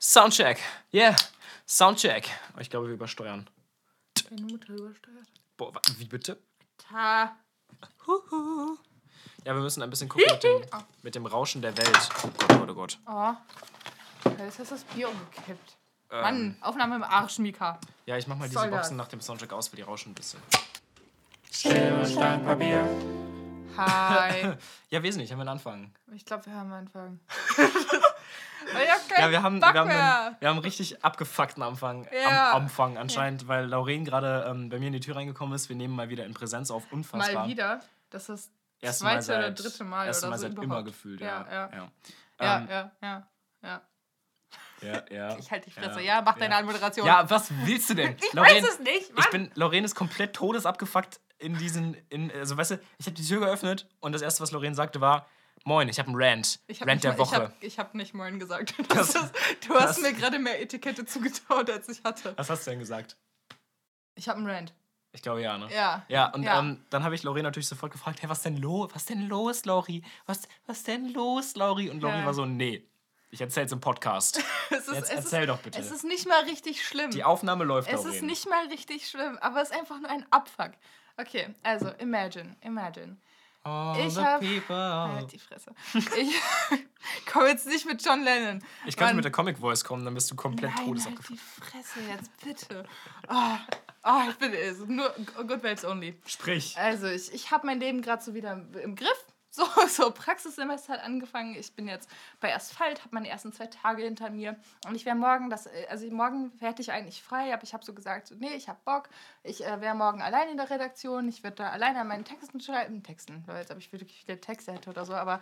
Soundcheck. Yeah. Soundcheck. Oh, Ich glaube, wir übersteuern. Deine Mutter übersteuert. Boah, wa- wie bitte? Ta. Ja, wir müssen ein bisschen gucken mit dem, mit dem Rauschen der Welt. Oh Gott, oh Gott, oh. Oh. Jetzt hast du das Bier umgekippt. Ähm, Mann, Aufnahme im Arsch, Mika. Ja, ich mach mal diese Soll das? Boxen nach dem Soundcheck aus, weil die rauschen ein bisschen. Hi. Ja, wesentlich. Haben wir einen Anfang. ich glaube, wir haben hab keinen Ja, wir haben, wir haben, einen, wir haben richtig abgefuckten Anfang, Ja. am Anfang anscheinend, weil Lauren gerade ähm, bei mir in die Tür reingekommen ist. Wir nehmen mal wieder in Präsenz auf. Unfassbar. Mal wieder. Das ist das zweite oder seit, dritte Mal erste oder Mal so seit immer überhaupt. gefühlt, Ja, ja. ja. ja. Ja, Ähm, ja, ja, ja. ja, ja. Ich halte die Fresse. Ja, Ja, mach deine ja. Anmoderation. Ja, was willst du denn? ich Lauren, weiß es nicht. Mann. Ich bin, Lauren ist komplett todesabgefuckt in diesen, in, also weißt du, ich habe die Tür geöffnet und das erste, was Lauren sagte, war, moin, ich habe einen Rant. Ich hab Rant der mal- Woche. Ich habe hab nicht Moin gesagt. Das ist, du hast das- mir gerade mehr Etikette zugetraut, als ich hatte. was hast du denn gesagt? Ich habe einen Rant. Ich glaube ja, ne? Ja. Ja, und Ja. Ähm, dann habe ich Lauren natürlich sofort gefragt, hey, was denn los? Was denn los, Lauri? Was, was denn los, Lauri? Und Lauri Ja. war so, nee, ich erzähl's im Podcast. Es ist, Jetzt erzähl ist, doch bitte. Es ist nicht mal richtig schlimm. Die Aufnahme läuft, es Lauren. ist nicht mal richtig schlimm, aber es ist einfach nur ein Abfuck. Okay, also imagine, imagine. All Ich the hab- people. Halt die Fresse. Ich komme jetzt nicht mit John Lennon. Ich Mann. mit der Comic Voice kommen, dann bist du komplett Nein, halt die Fresse jetzt, bitte. Oh, oh, ich bin nur Good Vibes Only. Sprich. Also, ich, ich habe mein Leben gerade so wieder im Griff. So, so Praxissemester hat angefangen. Ich bin jetzt bei Asphalt, habe meine ersten zwei Tage hinter mir. Und ich wäre morgen, das, äh, also morgen hätte ich eigentlich frei, aber ich habe so gesagt, nee, ich habe Bock. Ich äh, wäre morgen allein in der Redaktion. Ich würde da alleine an meinen Texten schreiben. Texten, weil jetzt ob ich wirklich viele Texte hätte oder so, aber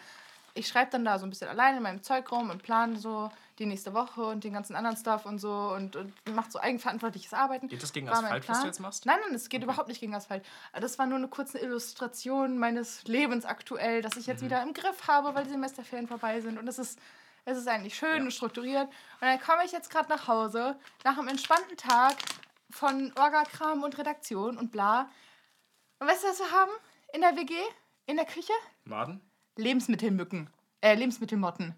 ich schreibe dann da so ein bisschen alleine in meinem Zeug rum und plane so die nächste Woche und den ganzen anderen Stuff und so und, und mache so eigenverantwortliches Arbeiten. Geht das gegen War Asphalt, was du jetzt machst? Nein, nein, es geht überhaupt nicht gegen Asphalt. Das war nur eine kurze Illustration meines Lebens aktuell, dass ich Mhm. jetzt wieder im Griff habe, weil die Semesterferien vorbei sind. Und es ist, es ist eigentlich schön und strukturiert. Und dann komme ich jetzt gerade nach Hause, nach einem entspannten Tag von Orga-Kram und Redaktion und bla. Und weißt du, was wir haben? In der WG? In der Küche? Maden? Lebensmittelmücken. Äh, Lebensmittelmotten.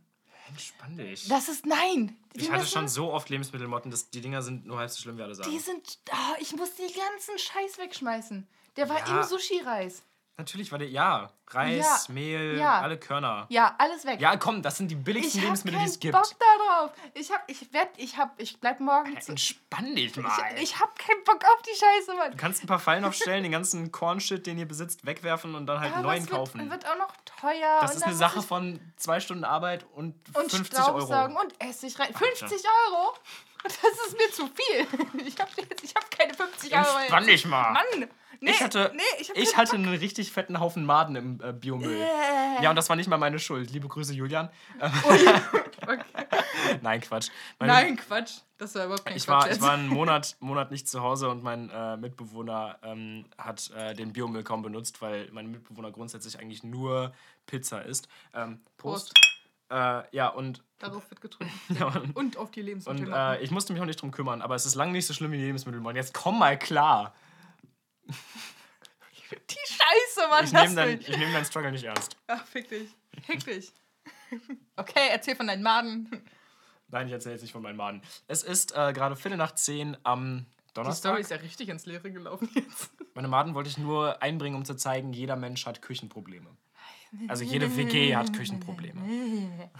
Entspann dich. Das ist, nein. Die ich hatte schon so oft Lebensmittelmotten, dass die Dinger sind nur halb so schlimm, wie alle sagen. Die sind, ah, ich muss die ganzen Scheiß wegschmeißen. Der war Ja. im Sushi-Reis. Natürlich war der, ja, Reis, Ja, Mehl, ja. alle Körner. Ja, alles weg. Ja, komm, das sind die billigsten ich hab Lebensmittel, die keinen es gibt. Bock darauf. Ich hab, ich werd, ich hab, ich bleib morgen zu. Entspann dich mal. Ich, ich hab keinen Bock auf die Scheiße, Mann. du kannst ein paar Fallen aufstellen, den ganzen Kornshit, den ihr besitzt, wegwerfen und dann halt Aber neuen wird, kaufen. wird auch noch teuer. das ist eine Sache von zwei Stunden Arbeit und, und 50 Staubsaugen Euro. und Essig rein. 50 Euro? Das ist mir zu viel. Ich hab, jetzt, ich hab keine 50 Euro. Entspann dich mal. Mann. Nee, ich hatte, nee, ich, ich hatte einen richtig fetten Haufen Maden im äh, Biomüll. Äh. Ja, und das war nicht mal meine Schuld. Liebe Grüße, Julian. Okay. Nein, Quatsch. Meine, Nein, Quatsch. Das war überhaupt kein Ich Quatsch war, ich war einen Monat, Monat nicht zu Hause und mein äh, Mitbewohner ähm, hat äh, den Biomüll kaum benutzt, weil mein Mitbewohner grundsätzlich eigentlich nur Pizza isst. Ähm, Prost. Äh, ja, und, Darauf wird getrunken. ja, und, Und auf die Lebensmittel. und äh, ich musste mich auch nicht drum kümmern, aber es ist lange nicht so schlimm wie die Lebensmittel. Jetzt komm mal klar. Die Scheiße, Mann. Ich nehme dein, ich nehm deinen Struggle nicht ernst. Ach, fick dich. Fick dich. Okay, erzähl von deinen Maden. Nein, ich erzähle jetzt nicht von meinen Maden. Es ist äh, gerade Viertel nach zehn am Die Donnerstag. Story ist ja richtig ins Leere gelaufen jetzt. Meine Maden wollte ich nur einbringen, um zu zeigen, jeder Mensch hat Küchenprobleme. Also jede WG hat Küchenprobleme.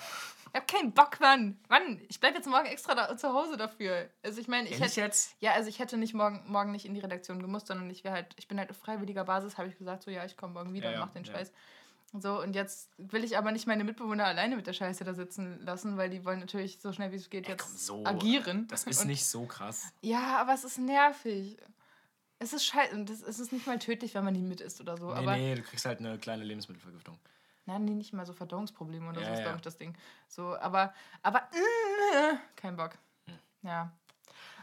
Ich hab keinen Bock, Mann. Mann, ich bleib jetzt morgen extra da, zu Hause dafür. Also ich meine, ich Ehrlich hätte jetzt? ja, also ich hätte nicht morgen, morgen nicht in die Redaktion gemusst, sondern ich wäre halt, ich bin halt auf freiwilliger Basis, habe ich gesagt, so ja, ich komme morgen wieder Ja, und mach den ja. Scheiß. So, und jetzt will ich aber nicht meine Mitbewohner alleine mit der Scheiße da sitzen lassen, weil die wollen natürlich so schnell wie es geht jetzt komm, so. agieren. Das ist und, nicht so krass. Ja, aber es ist nervig. Es ist scheiße. Es ist nicht mal tödlich, wenn man die mit isst oder so. Nee, aber nee, du kriegst halt eine kleine Lebensmittelvergiftung. Nein, nee, nicht mal so Verdauungsprobleme oder Ja, so ist, ja. glaube ich, das Ding. So, aber, aber, äh, kein Bock. Ja.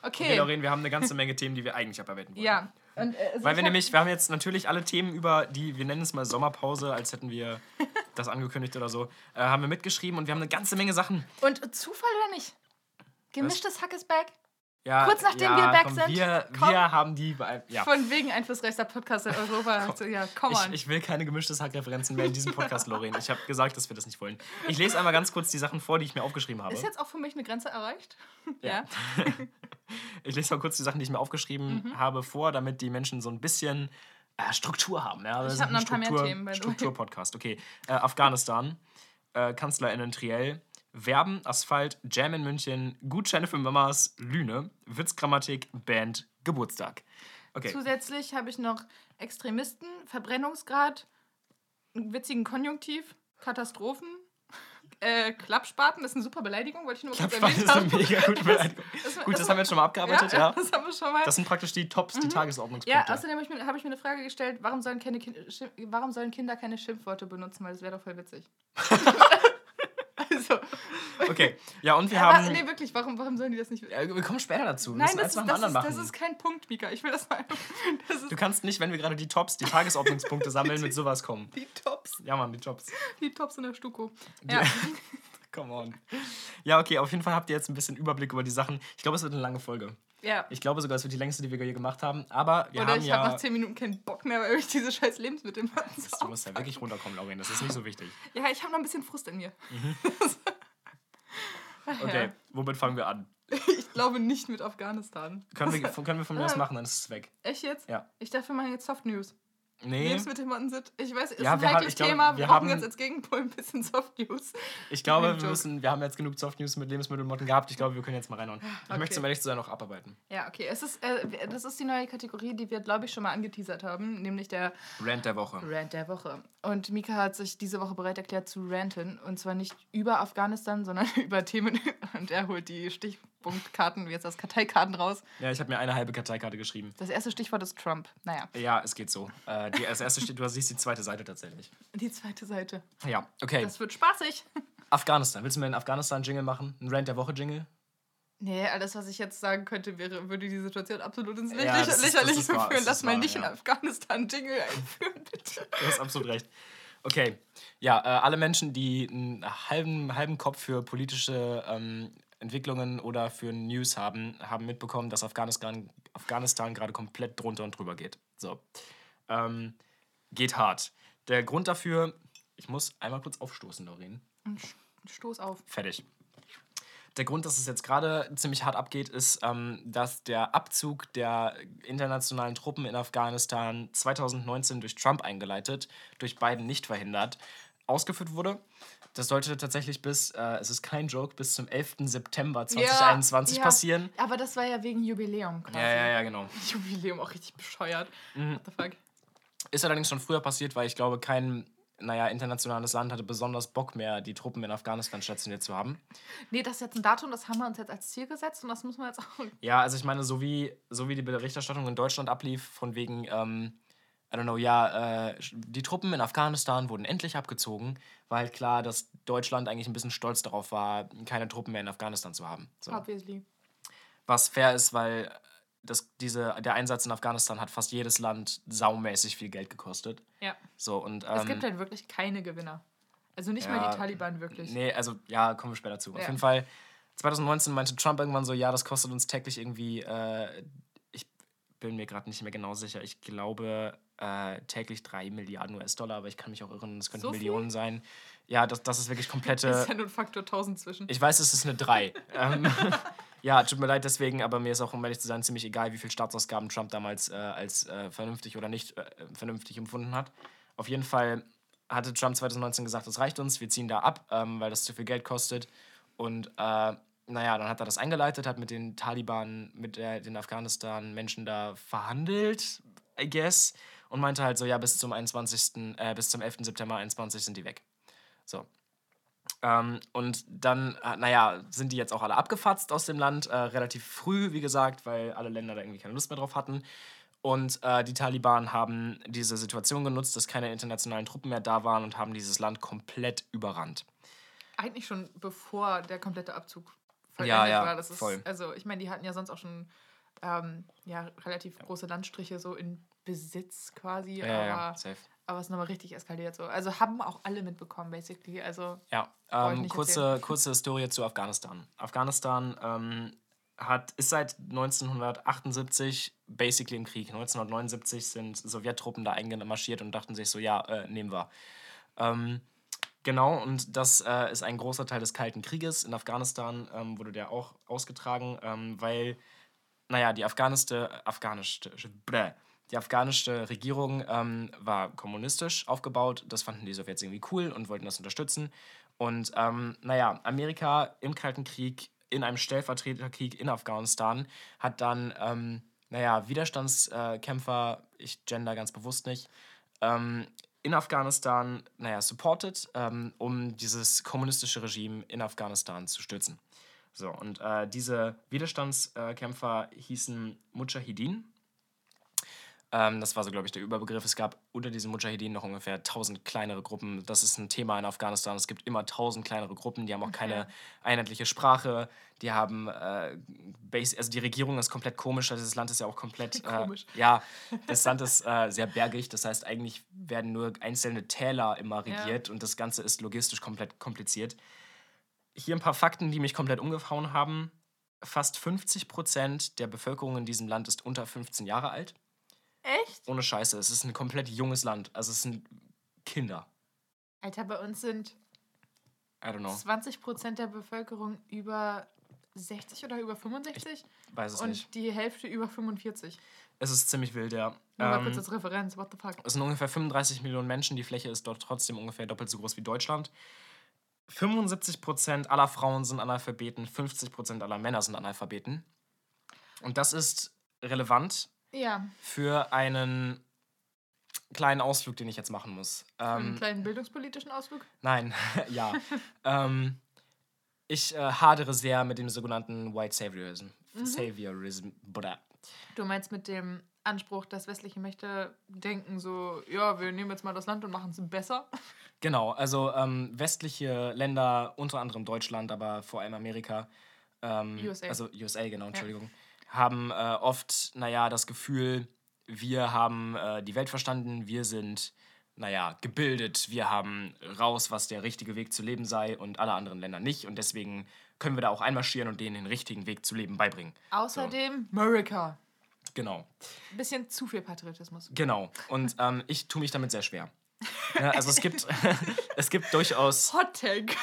Okay, Okay. Lauren, wir haben eine ganze Menge Themen, die wir eigentlich abarbeiten wollen. ja. Und, äh, also Weil wir hab- nämlich, wir haben jetzt natürlich alle Themen über die, wir nennen es mal Sommerpause, als hätten wir das angekündigt oder so, äh, haben wir mitgeschrieben und wir haben eine ganze Menge Sachen. Und Zufall oder nicht? Gemischtes Hack ist back. Ja, Kurz nachdem ja, wir back komm, sind. Wir, Komm. wir haben die. Ja. Von wegen einflussreichster Podcast in Europa. Also, ja, komm Ich, on. ich will keine gemischtes Hack-Referenzen mehr in diesem Podcast, Lorraine. Ich habe gesagt, dass wir das nicht wollen. Ich lese einmal ganz kurz die Sachen vor, die ich mir aufgeschrieben habe. Ist jetzt auch für mich eine Grenze erreicht? Ja. Ich lese mal kurz die Sachen, die ich mir aufgeschrieben Mhm. habe, vor, damit die Menschen so ein bisschen äh, Struktur haben. Ja? Ich sind hab noch ein paar mehr Themen. Struktur-Podcast. Okay. Äh, Afghanistan, äh, KanzlerInnen Triell, Verben, Asphalt, Jam in München, Gutscheine für Mamas, Lüne, Witzgrammatik, Band, Geburtstag. Okay. Zusätzlich habe ich noch Extremisten, Verbrennungsgrad, einen witzigen Konjunktiv, Katastrophen, äh, Klappspaten, das ist eine super Beleidigung, wollte ich nur kurz Klappspaten ist erwähnt eine mega gute Beleidigung. Das- Gut, das- das haben wir jetzt schon mal abgearbeitet, ja. Das haben wir schon mal. Das sind praktisch die Tops, die Tagesordnungspunkte. ja, außerdem habe ich, mir, hab ich mir eine Frage gestellt, warum sollen, keine kind, warum sollen Kinder keine Schimpfworte benutzen, weil das wäre doch voll witzig. Also, Okay, ja, und wir aber, haben. nee, wirklich, warum, warum sollen die das nicht Ja, wir kommen später dazu. Wir Nein, das ist, das, ist, das ist kein Punkt, Mika. Ich will das mal. Das Du kannst nicht, wenn wir gerade die Tops, die Tagesordnungspunkte sammeln, mit sowas kommen. die Tops. Ja, Mann, die Tops. Die Tops in der Stuko. Ja. Come on. Ja, okay, auf jeden Fall habt ihr jetzt ein bisschen Überblick über die Sachen. Ich glaube, es wird eine lange Folge. ja. Ich glaube sogar, es wird die längste, die wir je gemacht haben. Aber wir Oder haben ich ja. habe nach 10 Minuten keinen Bock mehr, weil ich diese scheiß Lebensmittel machen du musst ja wirklich runterkommen, Lauren. Das ist nicht so wichtig. Ja, ich habe noch ein bisschen Frust in mir. Ach Okay, ja. womit fangen wir an? Ich glaube nicht mit Afghanistan. Können wir, können wir von mir aus machen, dann ist es weg. Echt jetzt? Ja. Ich dachte, wir machen jetzt Soft News. Nee, Lebensmittelmotten sind, ich weiß, ist Ja, ein heikles Thema. Wir wir brauchen haben- jetzt als Gegenpol ein bisschen Soft News. ich glaube, Joke. wir, müssen, wir haben jetzt genug Soft News mit Lebensmittelmotten gehabt. Ich glaube, wir können jetzt mal reinhauen. Ich Okay. möchte es, um ehrlich zu sein, noch abarbeiten. Ja, okay. Es ist, äh, das ist die neue Kategorie, die wir, glaube ich, schon mal angeteasert haben, nämlich der Rant der Woche. Rant der Woche. Und Mika hat sich diese Woche bereit erklärt zu ranten. Und zwar nicht über Afghanistan, sondern über Themen. Und er holt die Stichpunktkarten, wie jetzt das Karteikarten raus. Ja, ich habe mir eine halbe Karteikarte geschrieben. Das erste Stichwort ist Trump. Naja, Ja, es geht so. Äh, die, als erstes steht, du siehst die zweite Seite tatsächlich. die zweite Seite. Ja, okay. Das wird spaßig. Afghanistan. Willst du mir einen Afghanistan-Jingle machen? Einen Rant der Woche-Jingle? Nee, alles, was ich jetzt sagen könnte, wäre, würde die Situation absolut ins Ja, das das lächerlich führen. das Lass mal nicht ja. in Afghanistan-Jingle einführen, bitte. Du hast absolut recht. Okay. Ja, äh, alle Menschen, die einen halben, halben Kopf für politische ähm, Entwicklungen oder für News haben, haben mitbekommen, dass Afghanistan, Afghanistan gerade komplett drunter und drüber geht. So. Ähm, geht hart. Der Grund dafür, ich muss einmal kurz aufstoßen, Doreen. Stoß auf. Fertig. Der Grund, dass es jetzt gerade ziemlich hart abgeht, ist, ähm, dass der Abzug der internationalen Truppen in Afghanistan 2019 durch Trump eingeleitet, durch Biden nicht verhindert, ausgeführt wurde. Das sollte tatsächlich bis, äh, es ist kein Joke, bis zum 11. September 2021 ja, passieren. Aber das war ja wegen Jubiläum quasi. Ja, ja, ja, genau. Jubiläum auch richtig bescheuert. Mhm. What the fuck? Ist allerdings schon früher passiert, weil ich glaube, kein naja, internationales Land hatte besonders Bock mehr, die Truppen in Afghanistan stationiert zu haben. Nee, das ist jetzt ein Datum, das haben wir uns jetzt als Ziel gesetzt und das müssen wir jetzt auch. Ja, also ich meine, so wie, so wie die Berichterstattung in Deutschland ablief, von wegen, ähm, I don't know, ja, äh, die Truppen in Afghanistan wurden endlich abgezogen, halt klar, dass Deutschland eigentlich ein bisschen stolz darauf war, keine Truppen mehr in Afghanistan zu haben. So. Obviously. Was fair ist, weil das, diese, der Einsatz in Afghanistan hat fast jedes Land saumäßig viel Geld gekostet. Ja. So, und, es ähm, gibt halt wirklich keine Gewinner. Also nicht ja, mal die Taliban wirklich. Nee, also ja, kommen wir später zu. Auf Ja. jeden Fall, 2019 meinte Trump irgendwann so, ja, das kostet uns täglich irgendwie, äh, ich bin mir gerade nicht mehr genau sicher, ich glaube äh, täglich 3 Milliarden US-Dollar, aber ich kann mich auch irren, es könnten So viel? Millionen sein. Ja, das, das ist wirklich Das komplette... ist ja nur ein Faktor 1000 zwischen. Ich weiß, es ist eine 3. ähm, ja, tut mir leid deswegen, aber mir ist auch, um ehrlich zu sein, ziemlich egal, wie viel Staatsausgaben Trump damals äh, als äh, vernünftig oder nicht äh, vernünftig empfunden hat. Auf jeden Fall hatte Trump 2019 gesagt, das reicht uns, wir ziehen da ab, ähm, weil das zu viel Geld kostet. Und äh, naja, dann hat er das eingeleitet, hat mit den Taliban, mit den Afghanistan-Menschen da verhandelt, I guess, und meinte halt so, ja, bis zum 21., äh, bis zum 11. September 21 sind die weg. So. Ähm, und dann, äh, naja, sind die jetzt auch alle abgefatzt aus dem Land, äh, relativ früh, wie gesagt, weil alle Länder da irgendwie keine Lust mehr drauf hatten. Und äh, die Taliban haben diese Situation genutzt, dass keine internationalen Truppen mehr da waren und haben dieses Land komplett überrannt. Eigentlich schon bevor der komplette Abzug Ja, vollendet ja, war. Das ist, voll. Also ich meine, die hatten ja sonst auch schon ähm, ja, relativ große Landstriche so in Besitz quasi. Ja, ja, aber, safe. aber es ist nochmal richtig eskaliert so. Also haben auch alle mitbekommen, basically. Also Ja, ähm, kurze, kurze Story zu Afghanistan. Afghanistan ähm, hat, ist seit 1978 basically im Krieg. 1979 sind Sowjettruppen da eingemarschiert und dachten sich so, ja, äh, nehmen wir. Ähm, genau, und das äh, ist ein großer Teil des Kalten Krieges. In Afghanistan ähm, wurde der auch ausgetragen, ähm, weil, naja, die afghanische, afghanische, bläh, die afghanische Regierung ähm, war kommunistisch aufgebaut. Das fanden die Sowjets irgendwie cool und wollten das unterstützen. Und ähm, naja, Amerika im Kalten Krieg, in einem Stellvertreterkrieg in Afghanistan, hat dann, ähm, naja, Widerstandskämpfer, ich gender ganz bewusst nicht, ähm, in Afghanistan, naja, supported, ähm, um dieses kommunistische Regime in Afghanistan zu stützen. So, und äh, diese Widerstandskämpfer hießen Mujahideen ähm, das war so, glaube ich, der Überbegriff. Es gab unter diesen Mujahideen noch ungefähr 1000 kleinere Gruppen. Das ist ein Thema in Afghanistan. Es gibt immer 1000 kleinere Gruppen, die haben auch okay. keine einheitliche Sprache. Die haben, äh, Base, also die Regierung ist komplett komisch. Also das Land ist ja auch komplett, äh, komisch. ja, das Land ist äh, sehr bergig. Das heißt, eigentlich werden nur einzelne Täler immer regiert ja. und das Ganze ist logistisch komplett kompliziert. Hier ein paar Fakten, die mich komplett umgehauen haben. Fast 50 Prozent der Bevölkerung in diesem Land ist unter 15 Jahre alt. Echt? Ohne Scheiße. Es ist ein komplett junges Land. Also es sind Kinder. Alter, bei uns sind I don't know. 20% der Bevölkerung über 60 oder über 65? Ich weiß es und nicht. Und die Hälfte über 45. Es ist ziemlich wild, ja. Nur mal ähm, kurz als Referenz, what the fuck. Es sind ungefähr 35 Millionen Menschen, die Fläche ist dort trotzdem ungefähr doppelt so groß wie Deutschland. 75% aller Frauen sind Analphabeten, 50% aller Männer sind Analphabeten. Und das ist relevant, ja. Für einen kleinen Ausflug, den ich jetzt machen muss. Ähm, einen kleinen bildungspolitischen Ausflug? Nein, ja. ähm, ich äh, hadere sehr mit dem sogenannten White Saviorism. Mhm. Saviorism. Du meinst mit dem Anspruch, dass westliche Mächte denken so, ja, wir nehmen jetzt mal das Land und machen es besser? Genau, also ähm, westliche Länder, unter anderem Deutschland, aber vor allem Amerika, ähm, USA. also USA, genau, Entschuldigung, ja haben äh, oft, naja, das Gefühl, wir haben äh, die Welt verstanden, wir sind, naja, gebildet, wir haben raus, was der richtige Weg zu leben sei und alle anderen Länder nicht. Und deswegen können wir da auch einmarschieren und denen den richtigen Weg zu leben beibringen. Außerdem so. America. Genau. Ein bisschen zu viel Patriotismus. Genau. Und ähm, ich tue mich damit sehr schwer. Ja, also es gibt, es gibt durchaus. Hot Take.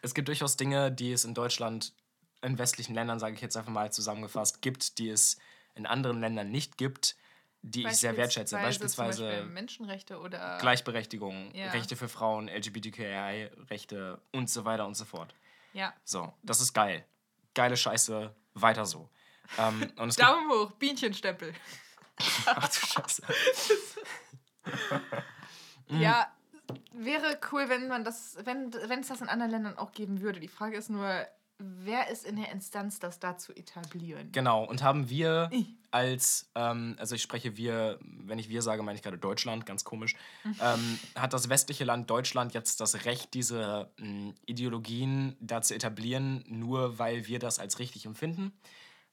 es gibt durchaus Dinge, die es in Deutschland in westlichen Ländern, sage ich jetzt einfach mal zusammengefasst, gibt, die es in anderen Ländern nicht gibt, die ich sehr wertschätze. Beispielsweise Menschenrechte oder Gleichberechtigung, ja. Rechte für Frauen, LGBTQI-Rechte und so weiter und so fort. Ja. So, das ist geil. Geile Scheiße, weiter so. Ähm, und Daumen hoch, Bienchenstempel. Ach du Scheiße. ja, wäre cool, wenn man das, wenn, wenn es das in anderen Ländern auch geben würde. Die Frage ist nur, wer ist in der Instanz, das da zu etablieren? Genau, und haben wir als, ähm, also ich spreche wir, wenn ich wir sage, meine ich gerade Deutschland, ganz komisch, ähm, hat das westliche Land Deutschland jetzt das Recht, diese mh, hm, Ideologien da zu etablieren, nur weil wir das als richtig empfinden?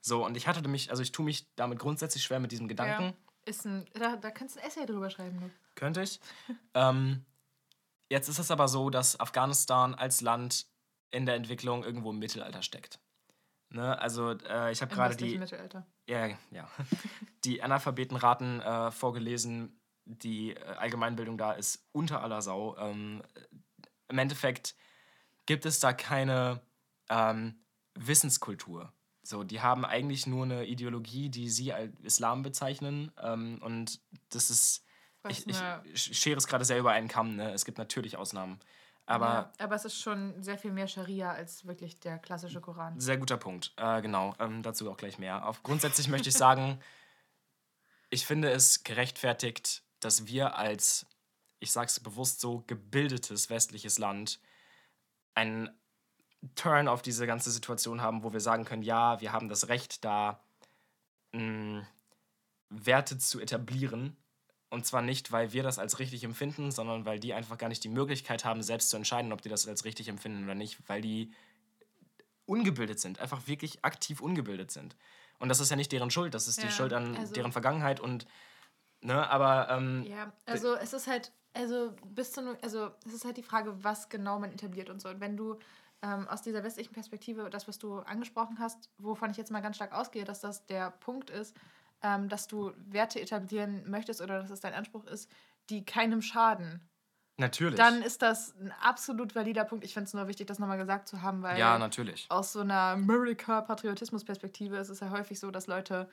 So, und ich hatte mich, also ich tue mich damit grundsätzlich schwer mit diesem Gedanken. Ja, ist ein, da, da kannst du ein Essay drüber schreiben. Ne? Könnte ich. ähm, jetzt ist es aber so, dass Afghanistan als Land in der Entwicklung irgendwo im Mittelalter steckt. Ne? Also äh, ich habe gerade die Mittelalter. Ja, ja. die Analphabetenraten äh, vorgelesen. Die äh, Allgemeinbildung da ist unter aller Sau. Ähm, Im Endeffekt gibt es da keine ähm, Wissenskultur. So, die haben eigentlich nur eine Ideologie, die sie als Islam bezeichnen. Ähm, und das ist. Ich, ich, ich schere es gerade sehr über einen Kamm. Ne? Es gibt natürlich Ausnahmen. Aber, ja, aber es ist schon sehr viel mehr Scharia als wirklich der klassische Koran. Sehr guter Punkt. Äh, genau, ähm, dazu auch gleich mehr. Auf, grundsätzlich möchte ich sagen, ich finde es gerechtfertigt, dass wir als, ich sage es bewusst so, gebildetes westliches Land einen Turn auf diese ganze Situation haben, wo wir sagen können, ja, wir haben das Recht, da mh, mm, Werte zu etablieren, und zwar nicht, weil wir das als richtig empfinden, sondern weil die einfach gar nicht die Möglichkeit haben, selbst zu entscheiden, ob die das als richtig empfinden oder nicht, weil die ungebildet sind, einfach wirklich aktiv ungebildet sind. Und das ist ja nicht deren Schuld, das ist ja, die Schuld an also, deren Vergangenheit und, ne, aber. Ähm, ja, also es ist halt, also bis zu, also es ist halt die Frage, was genau man etabliert und so. Und wenn du ähm, aus dieser westlichen Perspektive, das, was du angesprochen hast, wovon ich jetzt mal ganz stark ausgehe, dass das der Punkt ist, ähm, dass du Werte etablieren möchtest oder dass es dein Anspruch ist, die keinem schaden. Natürlich. Dann ist das ein absolut valider Punkt. Ich finde es nur wichtig, das nochmal gesagt zu haben, weil Ja, natürlich. aus so einer America-Patriotismus-Perspektive ist es ja häufig so, dass Leute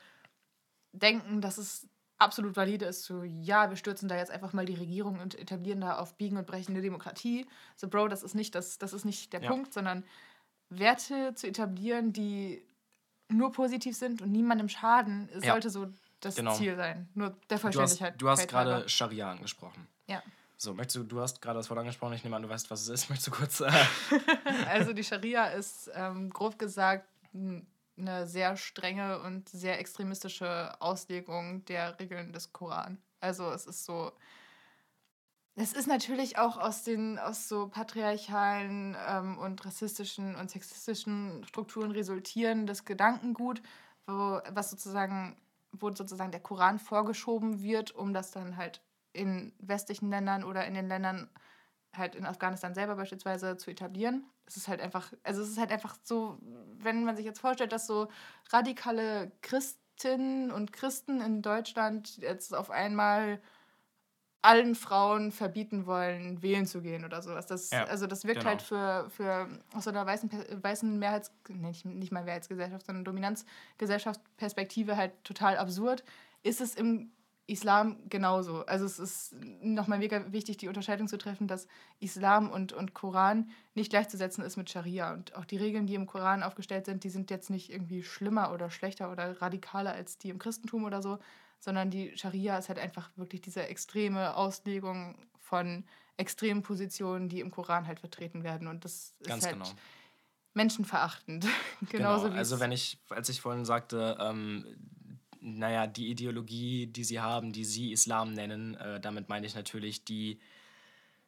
denken, dass es absolut valide ist, so, ja, wir stürzen da jetzt einfach mal die Regierung und etablieren da auf Biegen und Brechen eine Demokratie. So, Bro, das ist nicht, das, das ist nicht der Ja. Punkt, sondern Werte zu etablieren, die nur positiv sind und niemandem schaden, Ja. sollte so das Genau. Ziel sein. Nur der Du hast, Vollständigkeit. du hast halber. gerade Scharia angesprochen. Ja. So, möchtest du, du hast gerade das Wort angesprochen, ich nehme an, du weißt, was es ist. Möchtest du kurz. Äh, Also die Scharia ist ähm, grob gesagt eine sehr strenge und sehr extremistische Auslegung der Regeln des Koran. Also es ist so. Es ist natürlich auch aus den aus so patriarchalen ähm, und rassistischen und sexistischen Strukturen resultierendes Gedankengut, wo was sozusagen wo sozusagen der Koran vorgeschoben wird, um das dann halt in westlichen Ländern oder in den Ländern halt in Afghanistan selber beispielsweise zu etablieren. Es ist halt einfach, also es ist halt einfach so, wenn man sich jetzt vorstellt, dass so radikale Christinnen und Christen in Deutschland jetzt auf einmal allen Frauen verbieten wollen, wählen zu gehen oder sowas. Das, Ja, also das wirkt genau. halt für, für aus einer weißen, weißen Mehrheits-, nicht, nicht mal Mehrheitsgesellschaft, sondern Dominanzgesellschaftsperspektive halt total absurd. Ist es im Islam genauso. Also es ist nochmal mega wichtig, die Unterscheidung zu treffen, dass Islam und, und Koran nicht gleichzusetzen ist mit Scharia. Und auch die Regeln, die im Koran aufgestellt sind, die sind jetzt nicht irgendwie schlimmer oder schlechter oder radikaler als die im Christentum oder so, sondern die Scharia ist halt einfach wirklich diese extreme Auslegung von extremen Positionen, die im Koran halt vertreten werden. Und das ist ganz halt genau. menschenverachtend. Genauso genau. wie Also, wenn ich, als ich vorhin sagte, ähm, naja, die Ideologie, die sie haben, die sie Islam nennen, äh, damit meine ich natürlich die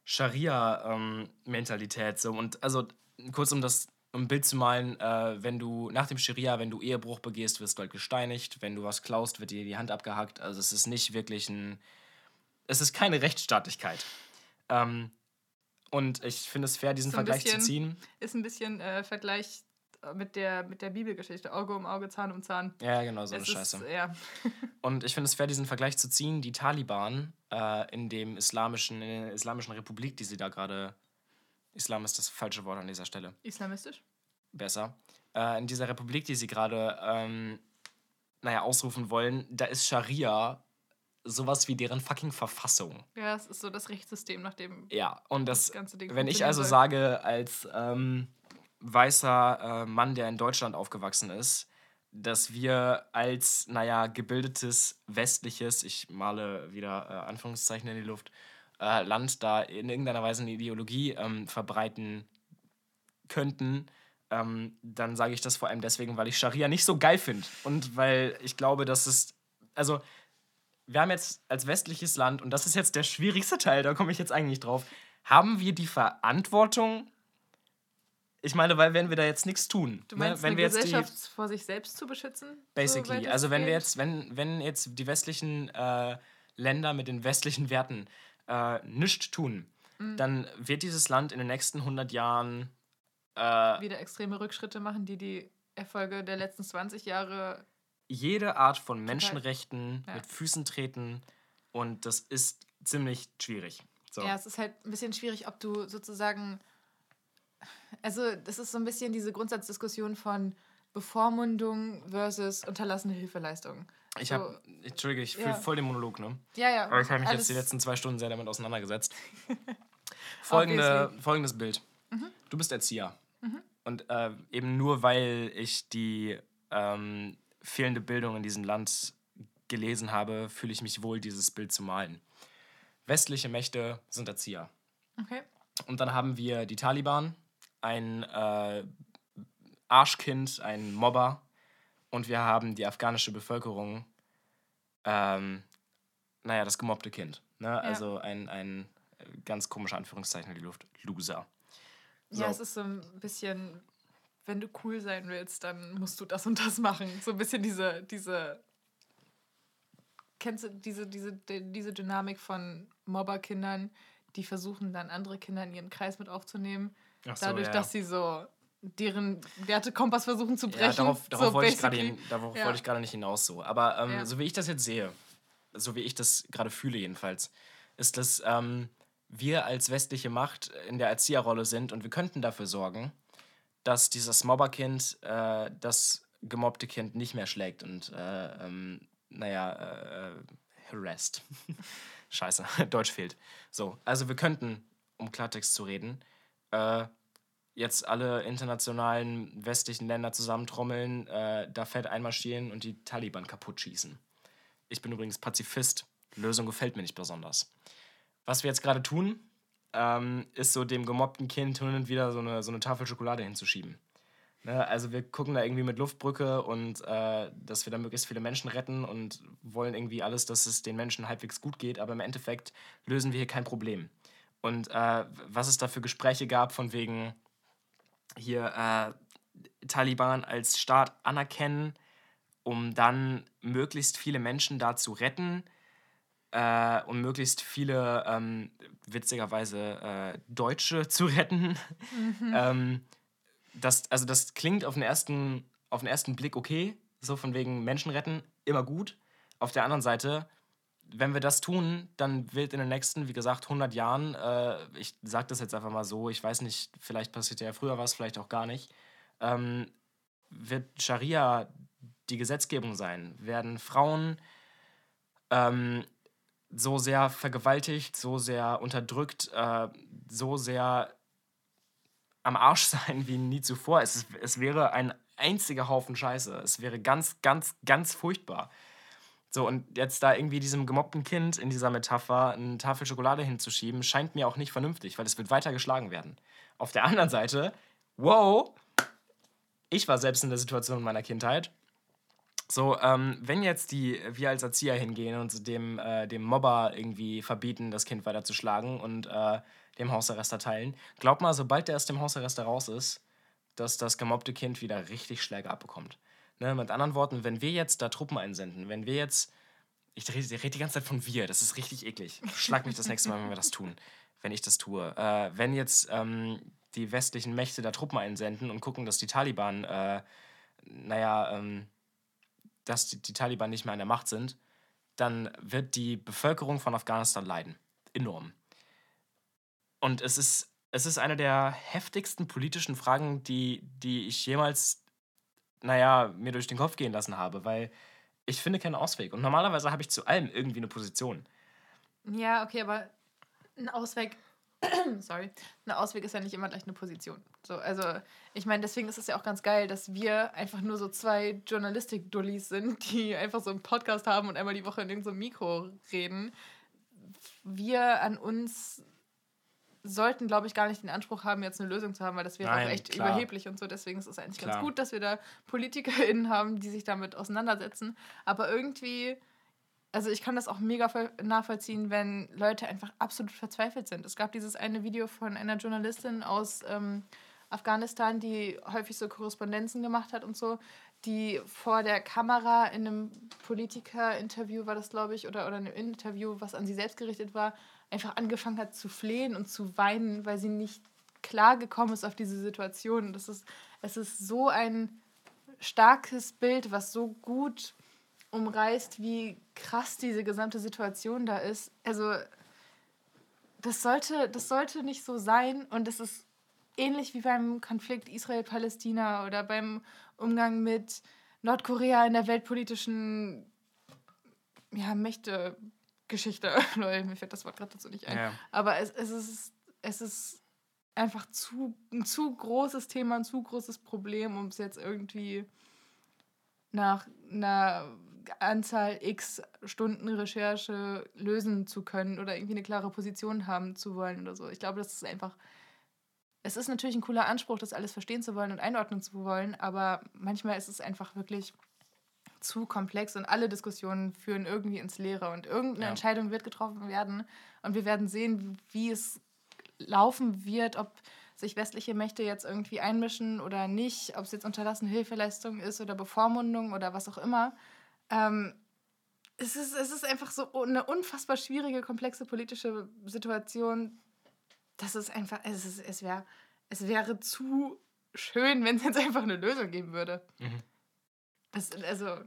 Scharia-Mentalität. so. Und also, kurz um das um ein Bild zu malen, äh, wenn du nach dem Scharia, wenn du Ehebruch begehst, wirst du halt gesteinigt. Wenn du was klaust, wird dir die Hand abgehackt. Also es ist nicht wirklich ein. Es ist keine Rechtsstaatlichkeit. Ähm, und ich finde es fair, diesen So Vergleich zu bisschen- ziehen. ist ein bisschen äh, Vergleich mit der, mit der Bibelgeschichte. Auge um Auge, Zahn um Zahn. Ja, genau, so eine Es ist, Scheiße. ja. Und ich finde es fair, diesen Vergleich zu ziehen. Die Taliban äh, in dem islamischen, in der islamischen Republik, die sie da gerade. Islam ist das falsche Wort an dieser Stelle. Islamistisch? Besser. Äh, in dieser Republik, die sie gerade, ähm, naja, ausrufen wollen, da ist Scharia sowas wie deren fucking Verfassung. Ja, es ist so das Rechtssystem, nach dem Ja, und das, das ganze Ding wenn ich also soll. sage, als ähm, weißer äh, Mann, der in Deutschland aufgewachsen ist, dass wir als, naja, gebildetes, westliches, ich male wieder äh, Anführungszeichen in die Luft, äh, Land da in irgendeiner Weise eine Ideologie ähm, verbreiten könnten, ähm, dann sage ich das vor allem deswegen, weil ich Scharia nicht so geil finde. Und weil ich glaube, dass es, also wir haben jetzt als westliches Land, und das ist jetzt der schwierigste Teil, da komme ich jetzt eigentlich drauf, haben wir die Verantwortung, ich meine, weil wenn wir da jetzt nichts tun, Du meinst, ne, wenn wir jetzt die, Gesellschaft vor sich selbst zu beschützen? basically, soweit also wenn wir geht? jetzt, wenn, wenn jetzt die westlichen äh, Länder mit den westlichen Werten äh, nichts tun, Mhm. dann wird dieses Land in den nächsten 100 Jahren äh, wieder extreme Rückschritte machen, die die Erfolge der letzten 20 Jahre. jede Art von Menschenrechten Ja. mit Füßen treten und das ist ziemlich schwierig. So. Ja, es ist halt ein bisschen schwierig, ob du sozusagen. Also, das ist so ein bisschen diese Grundsatzdiskussion von Bevormundung versus unterlassene Hilfeleistung. Ich So, habe, Entschuldige, ich ja. fühle voll den Monolog, ne? Ja, ja. Aber ich habe mich alles- jetzt die letzten zwei Stunden sehr damit auseinandergesetzt. Folgende, folgendes Bild. Du bist Erzieher. Und äh, eben nur weil ich die ähm, fehlende Bildung in diesem Land gelesen habe, fühle ich mich wohl, dieses Bild zu malen. Westliche Mächte sind Erzieher. Okay. Und dann haben wir die Taliban, ein äh, Arschkind, ein Mobber. Und wir haben die afghanische Bevölkerung, ähm, naja, das gemobbte Kind. Ne? Also ein, ein äh, ganz komischer Anführungszeichen in die Luft. Loser. Ja, So. es ist so ein bisschen, wenn du cool sein willst, dann musst du das und das machen. So ein bisschen diese, diese, kennst du diese, diese, die- diese Dynamik von Mobberkindern, die versuchen dann andere Kinder in ihren Kreis mit aufzunehmen. So, Dadurch, ja. dass sie so, deren Wertekompass versuchen zu brechen. Ja, darauf, darauf so wollte ich hin- darauf Ja. wollte ich gerade nicht hinaus so. Aber ähm, so wie ich das jetzt sehe, so wie ich das gerade fühle jedenfalls, ist, dass ähm, wir als westliche Macht in der Erzieherrolle sind und wir könnten dafür sorgen, dass dieses Mobberkind äh, das gemobbte Kind nicht mehr schlägt und, äh, ähm, naja, äh, äh, harassed. Scheiße, Deutsch fehlt. So, also wir könnten, um Klartext zu reden, äh, jetzt alle internationalen westlichen Länder zusammentrommeln, äh, da fett einmarschieren und die Taliban kaputt schießen. Ich bin übrigens Pazifist. Lösung gefällt mir nicht besonders. Was wir jetzt gerade tun, ähm, ist so dem gemobbten Kind hin und wieder so eine, so eine Tafel Schokolade hinzuschieben. Ne? Also wir gucken da irgendwie mit Luftbrücke und äh, dass wir da möglichst viele Menschen retten und wollen irgendwie alles, dass es den Menschen halbwegs gut geht, aber im Endeffekt lösen wir hier kein Problem. Und äh, was es da für Gespräche gab von wegen hier äh, Taliban als Staat anerkennen, um dann möglichst viele Menschen da zu retten äh, und möglichst viele, ähm, witzigerweise, äh, Deutsche zu retten. ähm, das, also das klingt auf den, ersten, auf den ersten Blick okay, so von wegen Menschen retten, immer gut. Auf der anderen Seite, wenn wir das tun, dann wird in den nächsten, wie gesagt, 100 Jahren, äh, ich sage das jetzt einfach mal so, ich weiß nicht, vielleicht passiert ja früher was, vielleicht auch gar nicht, ähm, wird Scharia die Gesetzgebung sein? Werden Frauen ähm, so sehr vergewaltigt, so sehr unterdrückt, äh, so sehr am Arsch sein wie nie zuvor? Es, es wäre ein einziger Haufen Scheiße. Es wäre ganz, ganz, ganz furchtbar. So, und jetzt da irgendwie diesem gemobbten Kind in dieser Metapher eine Tafel Schokolade hinzuschieben, scheint mir auch nicht vernünftig, weil es wird weiter geschlagen werden. Auf der anderen Seite, wow, ich war selbst in der Situation in meiner Kindheit. So, ähm, wenn jetzt die, wir als Erzieher hingehen und dem, äh, dem Mobber irgendwie verbieten, das Kind weiter zu schlagen und äh, dem Hausarrest erteilen, glaub mal, sobald der aus dem Hausarrest raus ist, dass das gemobbte Kind wieder richtig Schläge abbekommt. Ne? Mit anderen Worten, wenn wir jetzt da Truppen einsenden, wenn wir jetzt, ich rede, ich rede die ganze Zeit von wir, das ist richtig eklig. Schlag mich das nächste Mal, wenn wir das tun, wenn ich das tue. Äh, wenn jetzt ähm, die westlichen Mächte da Truppen einsenden und gucken, dass die Taliban, äh, naja, ähm, dass die, die Taliban nicht mehr an der Macht sind, dann wird die Bevölkerung von Afghanistan leiden. Enorm. Und es ist, es ist eine der heftigsten politischen Fragen, die, die ich jemals, naja, mir durch den Kopf gehen lassen habe, weil ich finde keinen Ausweg. Und normalerweise habe ich zu allem irgendwie eine Position. Ja, okay, aber ein Ausweg, sorry, ein Ausweg ist ja nicht immer gleich eine Position. So, also, ich meine, deswegen ist es ja auch ganz geil, dass wir einfach nur so zwei Journalistik-Dullis sind, die einfach so einen Podcast haben und einmal die Woche in irgendeinem Mikro reden. Wir an uns sollten, glaube ich, gar nicht den Anspruch haben, jetzt eine Lösung zu haben, weil das wäre Nein, auch echt klar. überheblich und so. Deswegen ist es eigentlich ganz Klar. gut, dass wir da PolitikerInnen haben, die sich damit auseinandersetzen. Aber irgendwie also ich kann das auch mega voll- nachvollziehen, wenn Leute einfach absolut verzweifelt sind. Es gab dieses eine Video von einer Journalistin aus ähm, Afghanistan, die häufig so Korrespondenzen gemacht hat und so, die vor der Kamera in einem Politiker-Interview war das, glaube ich, oder, oder einem Interview, was an sie selbst gerichtet war, einfach angefangen hat zu flehen und zu weinen, weil sie nicht klar gekommen ist auf diese Situation. Das ist, es ist so ein starkes Bild, was so gut umreißt, wie krass diese gesamte Situation da ist. Also das sollte, das sollte nicht so sein und es ist ähnlich wie beim Konflikt Israel-Palästina oder beim Umgang mit Nordkorea in der weltpolitischen ja, Mächte-Geschichte. Lol, mir fällt das Wort gerade dazu nicht ein. Ja. Aber es, es, ist, es ist einfach zu, ein zu großes Thema, ein zu großes Problem, um es jetzt irgendwie nach einer Anzahl x Stunden Recherche lösen zu können oder irgendwie eine klare Position haben zu wollen oder so. Ich glaube, das ist einfach. Es ist natürlich ein cooler Anspruch, das alles verstehen zu wollen und einordnen zu wollen, aber manchmal ist es einfach wirklich zu komplex und alle Diskussionen führen irgendwie ins Leere und irgendeine Ja. Entscheidung wird getroffen werden und wir werden sehen, wie es laufen wird, ob sich westliche Mächte jetzt irgendwie einmischen oder nicht, ob es jetzt unterlassene Hilfeleistung ist oder Bevormundung oder was auch immer. Ähm, es, ist, es ist einfach so eine unfassbar schwierige, komplexe politische Situation. Das ist einfach, es, ist, es, wär, es wäre zu schön, wenn es jetzt einfach eine Lösung geben würde. Mhm. Das, also,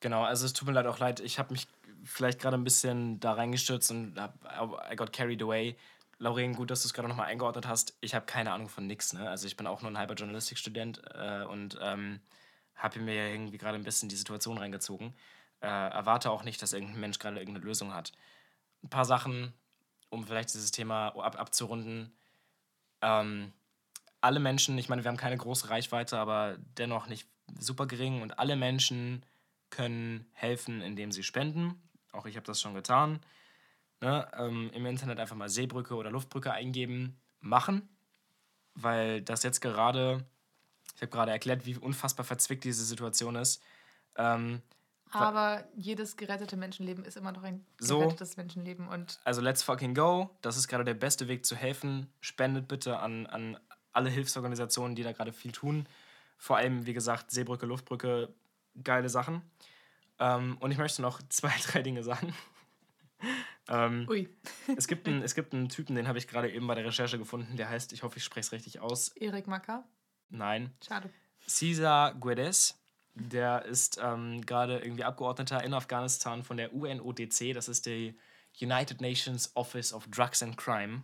Genau, also es tut mir leid auch leid. Ich habe mich vielleicht gerade ein bisschen da reingestürzt und hab, I got carried away. Lauren, gut, dass du es gerade nochmal eingeordnet hast. Ich habe keine Ahnung von nix, ne? Also ich bin auch nur ein halber Journalistikstudent äh, und ähm, habe mir ja irgendwie gerade ein bisschen die Situation reingezogen. Äh, erwarte auch nicht, dass irgendein Mensch gerade irgendeine Lösung hat. Ein paar Sachen, um vielleicht dieses Thema ab, abzurunden. Ähm, alle Menschen, ich meine, wir haben keine große Reichweite, aber dennoch nicht super gering und alle Menschen können helfen, indem sie spenden. Auch ich habe das schon getan. Ne? Ähm, Im Internet einfach mal Seebrücke oder Luftbrücke eingeben, machen, weil das jetzt gerade, ich habe gerade erklärt, wie unfassbar verzwickt diese Situation ist. Ähm, aber jedes gerettete Menschenleben ist immer noch ein So. gerettetes Menschenleben und also let's fucking go. Das ist gerade der beste Weg zu helfen. Spendet bitte an, an alle Hilfsorganisationen, die da gerade viel tun. Vor allem, wie gesagt, Seebrücke, Luftbrücke, geile Sachen. Ähm, und ich möchte noch zwei, drei Dinge sagen. ähm, ui, es, gibt einen, es gibt einen Typen, den habe ich gerade eben bei der Recherche gefunden, der heißt, ich hoffe, ich spreche es richtig aus. Erik Macker. Nein. Schade. Cesar Guedes. Der ist ähm, gerade irgendwie Abgeordneter in Afghanistan von der UNODC. Das ist die United Nations Office of Drugs and Crime.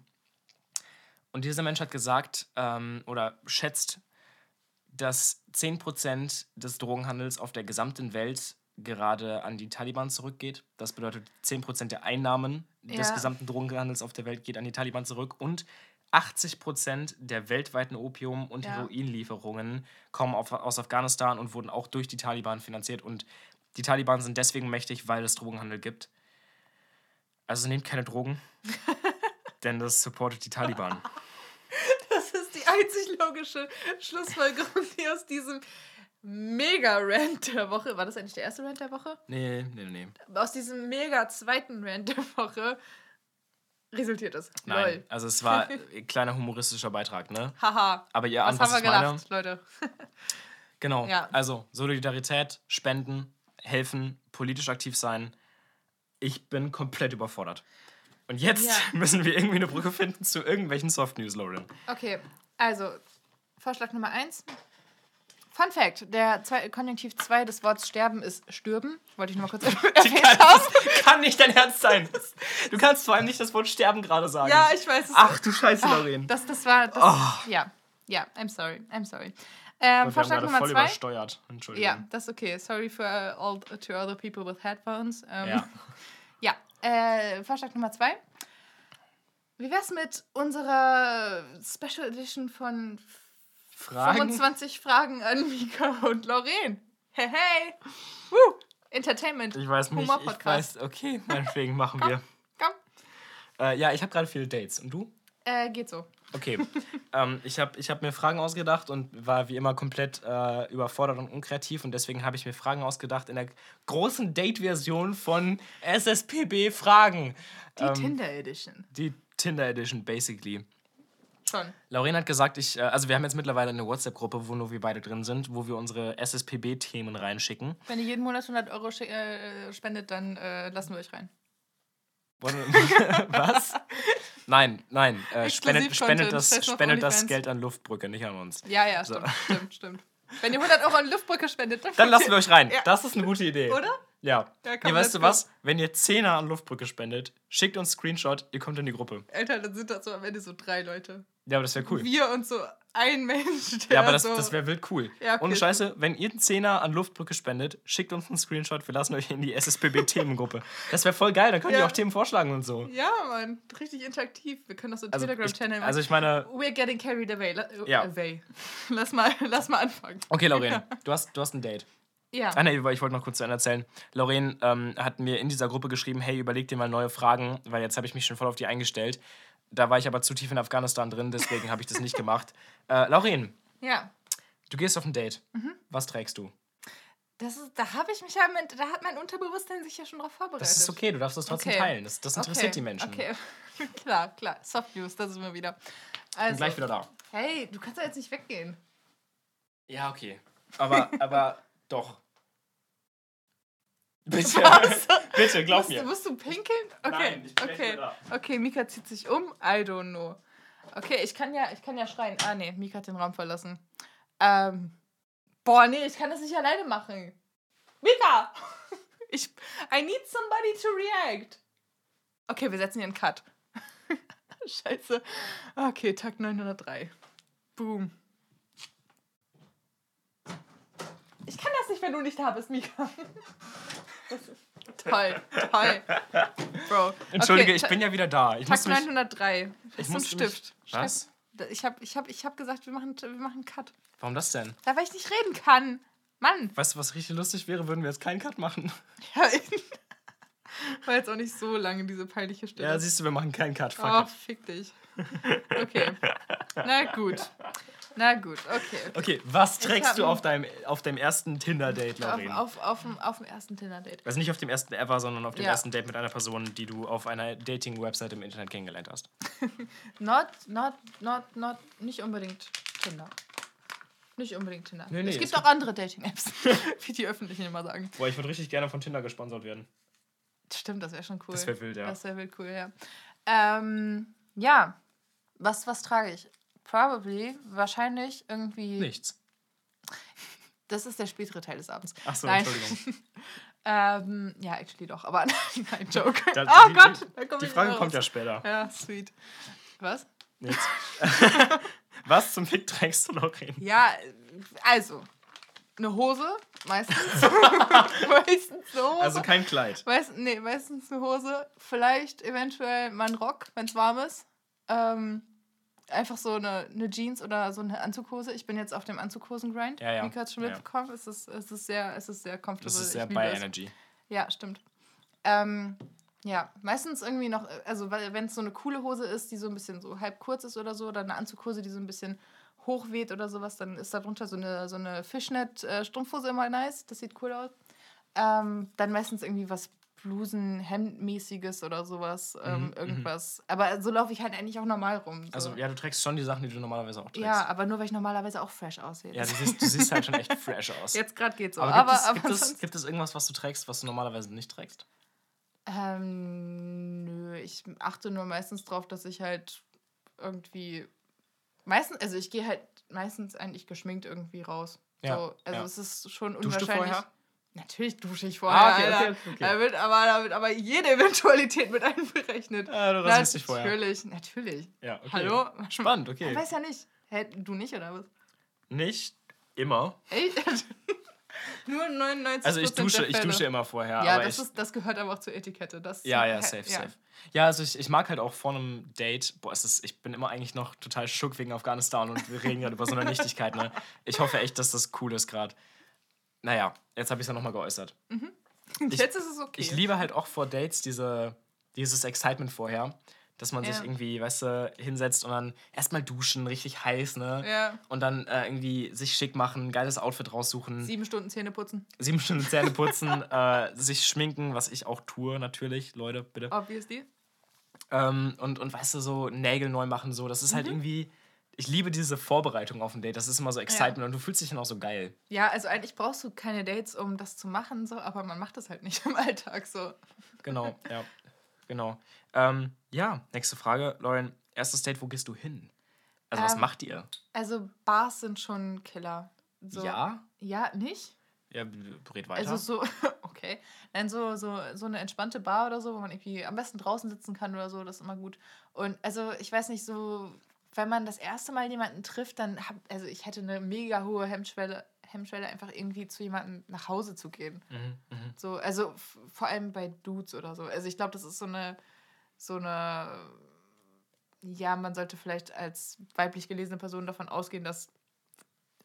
Und dieser Mensch hat gesagt ähm, oder schätzt, dass 10% des Drogenhandels auf der gesamten Welt gerade an die Taliban zurückgeht. Das bedeutet, 10% der Einnahmen des Ja. gesamten Drogenhandels auf der Welt geht an die Taliban zurück und 80% der weltweiten Opium- und Ja. Heroinlieferungen kommen auf, aus Afghanistan und wurden auch durch die Taliban finanziert. Und die Taliban sind deswegen mächtig, weil es Drogenhandel gibt. Also nehmt keine Drogen, denn das supportet die Taliban. Das ist die einzig logische Schlussfolgerung, die aus diesem Mega-Rant der Woche, war das eigentlich der erste Rant der Woche? Nee, nee, nee. Aus diesem mega zweiten Rant der Woche resultiert ist. Nein, Lol. also es war ein kleiner humoristischer Beitrag, ne? Haha. Aber ihr Was ahnt, was haben wir ich meine. gelacht, Leute? Genau. Ja. Also Solidarität, Spenden, helfen, politisch aktiv sein. Ich bin komplett überfordert. Und jetzt Ja. müssen wir irgendwie eine Brücke finden zu irgendwelchen Soft News, Lauren. Okay, also Vorschlag Nummer eins. Fun Fact: Der zwei, Konjunktiv 2 des Wortes sterben ist stürben. Wollte ich nur mal kurz erwähnt Kann, kann nicht dein Ernst sein. Du kannst vor allem nicht das Wort sterben gerade sagen. Ja, ich weiß es. Ach du Scheiße, Lauren. Das, das war. Das, Oh. Ja, ja, I'm sorry. I'm sorry. Ähm, Vorschlag Nummer voll zwei. übersteuert. Entschuldigung. Ja, das ist okay. Sorry for uh, all to other people with headphones. Ähm, Ja. ja. Äh, Vorschlag Nummer zwei. Wie wär's mit unserer Special Edition von Fragen? 25 Fragen an Mika und Lorraine? Hey, hey! Woo! Entertainment. Ich weiß nicht. Ich weiß, okay, meinetwegen machen wir. Komm. Äh, ja, ich habe gerade viele Dates. Und du? Äh, geht so. Okay. ähm, ich habe ich hab mir Fragen ausgedacht und war wie immer komplett äh, überfordert und unkreativ. Und deswegen habe ich mir Fragen ausgedacht in der großen Date-Version von SSPB Fragen. Die Ähm, Tinder Edition. Die Tinder Edition, basically. Schon. Lauren hat gesagt, ich, äh, also wir haben jetzt mittlerweile eine WhatsApp-Gruppe, wo nur wir beide drin sind, wo wir unsere SSPB-Themen reinschicken. Wenn ihr jeden Monat 100 Euro äh, spendet, dann äh, lassen wir euch rein. Was? Nein, nein. Äh, spendet, spendet, das, spendet das. Geld an Luftbrücke, nicht an uns. Ja, ja, So. stimmt, stimmt, stimmt. Wenn ihr 100 Euro an Luftbrücke spendet, Dann lassen wir euch rein. Ja. Das ist eine gute Idee. Oder? Ja. Ja, weißt du was? Wenn ihr Zehner an Luftbrücke spendet, schickt uns Screenshot, ihr kommt in die Gruppe. Alter, dann sind das so am Ende so drei Leute. Ja, aber das wäre cool. Wir und so ein Mensch, der Ja, aber das, so... das wäre wild cool. Ja, okay, Ohne Scheiße, wenn ihr einen Zehner an Luftbrücke spendet, schickt uns einen Screenshot, wir lassen euch in die SSPB-Themengruppe. Das wäre voll geil, dann könnt ihr Ja. auch Themen vorschlagen und so. Ja, Mann, richtig interaktiv. Wir können auch so einen Also Telegram-Channel ich, machen. also ich meine, We're getting carried away. La Ja. away. Lass mal, lass mal anfangen. okay, Lauren, du hast, du hast ein Date. Ja. Ah, nee, ich wollte noch kurz zu Ende erzählen. Lauren ähm, hat mir in dieser Gruppe geschrieben, hey, überleg dir mal neue Fragen, weil jetzt habe ich mich schon voll auf die eingestellt. Da war ich aber zu tief in Afghanistan drin, deswegen habe ich das nicht gemacht. Äh, Lauren, Ja. du gehst auf ein Date. Mhm. Was trägst du? Das ist, da habe ich mich ja mit, da hat mein Unterbewusstsein sich ja schon drauf vorbereitet. Das ist okay, du darfst es trotzdem Okay. teilen. Das, das interessiert okay. die Menschen. Okay, klar, klar. Soft News, das ist immer wieder. Bin Also, gleich wieder da. hey, du kannst ja jetzt nicht weggehen. Ja, okay. Aber, aber doch. Bitte, Was? bitte, glaub musst, mir. Du, musst du pinkeln? Okay, Nein, ich bin okay. wieder Okay, Mika zieht sich um. I don't know. Okay, ich kann ja, ich kann ja schreien. Ah, nee, Mika hat den Raum verlassen. Ähm, boah, nee, ich kann das nicht alleine machen. Mika! Ich, I need somebody to react. Okay, wir setzen hier einen Cut. Scheiße. Okay, Tag 903. Boom. Ich kann das nicht, wenn du nicht da bist, Mika. Toll, toll. Bro. Entschuldige, Okay, ich bin ja wieder da. Ich Tag muss mich, 903. ich Ist ein musste mich- Stift. Was? Ich habe ich hab, ich hab, gesagt, wir machen, wir machen einen Cut. Warum das denn? Da, weil ich nicht reden kann. Mann. Weißt du, was richtig lustig wäre, würden wir jetzt keinen Cut machen? Ja, war jetzt auch nicht so lange diese peinliche Stille. Ja, siehst du, wir machen keinen Cut. Fuck oh, it. fick dich. Okay. Na gut. Na gut, okay. okay. Okay, was trägst hab du auf deinem, auf deinem ersten Tinder-Date, Auf, Lauren? auf, auf, dem, auf dem ersten Tinder-Date. Also nicht auf dem ersten ever, sondern auf dem Ja. ersten Date mit einer Person, die du auf einer Dating-Website im Internet kennengelernt hast. Not, not, not, not, nicht unbedingt Tinder. Nicht unbedingt Tinder. Nee, nee, es es gibt gibt- auch andere Dating-Apps, wie die Öffentlichen immer sagen. Boah, ich würde richtig gerne von Tinder gesponsert werden. Stimmt, das wäre schon cool. Das wär wild, ja. Das wäre wild cool, ja. Ähm, ja, was, was trage ich? Probably, wahrscheinlich irgendwie. Nichts. Das ist der spätere Teil des Abends. Achso, Nein. Entschuldigung. Ähm, ja, actually doch, aber nein, Joke. Da- oh die- Gott, die- da komm Die Frage wieder kommt ja raus. später. Ja, sweet. Was? Nichts. Was zum Fick trägst du, Lauren? Ja, also, eine Hose, meistens. meistens eine Hose. Also kein Kleid. Meist, nee, meistens eine Hose. Vielleicht eventuell mal Rock, wenn es warm ist. Ähm, einfach so eine, eine Jeans oder so eine Anzughose. Ich bin jetzt auf dem Anzughosen-Grind. Ja, ja. Mika hat es schon Ja. mitbekommen. Es ist, es ist sehr, es ist sehr comfortable. Das ist sehr by es. Energy. Ja, stimmt. Ähm, ja, meistens irgendwie noch, also wenn es so eine coole Hose ist, die so ein bisschen so halb kurz ist oder so, oder eine Anzughose, die so ein bisschen hochweht oder sowas, dann ist darunter so eine, so eine Fishnet-Strumpfhose immer nice. Das sieht cool aus. Ähm, dann meistens irgendwie was Blusen, Hemdmäßiges oder sowas, ähm, Mhm, irgendwas. Aber so laufe ich halt eigentlich auch normal rum. So. Also ja, du trägst schon die Sachen, die du normalerweise auch trägst. ja, aber nur weil ich normalerweise auch fresh aussehe. Ja, du siehst, du siehst halt schon echt fresh aus. Jetzt gerade geht's so. aber, Aber, gibt, es, aber, gibt, es, gibt es irgendwas, was du trägst, was du normalerweise nicht trägst? Ähm, nö, ich achte nur meistens drauf, dass ich halt irgendwie. Meistens, also ich gehe halt meistens eigentlich geschminkt irgendwie raus. Ja, so, also ja. es ist schon Duschst du unwahrscheinlich. vorher? Natürlich dusche ich vorher. Ah, okay, Alter. okay, okay. Da wird aber, da wird aber jede Eventualität mit einberechnet. Ah, du rasierst dich vorher. Natürlich, natürlich. Ja, okay. Hallo? Spannend, okay. Ich weiß ja nicht. Hä, du nicht, oder was? Nicht immer. Echt? Nur 99 Also ich dusche, ich dusche immer vorher. Ja, das, ist, das gehört aber auch zur Etikette. Das, ja, ja, safe, safe. Ja, also ich, ich mag halt auch vor einem Date, boah, es ist, ich bin immer eigentlich noch total schock wegen Afghanistan und wir reden gerade über so eine Nichtigkeit, ne? Ich hoffe echt, dass das cool ist gerade. Naja, jetzt habe ich es ja nochmal geäußert. Ich- Jetzt ist es okay. Ich liebe halt auch vor Dates diese, dieses Excitement vorher, dass man sich Ja. irgendwie, weißt du, hinsetzt und dann erstmal duschen, richtig heiß, ne? Ja. Und dann äh, irgendwie sich schick machen, ein geiles Outfit raussuchen, Sieben Stunden Zähne putzen. sieben Stunden Zähne putzen, äh, sich schminken, was ich auch tue, natürlich, Leute, bitte. Obviously. Ähm, und, und weißt du, so Nägel neu machen, so, das ist Mhm. halt irgendwie. Ich liebe diese Vorbereitung auf ein Date. Das ist immer so Excitement und du fühlst dich dann auch so geil. Ja, also eigentlich brauchst du keine Dates, um das zu machen, so, aber man macht das halt nicht im Alltag so. Genau, ja. Genau. Ähm, ja, nächste Frage. Lauren, erstes Date, wo gehst du hin? Also, was Ähm, macht ihr? Also Bars sind schon Killer. So, Ja? Ja, nicht? Ja, red weiter. Also so, okay. Nein, so, so, so eine entspannte Bar oder so, wo man irgendwie am besten draußen sitzen kann oder so, das ist immer gut. Und also, ich weiß nicht, so, wenn man das erste Mal jemanden trifft, dann hab, also ich hätte eine mega hohe Hemmschwelle, Hemmschwelle einfach irgendwie zu jemandem nach Hause zu gehen. mhm, mhm. So, also vor allem bei Dudes oder so. Also ich glaube, das ist so eine, so eine, ja, man sollte vielleicht als weiblich gelesene Person davon ausgehen, dass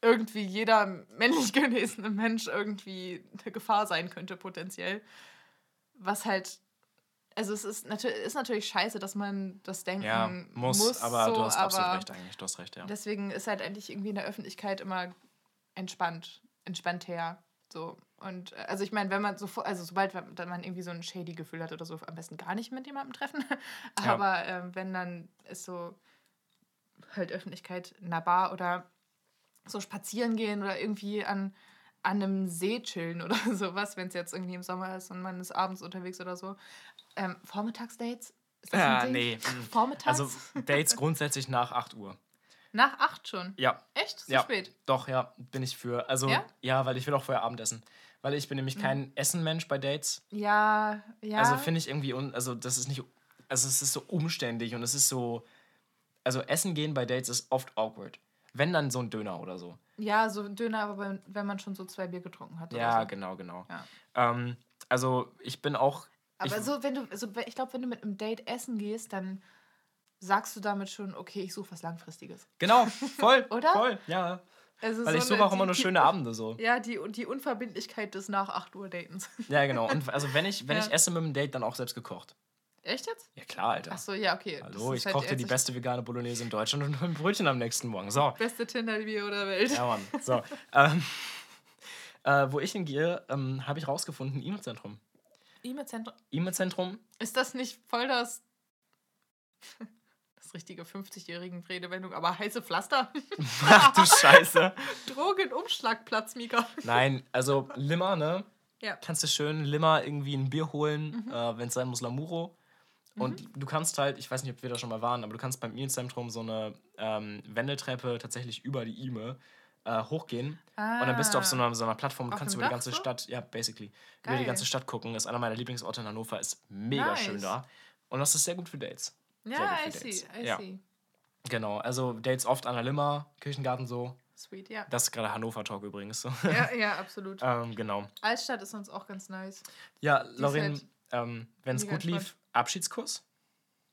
irgendwie jeder männlich gelesene Mensch irgendwie eine Gefahr sein könnte, potenziell. Was halt, also es ist, natür ist natürlich scheiße, dass man das denken Ja, muss, aber so, du hast absolut recht eigentlich. Du hast recht, ja. Deswegen ist halt eigentlich irgendwie in der Öffentlichkeit immer entspannt, entspannt her. So. Und äh, also ich meine, wenn man so also sobald man dann man irgendwie so ein shady Gefühl hat oder so, am besten gar nicht mit jemandem treffen. Ja. Aber ähm, wenn dann ist so halt Öffentlichkeit in einer Bar oder so spazieren gehen oder irgendwie an, an einem See chillen oder sowas, wenn es jetzt irgendwie im Sommer ist und man ist abends unterwegs oder so. Ähm, Vormittagsdates? Ist das ein Ah, Ding? nee. mm. Vormittags? Also Dates grundsätzlich nach 8 Uhr. Nach acht schon? Ja. Echt? So ja. spät? Doch, ja, bin ich für. Also, Ja? ja, weil ich will auch vorher Abendessen. Weil ich bin nämlich Mhm. kein Essenmensch bei Dates. Ja, ja. Also finde ich irgendwie, un also das ist nicht, also es ist so umständlich und es ist so, also Essen gehen bei Dates ist oft awkward. Wenn dann so ein Döner oder so. ja, so ein Döner, aber wenn- man schon so zwei Bier getrunken hat. Ja, oder so. genau, genau. Ja. Ähm, also ich bin auch, Aber ich, so, wenn du, also ich glaube, wenn du mit einem Date essen gehst, dann sagst du damit schon, okay, ich suche was Langfristiges. genau, voll, Oder? voll, ja. Also Weil ich so suche auch immer nur schöne Abende so. Ja, die, die Unverbindlichkeit des nach 8 Uhr Datens. Ja, genau. Und also wenn ich, wenn Ja. ich esse mit dem Date, dann auch selbst gekocht. Echt jetzt? Ja klar, Alter. Achso, ja, okay. Hallo, ich ist kochte halt die beste vegane Bolognese in Deutschland und ein Brötchen am nächsten Morgen. So. beste Tinder-Bier der Welt. Ja, Mann. So. ähm, äh, wo ich hingehe, ähm, habe ich rausgefunden, E-Mail-Zentrum. E-Mail-Zentrum. E-Mail-Zentrum, Ist das nicht voll das. Das richtige 50-jährigen Redewendung, aber heiße Pflaster? ach du Scheiße. Drogenumschlagplatz, Mika. Nein, also Limmer, ne? Ja. Kannst du schön Limmer irgendwie ein Bier holen, äh, wenn es sein muss, Lamuro. Und du kannst halt, ich weiß nicht, ob wir da schon mal waren, aber du kannst beim E-Mail-Zentrum so eine ähm, Wendeltreppe tatsächlich über die E-Mail äh, hochgehen. Und dann bist du auf so einer, so einer Plattform, du kannst über die ganze so? Stadt, ja, basically, über die Geil. ganze Stadt gucken. Ist einer meiner Lieblingsorte in Hannover, ist mega Nice. schön da. Und das ist sehr gut für Dates. Ja, gut I für see, Dates. I Ja. see. Genau, also Dates oft an der Limmer, Kirchengarten so. Sweet, ja. Das ist gerade Hannover-Talk übrigens. So. Ja, ja, absolut. ähm, genau. Altstadt ist uns auch ganz nice. Ja, Lauren, halt ähm, wenn es gut lief, Abschiedskuss?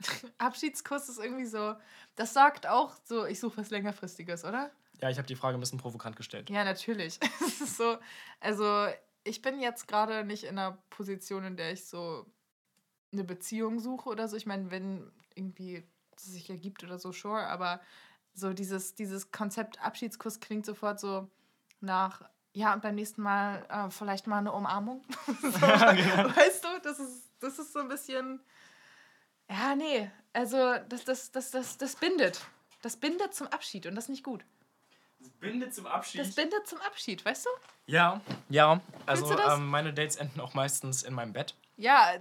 Abschiedskuss ist irgendwie so, das sagt auch so, ich suche was längerfristiges, oder? Ja, ich habe die Frage ein bisschen provokant gestellt. Ja, natürlich. Es ist so, also ich bin jetzt gerade nicht in einer Position, in der ich so eine Beziehung suche oder so. Ich meine, wenn irgendwie es sich ergibt oder so, sure, aber so dieses, dieses Konzept Abschiedskuss klingt sofort so nach, ja, und beim nächsten Mal äh, vielleicht mal eine Umarmung. so, genau. Weißt du, das ist, das ist so ein bisschen, ja, nee, also das, das, das, das, das bindet. Das bindet zum Abschied und das ist nicht gut. Das bindet zum Abschied. Das bindet zum Abschied, weißt du? ja, ja. Also ähm, meine Dates enden auch meistens in meinem Bett. Ja,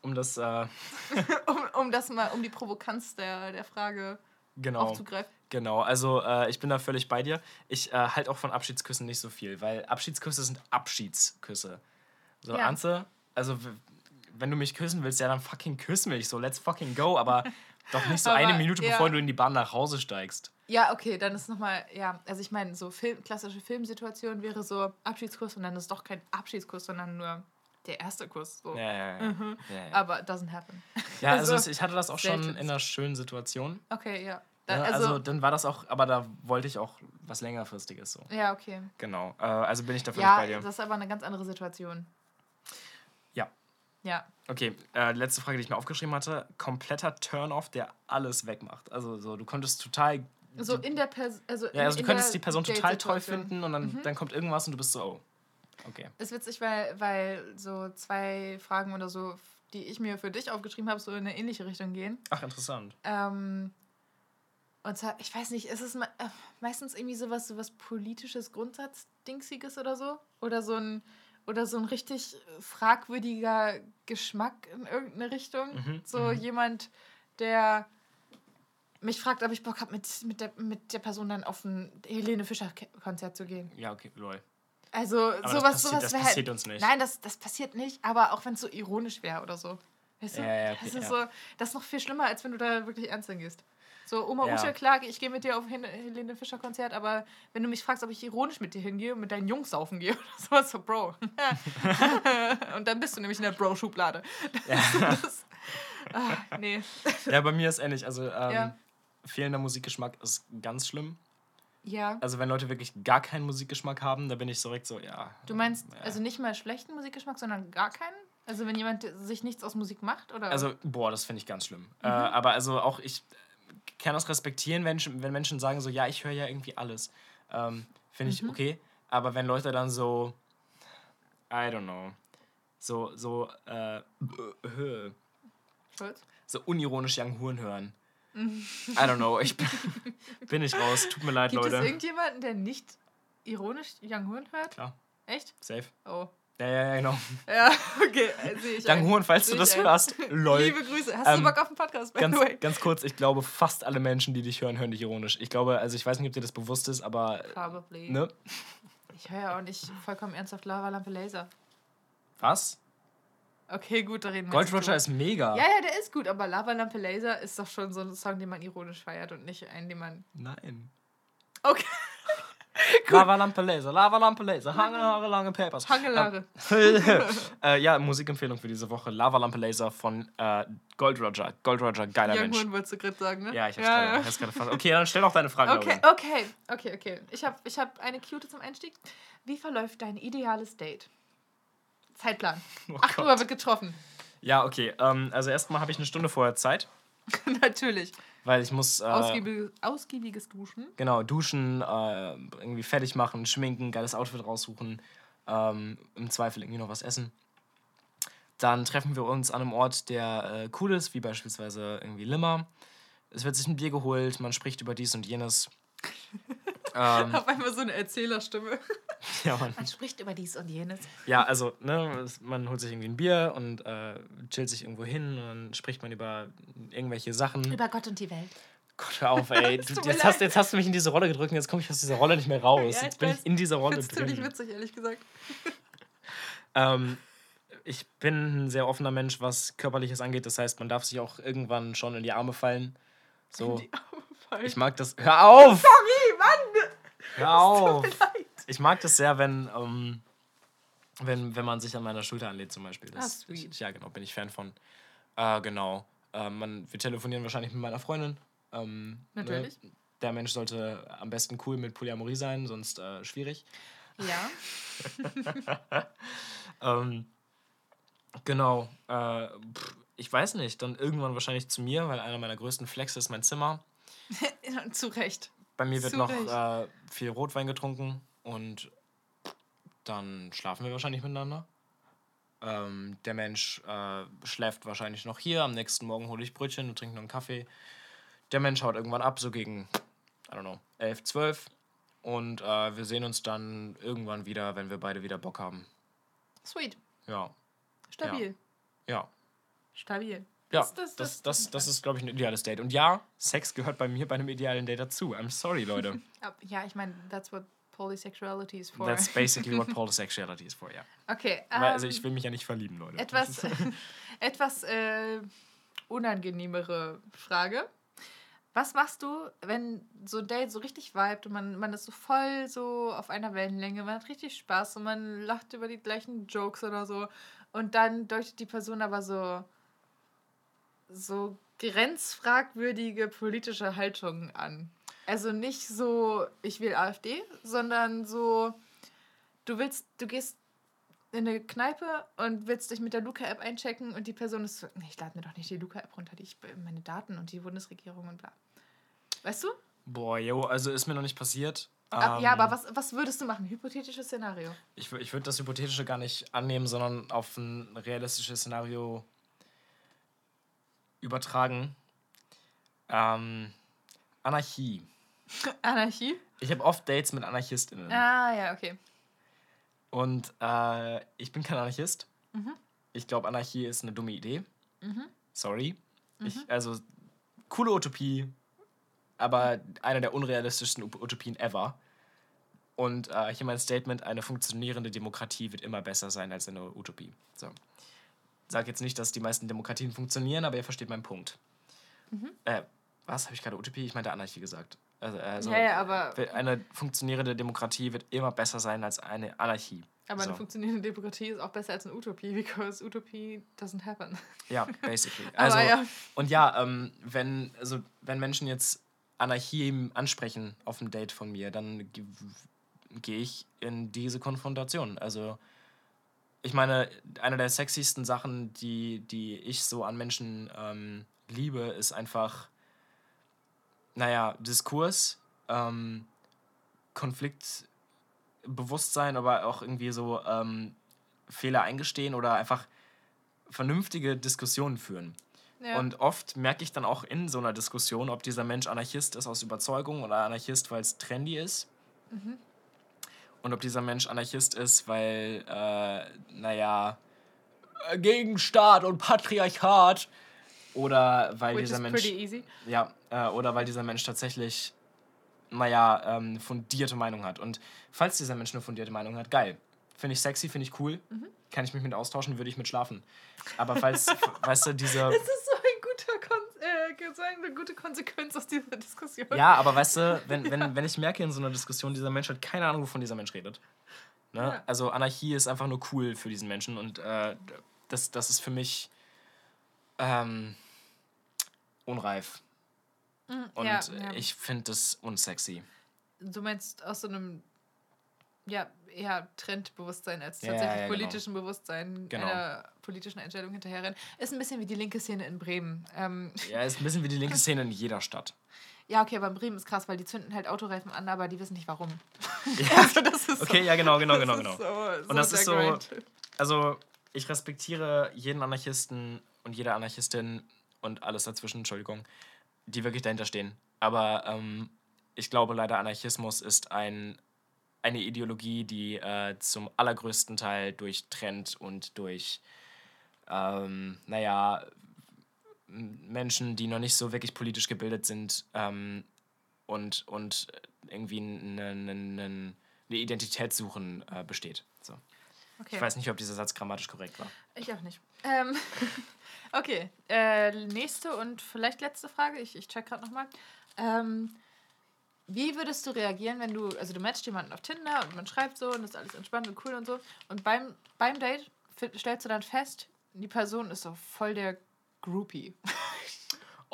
Um das, äh, um, um das mal, um die Provokanz der, der Frage genau. aufzugreifen. Genau, also äh, ich bin da völlig bei dir. Ich äh, halte auch von Abschiedsküssen nicht so viel, weil Abschiedsküsse sind Abschiedsküsse. So, Ja. Anze, also wenn du mich küssen willst, ja dann fucking küss mich, so let's fucking go, aber doch nicht so Aber, eine Minute, ja. bevor du in die Bahn nach Hause steigst. Ja, okay, dann ist nochmal, ja, also ich meine, so Film, klassische Filmsituation wäre so Abschiedskuss und dann ist doch kein Abschiedskuss, sondern nur der erste Kuss. So. Ja, ja, ja. Mhm. ja, ja. Aber it doesn't happen. ja also also, ich hatte das auch schon in einer schönen Situation. Okay, ja. Ja, Dann, also, also, dann war das auch, aber da wollte ich auch was längerfristiges so. ja, okay. Genau. Äh, also bin ich da völlig Ja, bei dir. das ist aber eine ganz andere Situation. Ja. Ja. Okay, äh, letzte Frage, die ich mir aufgeschrieben hatte. Kompletter Turn-off, der alles wegmacht. Also so, du konntest total. So in der Person, also ja, also in, du könntest die Person total toll. Mhm. finden und dann, dann kommt irgendwas und du bist so, oh. Okay. Ist witzig, weil, weil so zwei Fragen oder so, die ich mir für dich aufgeschrieben habe, so in eine ähnliche Richtung gehen. Ach, interessant. Ähm, und zwar, ich weiß nicht, ist es me äh, meistens irgendwie sowas, sowas politisches Grundsatzdingsiges oder so? Oder so ein, oder so ein richtig fragwürdiger Geschmack in irgendeine Richtung? Mhm, So jemand, der mich fragt, ob ich Bock habe, mit, mit, der, mit der Person dann auf ein Helene Fischer-Konzert zu gehen. Ja, okay, lol. Also das sowas, passiert- sowas das wär passiert halt, uns nicht. Nein, das, das passiert nicht, aber auch wenn es so ironisch wäre oder so. Weißt du? Ja, ja, okay, das ist ja. so, das ist noch viel schlimmer, als wenn du da wirklich ernst hingehst. So, Oma Ja. Usche, klar, ich gehe mit dir auf Hen Helene Fischer Konzert, aber wenn du mich fragst, ob ich ironisch mit dir hingehe und mit deinen Jungs saufen gehe oder sowas, so Bro. und dann bist du nämlich in der Bro-Schublade. Das, ah, nee. Ja, bei mir ist ähnlich. Also, ähm, Ja. fehlender Musikgeschmack ist ganz schlimm. Ja. Also, wenn Leute wirklich gar keinen Musikgeschmack haben, da bin ich so direkt so, ja. Du meinst ja. also nicht mal schlechten Musikgeschmack, sondern gar keinen? Also wenn jemand sich nichts aus Musik macht? Oder? Also, boah, das finde ich ganz schlimm. Äh, Mhm. aber also auch ich kann das respektieren, wenn, wenn Menschen sagen so, ja, ich höre ja irgendwie alles. Ähm, finde Mhm. ich okay. Aber wenn Leute dann so, I don't know, so, so, äh, äh, so unironisch Young Huren hören. I don't know, ich bin, bin ich raus. Tut mir leid, Gibt es Leute. irgendjemanden, der nicht ironisch Young Horn hört? Klar, Echt? safe. Oh. Ja, ja, ja, genau. Ja, okay, äh, sehe ich. Falls du das ein. hörst. Lol. Liebe Grüße. Hast Ähm, du Bock auf den Podcast, by Ganz, the way? ganz kurz, ich glaube, fast alle Menschen, die dich hören, hören dich ironisch. Ich glaube, also ich weiß nicht, ob dir das bewusst ist, aber. Probably. Ne? Ich höre ja auch nicht vollkommen ernsthaft Lava Lampe Laser. Was? Okay, gut, da reden wir Gold Roger ist mega. Ja, ja, der ist gut, aber Lava Lampe Laser ist doch schon so ein Song, den man ironisch feiert und nicht einen, den man. Nein. Okay, Lava-Lampe Laser, Lava-Lampe Laser, Hange, Haare, lange Papers. Hangelare. äh, ja, Musikempfehlung für diese Woche: Lava-Lampe Laser von äh, Gold Roger. Gold Roger, geiler Young Mensch. Horn wolltest du gerade sagen, ne? Ja, ich hab's ja, gerade ja. hab's gerade fast. Okay, dann stell doch deine Frage. Okay, Lauren. okay, okay, okay. Ich habe ich hab eine Cute zum Einstieg. Wie verläuft dein ideales Date? Zeitplan. Oh 8 Gott. Uhr wird getroffen. Ja, okay. Ähm, also erstmal habe ich eine Stunde vorher Zeit, Natürlich. Weil ich muss äh, Ausgiebiges, ausgiebiges Duschen. genau duschen, äh, irgendwie fertig machen, schminken, geiles Outfit raussuchen, ähm, im Zweifel irgendwie noch was essen. Dann treffen wir uns an einem Ort, der äh, cool ist, wie beispielsweise irgendwie Limmer. Es wird sich ein Bier geholt, man spricht über dies und jenes. ähm, Auf einmal so eine Erzählerstimme. ja, man, Man spricht über dies und jenes. ja, also, ne, man holt sich irgendwie ein Bier und äh, chillt sich irgendwo hin und dann spricht man über irgendwelche Sachen. Über Gott und die Welt. Gott, hör auf, ey. Du, jetzt, hast, jetzt hast du mich in diese Rolle gedrückt und jetzt komme ich aus dieser Rolle nicht mehr raus. Ja, jetzt bin weiß. ich in dieser Rolle Find's ziemlich drin. witzig, ehrlich gesagt. Ähm, ich bin ein sehr offener Mensch, was Körperliches angeht. Das heißt, man darf sich auch irgendwann schon in die Arme fallen. So, Die Arme fallen. ich mag das. Hör auf! Sorry, Mann! Hör auf! Ich mag das sehr, wenn, ähm, wenn, wenn man sich an meiner Schulter anlädt, zum Beispiel. Das, Ah, sweet. Ja, genau, bin ich Fan von. Äh, genau. Äh, man, wir telefonieren wahrscheinlich mit meiner Freundin. Ähm, Natürlich. Ne? Der Mensch sollte am besten cool mit Polyamorie sein, sonst äh, schwierig. Ja. Ähm, genau. Äh, pff, ich weiß nicht. Dann irgendwann wahrscheinlich zu mir, weil einer meiner größten Flexe ist mein Zimmer. Zu Recht. Bei mir wird Zu noch äh, viel Rotwein getrunken und dann schlafen wir wahrscheinlich miteinander. Ähm, der Mensch äh, schläft wahrscheinlich noch hier. Am nächsten Morgen hole ich Brötchen und trinke noch einen Kaffee. Der Mensch haut irgendwann ab, so gegen, I don't know, 11, 12. Und äh, wir sehen uns dann irgendwann wieder, wenn wir beide wieder Bock haben. Sweet. Ja, Stabil. ja. Stabil. Ja, Das- das, das- das, das- ist, glaube ich, ein ideales Date. Und ja, Sex gehört bei mir bei einem idealen Date dazu. I'm sorry, Leute. Ja, ich meine, that's what polysexuality is for. That's basically what polysexuality is for, ja. okay. Weil, also ähm, ich will mich ja nicht verlieben, Leute. etwas etwas äh, unangenehmere Frage. Was machst du, wenn so ein Date so richtig vibet und man, man ist so voll so auf einer Wellenlänge, man hat richtig Spaß und man lacht über die gleichen Jokes oder so und dann deutet die Person aber so so grenzfragwürdige politische Haltungen an. Also nicht so, ich will AfD, sondern so, du willst, du gehst in eine Kneipe und willst dich mit der Luca-App einchecken und die Person ist so, nee, ich lade mir doch nicht die Luca-App runter, die ich meine Daten und die Bundesregierung und bla. Weißt du? Boah, jo, also ist mir noch nicht passiert. Ab- Ähm, ja, aber was, was würdest du machen? Hypothetisches Szenario. Ich, ich würde das Hypothetische gar nicht annehmen, sondern auf ein realistisches Szenario übertragen. Ähm, Anarchie. Anarchie? Ich habe oft Dates mit AnarchistInnen. Ah, ja, okay. Und äh, ich bin kein Anarchist. Mhm. Ich glaube, Anarchie ist eine dumme Idee. Mhm. Sorry. Ich, also, coole Utopie, aber eine der unrealistischsten Ut- Utopien ever. Und äh, hier mein Statement: Eine funktionierende Demokratie wird immer besser sein als eine Utopie. So. Sag jetzt nicht, dass die meisten Demokratien funktionieren, aber ihr versteht meinen Punkt. Mhm. Äh, was habe ich gerade Utopie? Ich meinte Anarchie gesagt. Also, also ja, ja, aber, eine funktionierende Demokratie wird immer besser sein als eine Anarchie. aber eine so. funktionierende Demokratie ist auch besser als eine Utopie, because Utopie doesn't happen. Ja, basically. Also, ja. Und ja, ähm, wenn, also, wenn Menschen jetzt Anarchie ansprechen auf einem Date von mir, dann ge- gehe ich in diese Konfrontation. Also, ich meine, eine der sexiesten Sachen, die, die ich so an Menschen ähm, liebe, ist einfach, naja, Diskurs, ähm, Konfliktbewusstsein, aber auch irgendwie so ähm, Fehler eingestehen oder einfach vernünftige Diskussionen führen. Ja. Und oft merke ich dann auch in so einer Diskussion, ob dieser Mensch Anarchist ist aus Überzeugung oder Anarchist, weil es trendy ist. und ob dieser Mensch Anarchist ist, weil, äh, naja, äh, gegen Staat und Patriarchat oder weil Which dieser is Mensch. Ja, äh, oder weil dieser Mensch tatsächlich, naja, ähm, fundierte Meinung hat. Und falls dieser Mensch eine fundierte Meinung hat, geil. Finde ich sexy, finde ich cool. Mhm. Kann ich mich mit austauschen, würde ich mit schlafen. Aber falls, weißt du, diese. Das ist so, ein guter Kon äh, so eine gute Konsequenz aus dieser Diskussion. Ja, aber weißt du, wenn, wenn, wenn ich merke in so einer Diskussion, dieser Mensch hat keine Ahnung, wovon dieser Mensch redet. Ne? Ja. Also Anarchie ist einfach nur cool für diesen Menschen und äh, das, das ist für mich ähm, unreif. Und ja, äh, ja. ich finde das unsexy. Du meinst aus so einem ja, eher Trendbewusstsein als Ja, tatsächlich ja, genau. politischen Bewusstsein Genau. einer politischen Einstellung hinterherrennen. Ist ein bisschen wie die linke Szene in Bremen. Ähm, Ja, ist ein bisschen wie die linke Szene in jeder Stadt. ja, okay, aber in Bremen ist krass, weil die zünden halt Autoreifen an, aber die wissen nicht warum. Ja. Also das ist Okay, so, ja, genau, genau, genau, genau. So, so Und das ist so- Grind. Also, ich respektiere jeden Anarchisten und jede Anarchistin und alles dazwischen, Entschuldigung, die wirklich dahinter stehen. Aber ähm, ich glaube leider, Anarchismus ist ein, eine Ideologie, die äh, zum allergrößten Teil durch Trend und durch, ähm, naja, Menschen, die noch nicht so wirklich politisch gebildet sind ähm, und, und irgendwie eine, eine, eine, eine Identität suchen äh, besteht. So. Okay. Ich weiß nicht, ob dieser Satz grammatisch korrekt war. Ich auch nicht. Ähm, okay, äh, nächste und vielleicht letzte Frage. Ich, ich check gerade nochmal. Ähm, wie würdest du reagieren, wenn du, also du matchst jemanden auf Tinder und man schreibt so und ist alles entspannt und cool und so und beim, beim Date stellst du dann fest, die Person ist so voll der Groupie.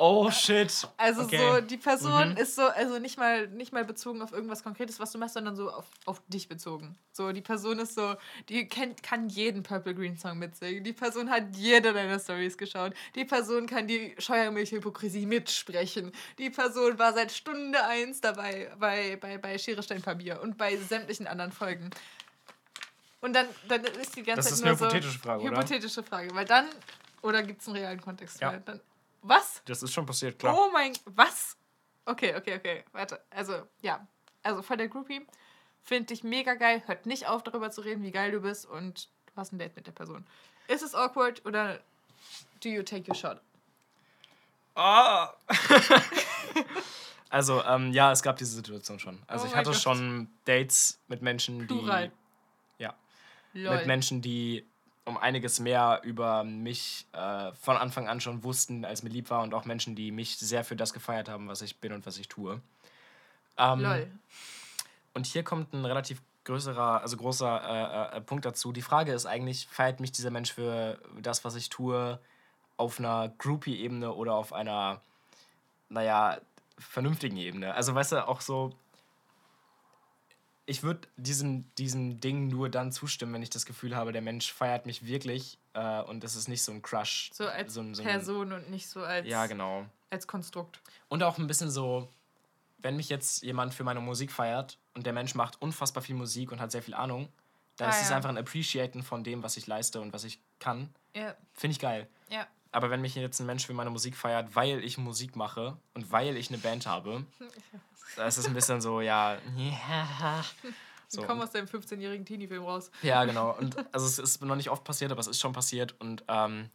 Oh shit. Also Okay. so, die Person Mhm. ist so, also nicht mal, nicht mal bezogen auf irgendwas Konkretes, was du machst, sondern so auf, auf dich bezogen. So, die Person ist so, die kennt, kann jeden Purple Green Song mitsingen. Die Person hat jede deiner Stories geschaut. Die Person kann die Scheuermilch-Hypokrisie mitsprechen. Die Person war seit Stunde eins dabei bei, bei, bei Schere, Stein, Papier und bei sämtlichen anderen Folgen. Und dann, dann ist die ganze Das Zeit ist nur eine so... hypothetische Frage, oder? Hypothetische Frage, weil dann... Oder gibt es einen realen Kontext? Ja. Dann, was? Das ist schon passiert, klar. Oh mein, was? Okay, okay, okay, warte. Also, ja. Also, voll der Groupie. Finde ich mega geil. Hört nicht auf, darüber zu reden, wie geil du bist und du hast ein Date mit der Person. Ist es awkward oder do you take your shot? Ah. also, ähm, ja, es gab diese Situation schon. Also Oh ich hatte Gott. schon Dates mit Menschen, Plural. die. Ja. Lol. Mit Menschen, die um einiges mehr über mich äh, von Anfang an schon wussten, als mir lieb war, und auch Menschen, die mich sehr für das gefeiert haben, was ich bin und was ich tue. Ähm, Lol. Und hier kommt ein relativ größerer, also großer äh, äh, Punkt dazu. Die Frage ist eigentlich, feiert mich dieser Mensch für das, was ich tue, auf einer Groupie-Ebene oder auf einer, naja, vernünftigen Ebene? Also, weißt du, auch so, ich würde diesem, diesem Ding nur dann zustimmen, wenn ich das Gefühl habe, der Mensch feiert mich wirklich äh, und es ist nicht so ein Crush. So als so ein- so ein- Person und nicht so als, Ja, genau. als Konstrukt. Und auch ein bisschen so, wenn mich jetzt jemand für meine Musik feiert und der Mensch macht unfassbar viel Musik und hat sehr viel Ahnung, dann Ah, ist es ja. einfach ein Appreciaten von dem, was ich leiste und was ich kann. Ja, Finde ich geil. ja. Aber wenn mich jetzt ein Mensch für meine Musik feiert, weil ich Musik mache und weil ich eine Band habe, da ist es ein bisschen so, ja, ja. So, Komm aus deinem 15-jährigen Teenie-Film raus. ja, genau. Und also es ist noch nicht oft passiert, aber es ist schon passiert und ähm,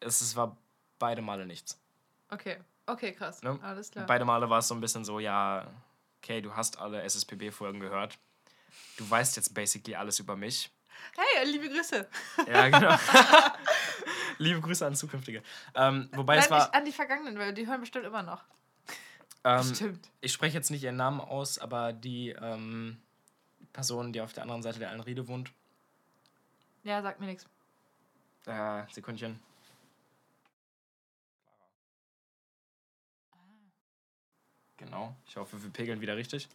es, es war beide Male nichts. Okay, okay, krass. Ne? Alles klar. Beide Male war es so ein bisschen so, ja, okay, du hast alle SSPB-Folgen gehört. Du weißt jetzt basically alles über mich. Hey, liebe Grüße. Ja, genau. Liebe Grüße an zukünftige. Ähm, wobei es Nein, war. ich, an die Vergangenen, weil die hören bestimmt immer noch. Ähm, ich spreche jetzt nicht ihren Namen aus, aber die ähm, Person, die auf der anderen Seite der Allenriede wohnt. Ja, sagt mir nichts. Äh, Sekündchen. Genau. Ich hoffe, wir pegeln wieder richtig.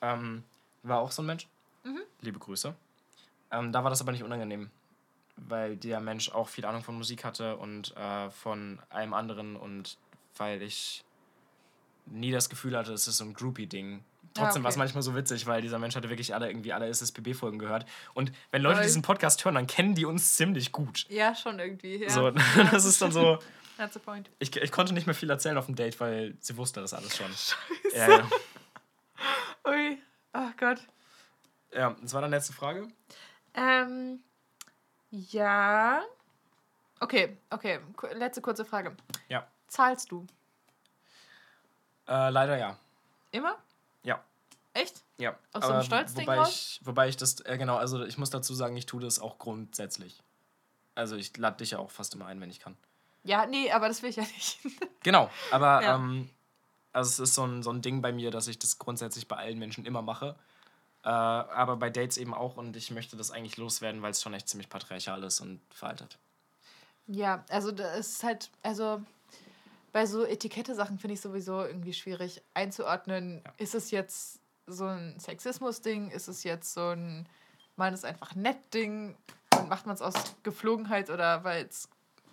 Ähm, war auch so ein Mensch. Mhm. Liebe Grüße. Ähm, da war das aber nicht unangenehm, weil der Mensch auch viel Ahnung von Musik hatte und äh, von allem anderen und weil ich nie das Gefühl hatte, es ist so ein Groupie-Ding. Trotzdem Ah, war es okay. manchmal so witzig, weil dieser Mensch hatte wirklich alle irgendwie alle SSPB-Folgen gehört. Und wenn Leute diesen Podcast hören, dann kennen die uns ziemlich gut. Ja, schon irgendwie. Ja. So, das ist dann so. That's the point. Ich, ich konnte nicht mehr viel erzählen auf dem Date, weil sie wusste das alles schon. Scheiße. Ja, ja. Ui. Ach Gott. Ja, das war dann letzte Frage. Ähm, ja. Okay, okay. Letzte kurze Frage. Ja. Zahlst du? Äh, leider ja. Immer? Ja. Echt? Ja. Aus so einem Stolzding wobei raus? ich, wobei ich das, äh, genau, also ich muss dazu sagen, ich tue das auch grundsätzlich. Also ich lade dich ja auch fast immer ein, wenn ich kann. Ja, nee, aber das will ich ja nicht. Genau, aber Ja. ähm, also es ist so ein, so ein Ding bei mir, dass ich das grundsätzlich bei allen Menschen immer mache. Äh, aber bei Dates eben auch und ich möchte das eigentlich loswerden, weil es schon echt ziemlich patriarchal ist und veraltet. Ja, also das ist halt, also bei so Etikette-Sachen finde ich sowieso irgendwie schwierig einzuordnen. Ist es jetzt so ein Sexismus-Ding? Ist es jetzt so ein man ist einfach nett Ding und macht man es aus Geflogenheit oder weil es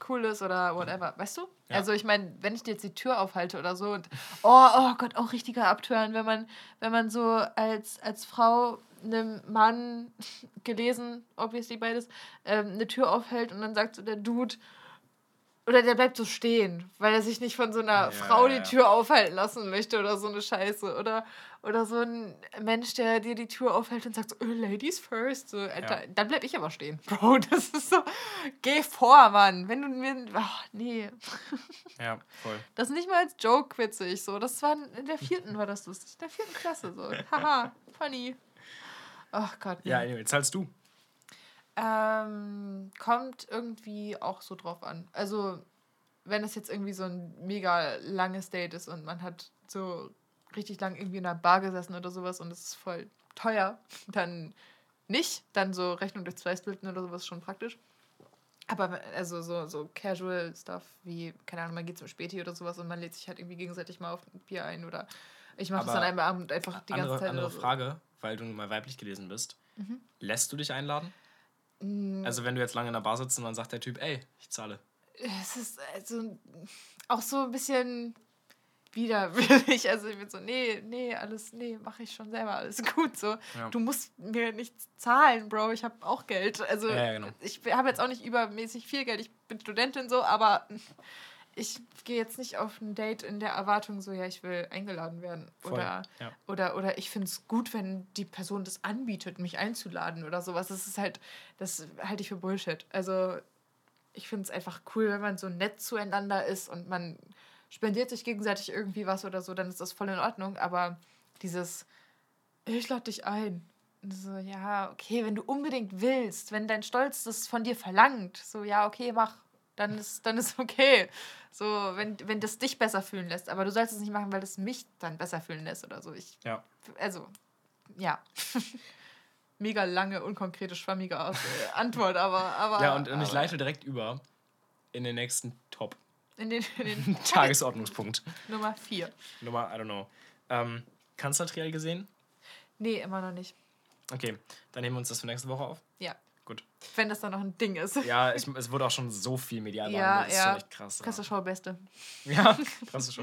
cool ist oder whatever, weißt du? Ja. Also ich meine, wenn ich dir jetzt die Tür aufhalte oder so und oh, oh Gott, auch richtiger Abtören, wenn man wenn man so als als Frau einem Mann gelesen, obviously beides, ähm, eine Tür aufhält und dann sagt so der Dude oder der bleibt so stehen, weil er sich nicht von so einer Ja, Frau die ja. Tür aufhalten lassen möchte oder so eine Scheiße. Oder, oder so ein Mensch, der dir die Tür aufhält und sagt so, "Äh, Ladies first. So, Alter, dann bleib ich aber stehen. Bro, das ist so, geh vor, Mann. Wenn du mir, ach, nee. Ja, voll. Das ist nicht mal als Joke witzig. So. Das war in der vierten, war das lustig. In der vierten Klasse so. Haha, funny. Ach Gott. nee. Ja, anyway, zahlst du. Ähm, kommt irgendwie auch so drauf an. Also, wenn es jetzt irgendwie so ein mega langes Date ist und man hat so richtig lang irgendwie in einer Bar gesessen oder sowas und es ist voll teuer, dann nicht. Dann so Rechnung durch zwei splitten oder sowas ist schon praktisch. Aber also so, so Casual Stuff wie, keine Ahnung, man geht zum Späti oder sowas und man lädt sich halt irgendwie gegenseitig mal auf ein Bier ein oder ich mache das an einem Abend einfach die ganze Andere, Zeit. andere. Frage, weil du nun mal weiblich gelesen bist. Mhm. Lässt du dich einladen? Mm, Also wenn du jetzt lange in der Bar sitzt und dann sagt der Typ, ey, ich zahle. es ist also auch so ein bisschen widerwillig. Also ich bin so, nee, nee, alles, nee, mache ich schon selber, alles gut so. Ja. Du musst mir nichts zahlen, Bro, ich habe auch Geld. Also Ja, ja, genau. ich habe jetzt auch nicht übermäßig viel Geld, ich bin Studentin so, aber ich gehe jetzt nicht auf ein Date in der Erwartung so, ja, ich will eingeladen werden. Voll, Oder, ja. oder, oder ich finde es gut, wenn die Person das anbietet, mich einzuladen oder sowas. Das ist halt, das halte ich für Bullshit. Also ich finde es einfach cool, wenn man so nett zueinander ist und man spendiert sich gegenseitig irgendwie was oder so, dann ist das voll in Ordnung. Aber dieses, ich lade dich ein. So, ja, okay, wenn du unbedingt willst, wenn dein Stolz das von dir verlangt, so, ja, okay, mach, dann ist, dann ist okay. So, wenn, wenn das dich besser fühlen lässt. Aber du sollst es nicht machen, weil das mich dann besser fühlen lässt oder so. Ich, Ja. also, ja. Mega lange, unkonkrete, schwammige Aus äh, Antwort, aber, aber. Ja, und, und ich leite direkt über in den nächsten Top. In den, in den Tagesordnungspunkt. Nummer 4. Nummer, I don't know. Ähm, Kanzlertrial gesehen? Nee, immer noch nicht. Okay, dann nehmen wir uns das für nächste Woche auf. Ja. Gut. Wenn das dann noch ein Ding ist. Ja, es, es wurde auch schon so viel medial Ja. Das ist ja. schon echt krass. Klasse Show, Beste. Ja, krasse.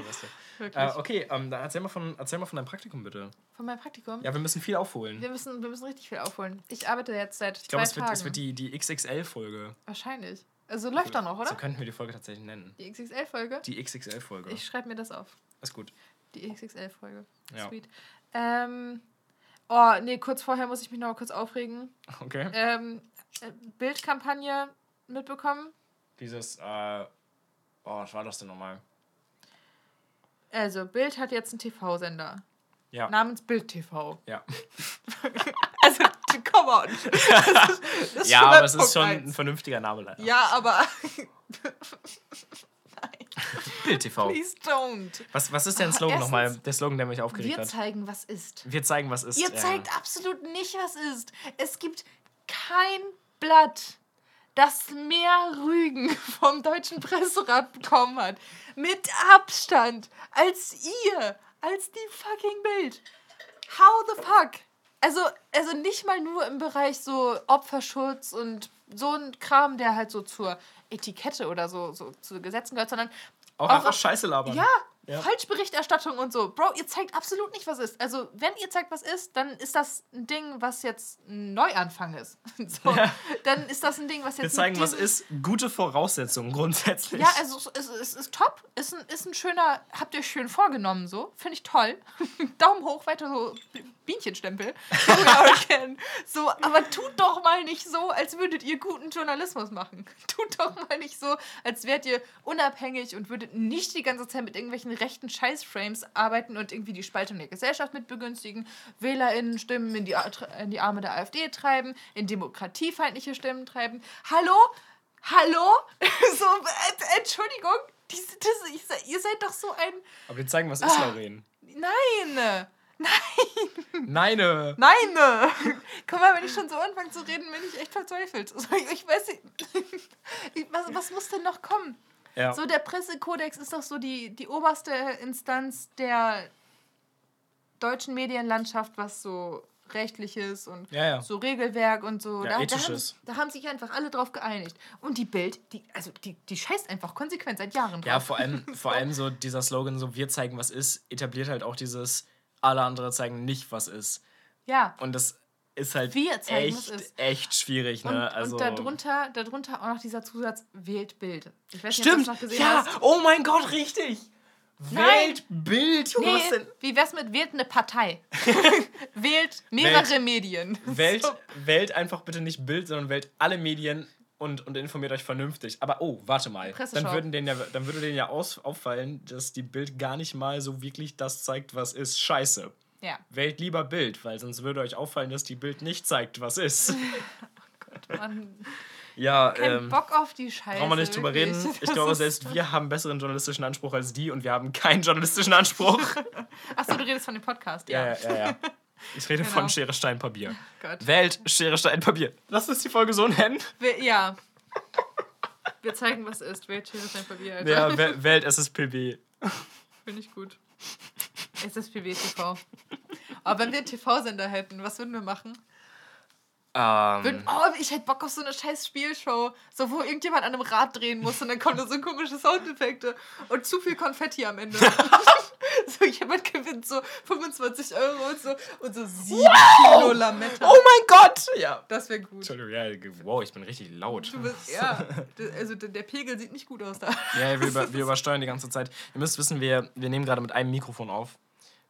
Wirklich. Äh, okay, ähm, dann erzähl mal, von, erzähl mal von deinem Praktikum bitte. Von meinem Praktikum. Ja, wir müssen viel aufholen. Wir müssen, wir müssen richtig viel aufholen. Ich arbeite jetzt seit Ich glaube, zwei es wird, Tagen. es wird die, die XXL-Folge. Wahrscheinlich. Also läuft da noch, oder? So könnten wir die Folge tatsächlich nennen. Die XXL-Folge? Die XXL-Folge. Ich schreibe mir das auf. Ist gut. Die XXL-Folge. Ja. Sweet. Ähm, oh, nee, kurz vorher muss ich mich noch mal kurz aufregen. Okay. Ähm, äh, Bildkampagne mitbekommen. Dieses, äh, oh, was war das denn nochmal? Also, Bild hat jetzt einen TV-Sender. Ja. Namens Bild TV. Ja. Also, come on. Das ist, das ja, aber es ist Punkt schon eins. ein vernünftiger Name leider. Ja, aber. Bild TV. Please don't. Was, was ist denn der Ah, Slogan nochmal? Der Slogan, der mich aufgeregt Wir hat. zeigen, was ist. Wir zeigen, was ist. Ihr ja. zeigt absolut nicht, was ist. Es gibt kein Blatt, das mehr Rügen vom Deutschen Presserat bekommen hat. Mit Abstand. Als ihr. Als die fucking Bild. How the fuck? Also, also nicht mal nur im Bereich so Opferschutz und so ein Kram, der halt so zur Etikette oder so, so zu Gesetzen gehört, sondern Auch, auch- einfach Scheiße labern. ja, Ja. Falschberichterstattung und so. Bro, ihr zeigt absolut nicht, was ist. Also, wenn ihr zeigt, was ist, dann ist das ein Ding, was jetzt ein Neuanfang ist. So, Ja. Dann ist das ein Ding, was jetzt. Wir zeigen, was ist. Gute Voraussetzungen grundsätzlich. Ja, also es ist, es ist top. Ist ein, ist ein schöner, habt ihr schön vorgenommen so. Finde ich toll. Daumen hoch, weiter so Bienchenstempel. euch. So, aber tut doch mal nicht so, als würdet ihr guten Journalismus machen. Tut doch mal nicht so, als wärt ihr unabhängig und würdet nicht die ganze Zeit mit irgendwelchen rechten Scheißframes arbeiten und irgendwie die Spaltung der Gesellschaft mit begünstigen, WählerInnen Stimmen in die, in die Arme der AfD treiben, in demokratiefeindliche Stimmen treiben. Hallo? Hallo? so, äh, Entschuldigung, diese, das, ich, se- ihr seid doch so ein. Aber wir zeigen, was Ah. ist, Lauren. Nein! Nein! Nein! Guck mal, wenn ich schon so anfange zu reden, bin ich echt verzweifelt. Ich, ich weiß nicht. Ich- was, was muss denn noch kommen? Ja. So, der Pressekodex ist doch so die, die oberste Instanz der deutschen Medienlandschaft, was so rechtliches und Ja, ja. so Regelwerk und so. Ja, da, da, haben, da haben sich einfach alle drauf geeinigt. Und die Bild, die, also die, die scheißt einfach konsequent seit Jahren drauf. Ja, vor allem, vor allem so dieser Slogan, so wir zeigen, was ist, etabliert halt auch dieses, alle andere zeigen nicht, was ist. ja. Und das ist halt echt, echt schwierig, Und, ne? also, und darunter, darunter auch noch dieser Zusatz wählt Bild. Ich weiß nicht, Stimmt! ob du das noch gesehen Ja! hast. Oh mein Gott, richtig! Nein. Wählt Bild! Junge, Nee, denn? wie wär's mit wählt eine Partei? wählt mehrere Wählt- Medien. Wählt, So. wählt einfach bitte nicht Bild, sondern wählt alle Medien und, und informiert euch vernünftig. Aber oh, warte mal. Dann, würden denen ja, dann würde denen ja aus, auffallen, dass die Bild gar nicht mal so wirklich das zeigt, was ist. Scheiße. Ja, Wählt lieber Bild, weil sonst würde euch auffallen, dass die Bild nicht zeigt, was ist. man, ja, kein ähm, Bock auf die Scheiße. brauchen wir nicht drüber reden. Ich glaube, selbst wir haben besseren journalistischen Anspruch als die und wir haben keinen journalistischen Anspruch. Achso, du redest von dem Podcast, ja, ja. ja, ja. ja. Ich rede Genau. von Schere, Stein, Papier. Gott. Wählt Schere, Stein, Papier. Lass uns die Folge so nennen. Wir, ja. Wir zeigen, was ist. Wählt Schere, Stein, Papier, Alter. Ja, wählt SSPB. Finde ich gut. SSPB TV. Aber wenn wir einen TV-Sender hätten, was würden wir machen? Ähm, Würden, oh, ich hätte Bock auf so eine scheiß Spielshow, so wo irgendjemand an einem Rad drehen muss und dann kommen da so komische Soundeffekte und zu viel Konfetti am Ende. so jemand gewinnt so 25 Euro und so und so 7 Kilo Lametta. oh mein Gott! Ja. Das wäre gut. Entschuldigung, ja, wow, ich bin richtig laut. Du bist, ja, also der Pegel sieht nicht gut aus da. Ja, wir, über, wir übersteuern die ganze Zeit. Ihr müsst wissen, wir, wir nehmen gerade mit einem Mikrofon auf.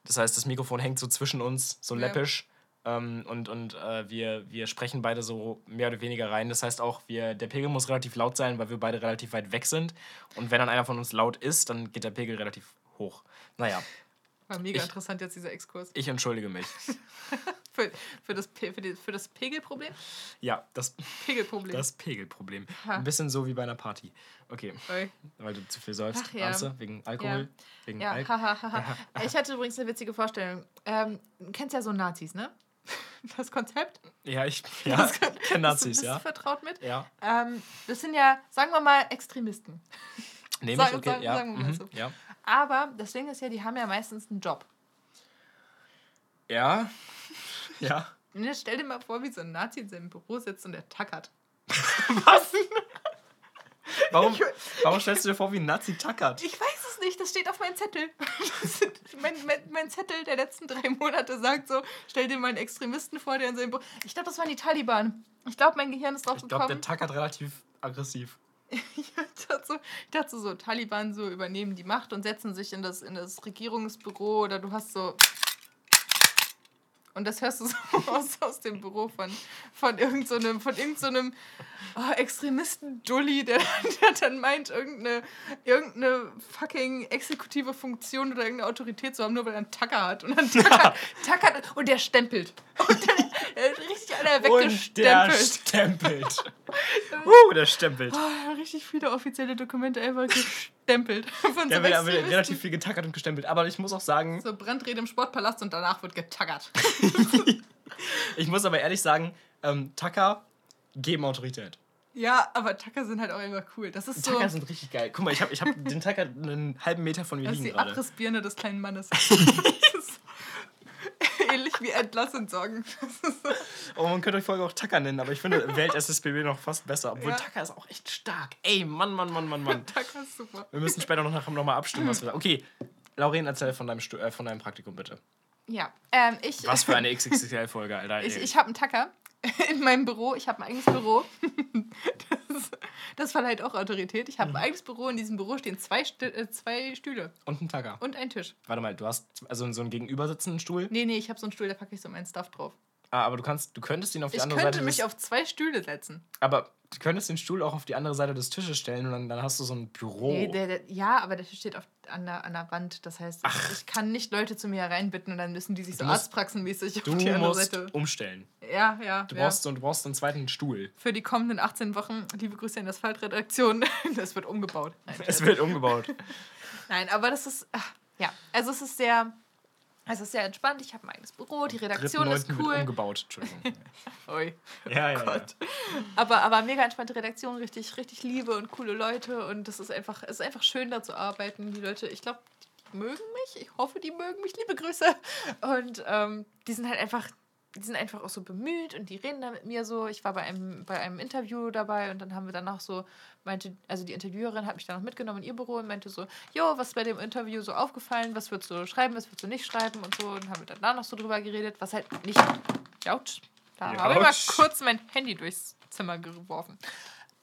Das heißt, das Mikrofon hängt so zwischen uns, so Ja. läppisch. Ähm, und und äh, wir, wir sprechen beide so mehr oder weniger rein. Das heißt auch, wir, der Pegel muss relativ laut sein, weil wir beide relativ weit weg sind. Und wenn dann einer von uns laut ist, dann geht der Pegel relativ hoch. Naja, War mega Ich- interessant jetzt dieser Exkurs. ich entschuldige mich. Für, für, das, für, die, für das Pegelproblem? Ja, das, Pegelproblem. das Pegelproblem. Ha. Ein bisschen so wie bei einer Party. Okay, Oi. weil du zu viel säufst. Ach ja. Du? Wegen Alkohol? Wegen Ja, Alk. Ich hatte übrigens eine witzige Vorstellung. Ähm, du kennst ja so Nazis, ne? Das Konzept? ja, ich ja, kenne Nazis, bist, ja. Bist du vertraut mit? Ja. Ähm, das sind ja, sagen wir mal, Extremisten. Nehme ich, okay. sag- ja. sagen wir mal mhm, so. ja. Aber das Ding ist ja, die haben ja meistens einen Job. Ja. Ja. Und jetzt stell dir mal vor, wie so ein Nazi in seinem Büro sitzt und der tackert. Was? Warum, warum stellst du dir vor, wie ein Nazi tackert? Ich weiß es nicht, das steht auf meinem Zettel. Mein, mein, mein Zettel der letzten drei Monate sagt so, stell dir mal einen Extremisten vor, der in seinem Büro... Ich glaube, das waren die Taliban. Ich glaube, mein Gehirn ist drauf Ich glaube, gekommen. der tackert relativ aggressiv. Ich dachte, so, ich dachte so, Taliban so übernehmen die Macht und setzen sich in das, in das Regierungsbüro oder du hast so. Und das hörst du so aus, aus dem Büro von, von irgendeinem so von irgend so einem, oh, Extremisten-Dulli, der, der dann meint, irgendeine, irgendeine fucking exekutive Funktion oder irgendeine Autorität zu haben, nur weil er einen Tacker hat. Und dann tackert, tackert und der stempelt. Und dann richtig einer Und der weggestempelt. stempelt. uh, der stempelt. Oh, richtig viele offizielle Dokumente einfach gestempelt. Von Der so wird, Extremisten. relativ viel getackert und gestempelt. Aber ich muss auch sagen, So Brandrede im Sportpalast und danach wird getaggert. ich muss aber ehrlich sagen, ähm, Tacker geben Autorität. Ja, aber Tacker sind halt auch immer cool. Das ist so Tacker sind richtig geil. Guck mal, ich habe ich hab den Tacker einen halben Meter von mir das ist liegen die gerade. Abrissbirne des kleinen Mannes. Ähnlich wie ist so- Oh, man könnte euch Folge auch Tacker nennen, aber ich finde Welt SSBB noch fast besser. Obwohl Ja. Tacker ist auch echt stark. Ey, Mann, Mann, Mann, Mann, Mann. Tacker ist super. Wir müssen später noch, noch mal abstimmen, was wir sagen. Okay, Lauren, erzähl von deinem, Stu äh, von deinem Praktikum bitte. Ja, ähm, ich. Was für eine XXL-Folge, Alter. Ich, ich habe einen Tacker in meinem Büro. Ich habe ein eigenes Büro. Das, das verleiht auch Autorität. Ich habe Mhm. ein eigenes Büro. In diesem Büro stehen zwei, Stü äh, zwei Stühle Und ein Tacker. und ein Tisch. Warte mal, du hast also so einen gegenübersitzenden Stuhl. Nee, nee, ich habe so einen Stuhl, da packe ich so meinen Stuff drauf. Ah, aber du kannst, du könntest ihn auf die Ich andere könnte Seite mich des, auf zwei Stühle setzen. Aber du könntest den Stuhl auch auf die andere Seite des Tisches stellen und dann, dann hast du so ein Büro. Nee, der, der, ja, aber der steht auf, an, der, an der Wand. Das heißt, ich, ich kann nicht Leute zu mir hereinbitten und dann müssen die sich so musst- arztpraxenmäßig du auf die andere musst Seite. umstellen. Ja, ja. Du, ja. brauchst, du brauchst einen zweiten Stuhl. Für die kommenden 18 Wochen, liebe Grüße in der Asphaltredaktion, das wird umgebaut. Nein, Es wird umgebaut. Nein, aber das ist, ach, ja, also es ist sehr, es ist sehr entspannt. Ich habe mein eigenes Büro, die Redaktion ist 3.9. cool. umgebaut. Entschuldigung. Ui. Ja, ja, ja. Gott. Aber, aber mega entspannte Redaktion, richtig, richtig Liebe und coole Leute und es ist einfach, es ist einfach schön da zu arbeiten. Die Leute, ich glaube, die mögen mich. Ich hoffe, die mögen mich. Liebe Grüße. Und ähm, die sind halt einfach, die sind einfach auch so bemüht und die reden da mit mir so. Ich war bei einem, bei einem Interview dabei und dann haben wir danach so, meinte, also die Interviewerin hat mich dann noch mitgenommen in ihr Büro und meinte so, jo, was ist bei dem Interview so aufgefallen, was würdest du schreiben, was würdest du nicht schreiben und so. Und haben wir dann da noch so drüber geredet, was halt nicht, Autsch, da Ja, habe ich mal kurz mein Handy durchs Zimmer geworfen.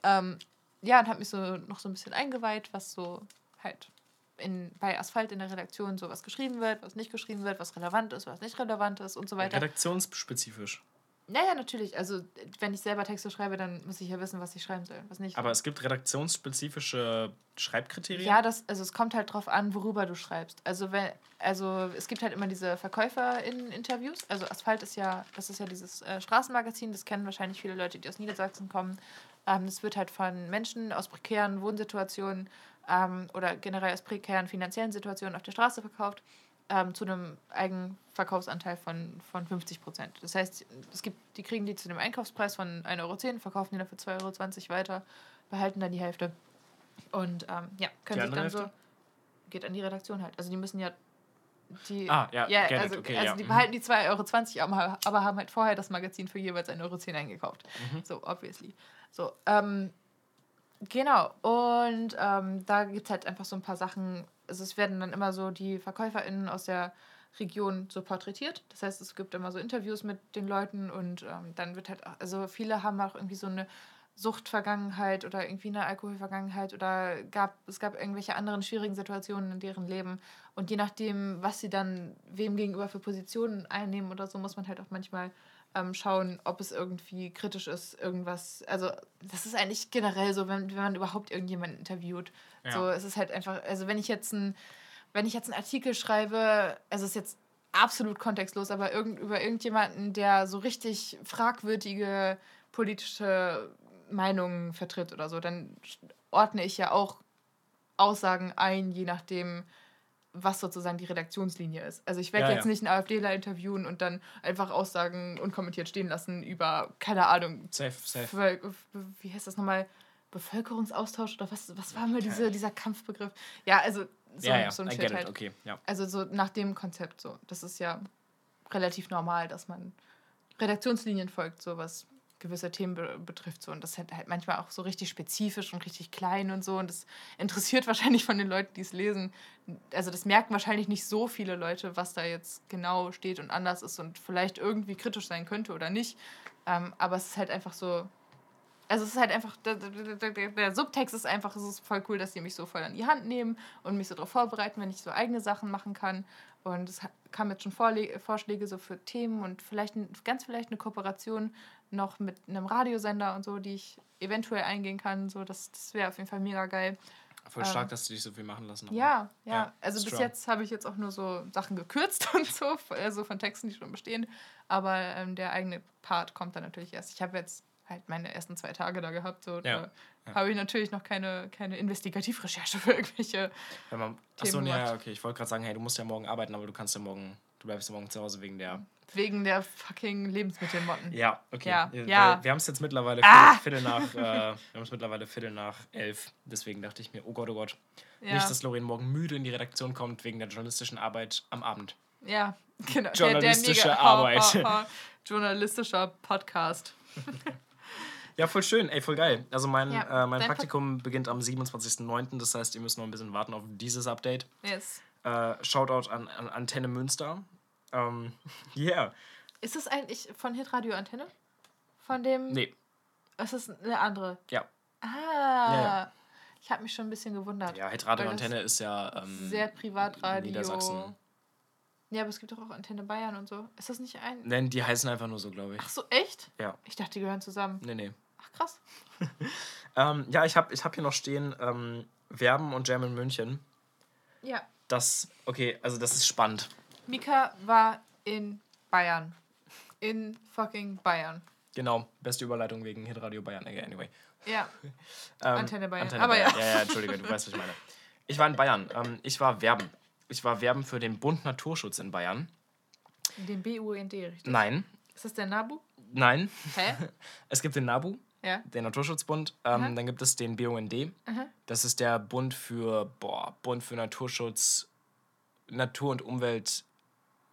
Ähm, ja, und habe mich so noch so ein bisschen eingeweiht, was so halt in, bei Asphalt in der Redaktion so was geschrieben wird, was nicht geschrieben wird, was relevant ist, was nicht relevant ist und so weiter. Redaktionsspezifisch. Naja, natürlich. Also, wenn ich selber Texte schreibe, dann muss ich ja wissen, was ich schreiben soll, was nicht. Aber es gibt redaktionsspezifische Schreibkriterien. Ja, das, also es kommt halt drauf an, worüber du schreibst. Also wenn, also es gibt halt immer diese Verkäufer in Interviews. Also Asphalt ist ja, das ist ja dieses äh, Straßenmagazin, das kennen wahrscheinlich viele Leute, die aus Niedersachsen kommen. Ähm, das wird halt von Menschen aus prekären Wohnsituationen ähm, oder generell aus prekären finanziellen Situationen auf der Straße verkauft, ähm, zu einem Eigenverkaufsanteil von, von 50 Prozent. Das heißt, es gibt, die kriegen die zu dem Einkaufspreis von 1,10 Euro, verkaufen die dann für 2,20 Euro weiter, behalten dann die Hälfte. Und ähm, ja, können sich dann andere so. Hälfte? Geht an die Redaktion halt. Also die müssen ja. Die, Ah, ja, ja, also, okay, also ja, die mhm. behalten die 2,20 Euro, aber, aber haben halt vorher das Magazin für jeweils 1,10 Euro eingekauft. Mhm. So, obviously. So, ähm, genau. Und ähm, da gibt es halt einfach so ein paar Sachen. Also es werden dann immer so die VerkäuferInnen aus der Region so porträtiert. Das heißt, es gibt immer so Interviews mit den Leuten und ähm, dann wird halt, also viele haben auch irgendwie so eine Suchtvergangenheit oder irgendwie eine Alkoholvergangenheit oder gab, es gab irgendwelche anderen schwierigen Situationen in deren Leben. Und je nachdem, was sie dann wem gegenüber für Positionen einnehmen oder so, muss man halt auch manchmal ähm, schauen, ob es irgendwie kritisch ist, irgendwas. Also, das ist eigentlich generell so, wenn, wenn man überhaupt irgendjemanden interviewt. Ja. So, es ist halt einfach, also wenn ich jetzt ein, wenn ich jetzt einen Artikel schreibe, also es ist jetzt absolut kontextlos, aber irgend, über irgendjemanden, der so richtig fragwürdige politische Meinungen vertritt oder so, dann ordne ich ja auch Aussagen ein, je nachdem, was sozusagen die Redaktionslinie ist. Also ich werde Ja, jetzt ja. nicht einen AfDler interviewen und dann einfach Aussagen unkommentiert stehen lassen über, keine Ahnung, Safe, safe. Wie heißt das nochmal? Bevölkerungsaustausch oder was, was war mal diese, dieser Kampfbegriff? Ja, also so, ja, so ein Shit halt. okay, ja. Also so nach dem Konzept so. Das ist ja relativ normal, dass man Redaktionslinien folgt, so was gewisse Themen be betrifft. So. Und das halt, halt manchmal auch so richtig spezifisch und richtig klein und so. Und das interessiert wahrscheinlich von den Leuten, die es lesen. Also das merken wahrscheinlich nicht so viele Leute, was da jetzt genau steht und anders ist und vielleicht irgendwie kritisch sein könnte oder nicht. Ähm, aber es ist halt einfach so. Also es ist halt einfach, der, der, der, Subtext ist einfach, es ist voll cool, dass die mich so voll an die Hand nehmen und mich so darauf vorbereiten, wenn ich so eigene Sachen machen kann. Und es ha- kamen jetzt schon Vorle Vorschläge so für Themen und vielleicht ganz vielleicht eine Kooperation noch mit einem Radiosender und so, die ich eventuell eingehen kann. So, das, das wäre auf jeden Fall mega geil. Voll stark, dass du dich so viel machen lassen hast. Ja, ja. Ja, also bis strong. jetzt habe ich jetzt auch nur so Sachen gekürzt und so, also von Texten, die schon bestehen. Aber ähm, der eigene Part kommt dann natürlich erst. Ich habe jetzt halt meine ersten zwei Tage da gehabt. So, Ja, da ja. habe ich natürlich noch keine, keine Investigativrecherche für irgendwelche. Wenn man, achso, ja, okay, ich wollte gerade sagen, hey, du musst ja morgen arbeiten, aber du kannst ja morgen, du bleibst ja morgen zu Hause wegen der. Wegen der fucking Lebensmittelmotten. Ja, okay. Ja, Weil ja. Wir haben es jetzt mittlerweile Ah! Viertel, nach, äh, wir haben es mittlerweile Viertel nach elf. Deswegen dachte ich mir, oh Gott, oh Gott. Nicht, dass Lorraine morgen müde in die Redaktion kommt wegen der journalistischen Arbeit am Abend. ja genau. Journalistische der, der Arbeit. Ha, ha, ha, journalistischer Podcast. Ja, voll schön, ey, voll geil. Also mein, Ja, äh, mein Praktikum beginnt am 27.09., das heißt, ihr müsst noch ein bisschen warten auf dieses Update. Yes. Äh, Shoutout an, an Antenne Münster. Ähm, yeah. Ist es eigentlich von Hitradio Antenne? Von dem. Nee, Es ist eine andere. ja. Ah. Ja, ja. Ich habe mich schon ein bisschen gewundert. Ja, Hitradio Antenne ist ja ähm, Sehr Privatradio. Niedersachsen. Ja, aber es gibt doch auch Antenne Bayern und so. Ist das nicht ein. Nein, die heißen einfach nur so, glaube ich. Ach so, echt? Ja. Ich dachte, die gehören zusammen. Nee, nee. Ach, krass. Ähm, ja, ich habe ich hab hier noch stehen ähm, Werben und Jam in München. Ja. Das, okay, also das ist spannend. Mika war in Bayern. In fucking Bayern. Genau, beste Überleitung wegen Hitradio Bayern. Anyway. Ja. Ähm, Antenne Bayern. Antenne Aber Bayern. ja. Ja, ja, Entschuldige, du weißt, was ich meine. Ich war in Bayern. Ähm, ich war werben. Ich war werben für den Bund Naturschutz in Bayern. Den BUND, richtig? Nein, Ist das der NABU? nein. Hä? Es gibt den NABU, Ja. den Naturschutzbund. Ähm, dann gibt es den BUND. Aha. Das ist der Bund für, boah, Bund für Naturschutz, Natur und Umwelt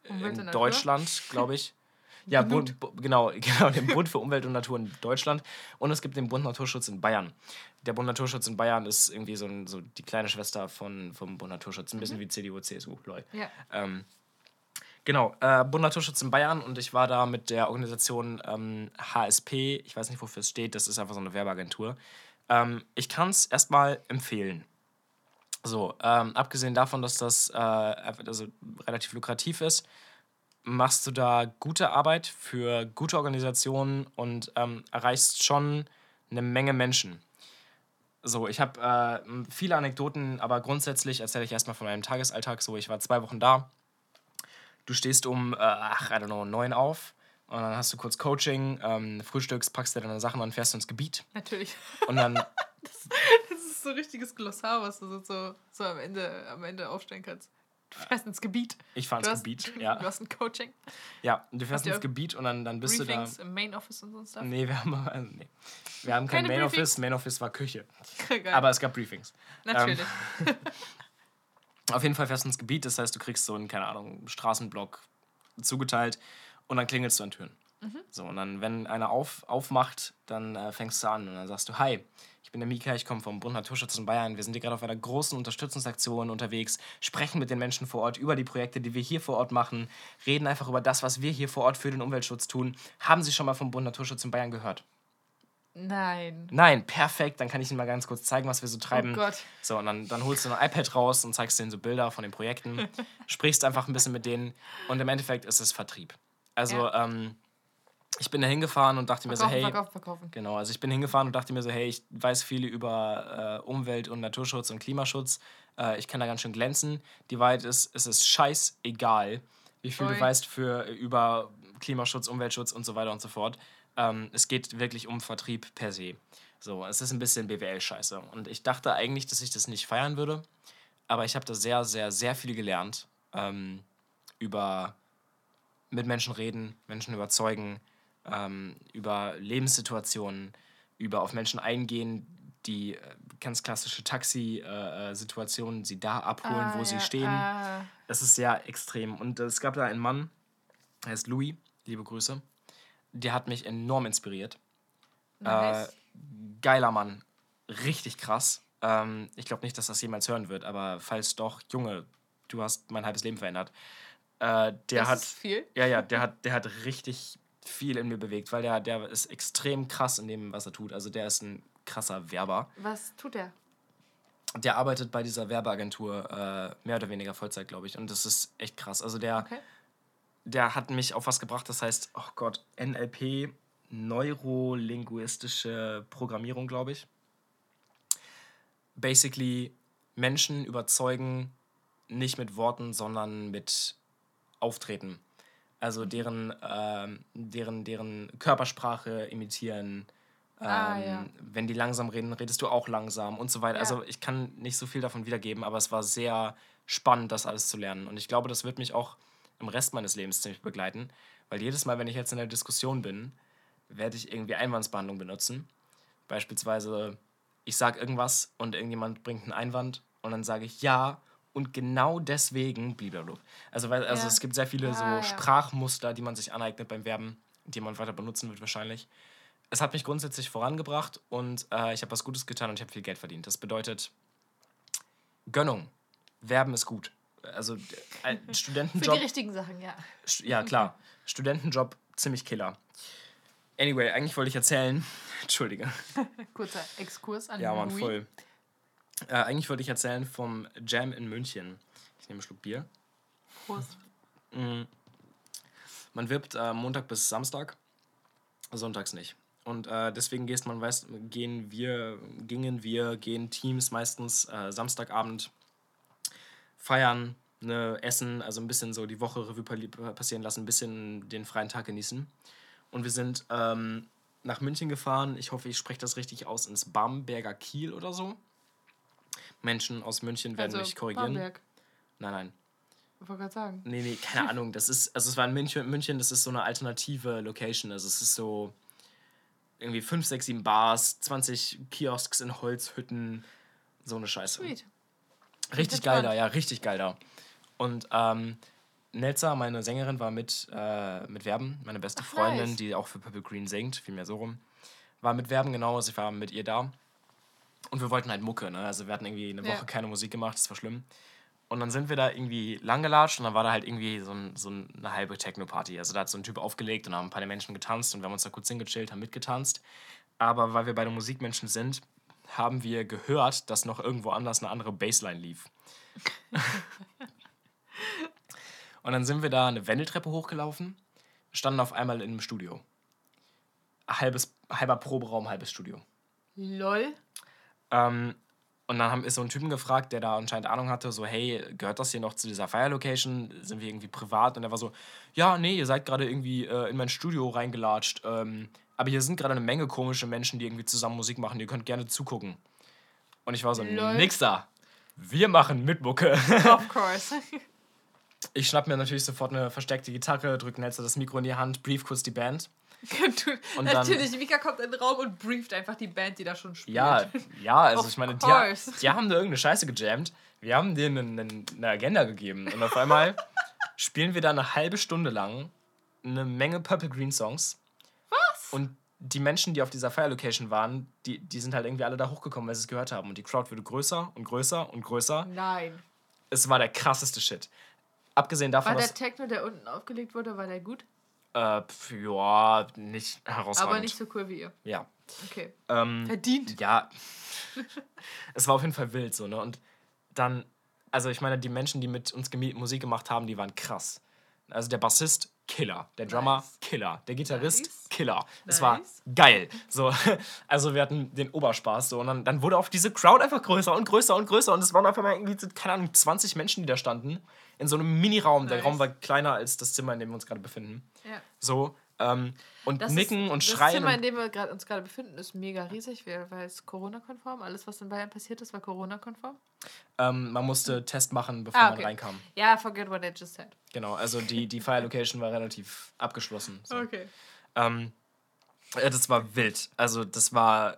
Umwelt in und? Deutschland, glaube ich. Ja, Bund, Bu- genau, genau, den Bund für Umwelt und Natur in Deutschland. Und es gibt den Bund Naturschutz in Bayern. Der Bund Naturschutz in Bayern ist irgendwie so, ein, so die kleine Schwester von, vom Bund Naturschutz. Ein bisschen wie CDU, CSU, lol. Ja. Ähm, genau, äh, Bund Naturschutz in Bayern und ich war da mit der Organisation ähm, HSP. Ich weiß nicht, wofür es steht, das ist einfach so eine Werbeagentur. Ähm, ich kann es erstmal empfehlen. So, ähm, abgesehen davon, dass das äh, also relativ lukrativ ist, machst du da gute Arbeit für gute Organisationen und ähm, erreichst schon eine Menge Menschen. So, ich habe äh, viele Anekdoten, aber grundsätzlich erzähle ich erstmal von meinem Tagesalltag. So, ich war zwei Wochen da. Du stehst um, äh, ach, I don't know, neun auf und dann hast du kurz Coaching, ähm, frühstückst, packst dir deine Sachen an, fährst ins Gebiet Natürlich. und dann Das ist so ein richtiges Glossar, was du so, so, am, Ende, am Ende aufstellen kannst. Du fährst ins Gebiet. ich fahre Du ins hast, Gebiet. Du Ja, hast ein Coaching, ja du fährst ins Gebiet und dann, dann bist Briefings du im Main Office und so Stuff. da. Nee, wir haben, also, nee. wir haben kein Keine Main Briefings? Office. Main Office war Küche. Geil. Aber es gab Briefings. Natürlich. Auf jeden Fall fährst du ins Gebiet, das heißt, du kriegst so einen, keine Ahnung, Straßenblock zugeteilt und dann klingelst du an Türen. Mhm. So, und dann, wenn einer auf, aufmacht, dann äh, fängst du an und dann sagst du, hi, ich bin der Mika, ich komme vom Bund Naturschutz in Bayern. Wir sind hier gerade auf einer großen Unterstützungsaktion unterwegs, sprechen mit den Menschen vor Ort über die Projekte, die wir hier vor Ort machen, reden einfach über das, was wir hier vor Ort für den Umweltschutz tun. Haben Sie schon mal vom Bund Naturschutz in Bayern gehört? Nein. Nein, perfekt, dann kann ich Ihnen mal ganz kurz zeigen, was wir so treiben. Oh Gott. So, und dann, dann holst du ein iPad raus und zeigst denen so Bilder von den Projekten, sprichst einfach ein bisschen mit denen und im Endeffekt ist es Vertrieb. Also, ähm, ich bin da hingefahren und dachte mir so, Verkaufen, hey, verkaufen, verkaufen. genau, also ich bin hingefahren und dachte mir so, hey, ich weiß viel über äh, Umwelt- und Naturschutz und Klimaschutz. Äh, ich kann da ganz schön glänzen. Die Wahrheit ist, es ist scheißegal, wie viel Ui. du weißt für, über Klimaschutz, Umweltschutz und so weiter und so fort. Ähm, es geht wirklich um Vertrieb per se. So, es ist ein bisschen BWL-Scheiße. Und ich dachte eigentlich, dass ich das nicht feiern würde. Aber ich habe da sehr, sehr, sehr viel gelernt. Ähm, über mit Menschen reden, Menschen überzeugen, ähm, über Lebenssituationen, über auf Menschen eingehen, die äh, ganz klassische Taxi-Situationen, sie da abholen, wo Ah, sie ja, stehen. ah. Das ist sehr extrem. Und äh, es gab da einen Mann, er heißt Louis, liebe Grüße. Der hat mich enorm inspiriert. Nice. Äh, geiler Mann. Richtig krass. Ähm, ich glaube nicht, dass das jemals hören wird, aber falls doch, Junge, du hast mein halbes Leben verändert. Äh, der das hat. ist viel. Ja, ja, der hat, der hat richtig viel in mir bewegt, weil der, der ist extrem krass in dem, was er tut. Also der ist ein krasser Werber. Was tut er? Der arbeitet bei dieser Werbeagentur äh, mehr oder weniger Vollzeit, glaube ich. Und das ist echt krass. Also der, Okay. Der hat mich auf was gebracht, das heißt, oh Gott, NLP, neurolinguistische Programmierung, glaube ich. Basically Menschen überzeugen nicht mit Worten, sondern mit Auftreten. Also deren, ähm, deren, deren Körpersprache imitieren. Ähm, Ah, ja. Wenn die langsam reden, redest du auch langsam und so weiter. Ja. Also ich kann nicht so viel davon wiedergeben, aber es war sehr spannend, das alles zu lernen. Und ich glaube, das wird mich auch im Rest meines Lebens ziemlich begleiten, weil jedes Mal, wenn ich jetzt in der Diskussion bin, werde ich irgendwie Einwandsbehandlung benutzen. Beispielsweise, ich sage irgendwas und irgendjemand bringt einen Einwand und dann sage ich ja und genau deswegen blablabla. Also, weil, also Ja. es gibt sehr viele so Ah, ja. Sprachmuster, die man sich aneignet beim Verben, die man weiter benutzen wird wahrscheinlich. Es hat mich grundsätzlich vorangebracht und äh, ich habe was Gutes getan und ich habe viel Geld verdient. Das bedeutet Gönnung. Werben ist gut. Also äh, Für Studentenjob. die richtigen Sachen, ja. Ja, klar. Studentenjob, ziemlich killer. Anyway, eigentlich wollte ich erzählen. Entschuldige. Kurzer Exkurs an Ja, Mann, Louis. voll. Äh, eigentlich wollte ich erzählen vom Jam in München. Ich nehme einen Schluck Bier. Prost. Man wirbt äh, Montag bis Samstag, sonntags nicht. Und äh, deswegen gehst man, weiß, gehen wir, gingen wir, gehen Teams meistens äh, Samstagabend feiern, ne, essen, also ein bisschen so die Woche Revue passieren lassen, ein bisschen den freien Tag genießen. Und wir sind ähm, nach München gefahren. Ich hoffe, ich spreche das richtig aus, ins Bamberger Kiel oder so. Menschen aus München werden Also, mich korrigieren. Bamberg. Nein, nein. Ich wollte gerade sagen. Nee, nee, keine Ahnung. Das ist, also es war in München, München, das ist so eine alternative Location. Also es ist so irgendwie 5, 6, 7 Bars, 20 Kiosks in Holzhütten, so eine Scheiße. Sweet. Richtig geil da, ja, richtig geil da. Und ähm, Nelza, meine Sängerin, war mit, äh, mit Werben, meine beste Ach, Freundin, nice. die auch für Purple Green singt, vielmehr so rum. War mit Werben genau, also ich war mit ihr da. Und wir wollten halt Mucke, ne? Also wir hatten irgendwie eine Ja. Woche keine Musik gemacht, das war schlimm. Und dann sind wir da irgendwie langgelatscht und dann war da halt irgendwie so, ein, so eine halbe Techno-Party. Also da hat so ein Typ aufgelegt und haben ein paar der Menschen getanzt und wir haben uns da kurz hingechillt, haben mitgetanzt. Aber weil wir beide Musikmenschen sind, haben wir gehört, dass noch irgendwo anders eine andere Bassline lief. und dann sind wir da eine Wendeltreppe hochgelaufen, standen auf einmal in einem Studio. Halbes, halber Proberaum, halbes Studio. Lol. Ähm, und dann haben, ist so ein Typen gefragt, der da anscheinend Ahnung hatte, so, hey, gehört das hier noch zu dieser Fire Location? Sind wir irgendwie privat? Und er war so, ja, nee, ihr seid gerade irgendwie äh, in mein Studio reingelatscht. Ähm, aber hier sind gerade eine Menge komische Menschen, die irgendwie zusammen Musik machen. Ihr könnt gerne zugucken. Und ich war so, Lol. nix da. Wir machen mit Mucke. Of course. Ich schnapp mir natürlich sofort eine versteckte Gitarre, drück Netzer das Mikro in die Hand, brief kurz die Band. Und dann- natürlich, Mika kommt in den Raum und brieft einfach die Band, die da schon spielt. Ja, ja, also Of ich meine, die, die haben da irgendeine Scheiße gejammt. Wir haben denen eine, eine Agenda gegeben. Und auf einmal spielen wir da eine halbe Stunde lang eine Menge Purple Green Songs. Und die Menschen, die auf dieser Fire Location waren, die, die sind halt irgendwie alle da hochgekommen, weil sie es gehört haben. Und die Crowd wurde größer und größer und größer. Nein. Es war der krasseste Shit. Abgesehen davon, War der dass. Techno, der unten aufgelegt wurde, war der gut? Äh, pf, ja, nicht herausragend. Aber nicht so cool wie ihr. Ja. Okay. Ähm, Verdient. Ja, es war auf jeden Fall wild so, ne? Und dann, also ich meine, die Menschen, die mit uns Musik gemacht haben, die waren krass. Also der Bassist, Killer. Der Drummer, Nice. Killer. Der Gitarrist, Nice. Killer. Es war Nice. geil. So, also wir hatten den Oberspaß so und dann, dann wurde auch diese Crowd einfach größer und größer und größer und es waren einfach mal irgendwie, keine Ahnung, 20 Menschen, die da standen. In so einem Mini-Raum. Der Nice. Raum war kleiner als das Zimmer, in dem wir uns gerade befinden. Ja. So, ähm, und Das nicken ist, und das schreien. Zimmer, und in dem wir grad, uns gerade befinden, ist mega riesig, weil es Corona-konform. Alles, was in Bayern passiert ist, war Corona-konform. Ähm, man musste Test machen, bevor Ah, man okay. reinkam. Ja, forget what I just said. Genau, also die, die Fire Location war relativ abgeschlossen. So. Okay. Ähm, ja, das war wild. Also das war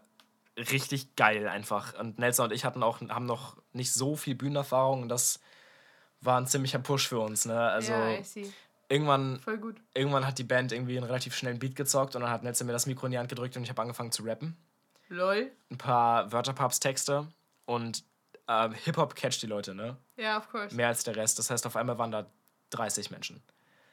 richtig geil einfach. Und Nelson und ich hatten auch, haben noch nicht so viel Bühnenerfahrung und das war ein ziemlicher Push für uns. Ne? Also ja. Irgendwann, Voll gut. irgendwann hat die Band irgendwie einen relativ schnellen Beat gezockt und dann hat Nelson mir das Mikro in die Hand gedrückt und ich habe angefangen zu rappen. Lol. Ein paar Wörterpubs-Texte und äh, Hip-Hop catcht die Leute, ne? Ja, of course. Mehr als der Rest. Das heißt, auf einmal waren da 30 Menschen.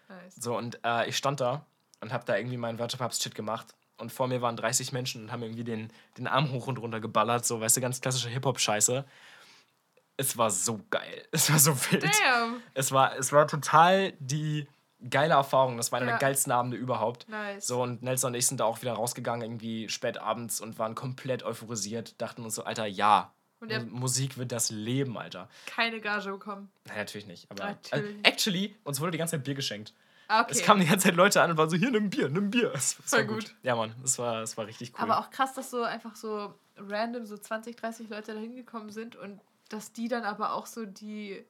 Nice. So, und äh, ich stand da und habe da irgendwie meinen Wörterpaps-Shit gemacht. Und vor mir waren 30 Menschen und haben irgendwie den, den Arm hoch und runter geballert. So, weißt du, ganz klassische Hip-Hop-Scheiße. Es war so geil. Es war so wild. Damn. Es war, es war total die geile Erfahrung. Das war eine Ja. der geilsten Abende überhaupt. Nice. So, und Nelson und ich sind da auch wieder rausgegangen, irgendwie spät abends und waren komplett euphorisiert. Dachten uns so, Alter, ja. Musik wird das Leben, Alter. keine Gage bekommen. Nein, natürlich nicht. Aber Natürlich. Äh, actually, uns wurde die ganze Zeit Bier geschenkt. Okay. Es kamen die ganze Zeit Leute an und waren so, hier, nimm Bier, nimm Bier. Es Voll war gut. gut. Ja, Mann, es war, es war richtig cool. Aber auch krass, dass so einfach so random so 20, 30 Leute da hingekommen sind und dass die dann aber auch so die,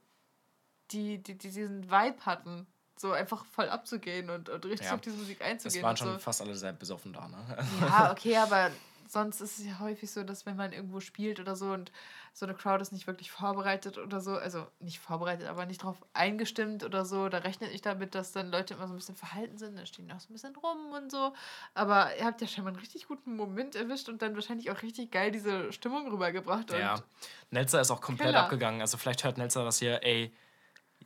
die, die, die diesen Vibe hatten, so einfach voll abzugehen und, und richtig Ja. auf diese Musik es einzugehen. waren und schon so. fast alle sehr besoffen da, ne? Ja, okay, aber sonst ist es ja häufig so, dass wenn man irgendwo spielt oder so und so eine Crowd ist nicht wirklich vorbereitet oder so, also nicht vorbereitet, aber nicht darauf eingestimmt oder so, da rechne ich damit, dass dann Leute immer so ein bisschen verhalten sind, dann stehen die auch so ein bisschen rum und so. Aber ihr habt ja scheinbar einen richtig guten Moment erwischt und dann wahrscheinlich auch richtig geil diese Stimmung rübergebracht. Ja. Nelzer ist auch komplett Killer. abgegangen. Also vielleicht hört Nelzer das hier, ey,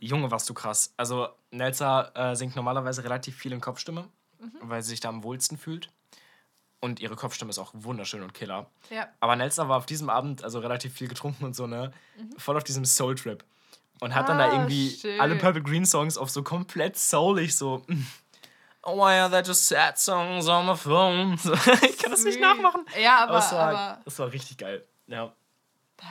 Junge, warst du krass. Also, Nelsa äh, singt normalerweise relativ viel in Kopfstimme, Mhm. weil sie sich da am wohlsten fühlt. Und ihre Kopfstimme ist auch wunderschön und killer. Ja. Aber Nelsa war auf diesem Abend also relativ viel getrunken und so, ne? Voll auf diesem Soul-Trip. Und hat dann da Mhm. Ah, irgendwie schön. alle Purple Green Songs auf so komplett soulig so. mm, Oh, why are there just sad songs on my phone? So, ich kann das nicht nachmachen. Ja, aber, es war, aber es war richtig geil. Ja.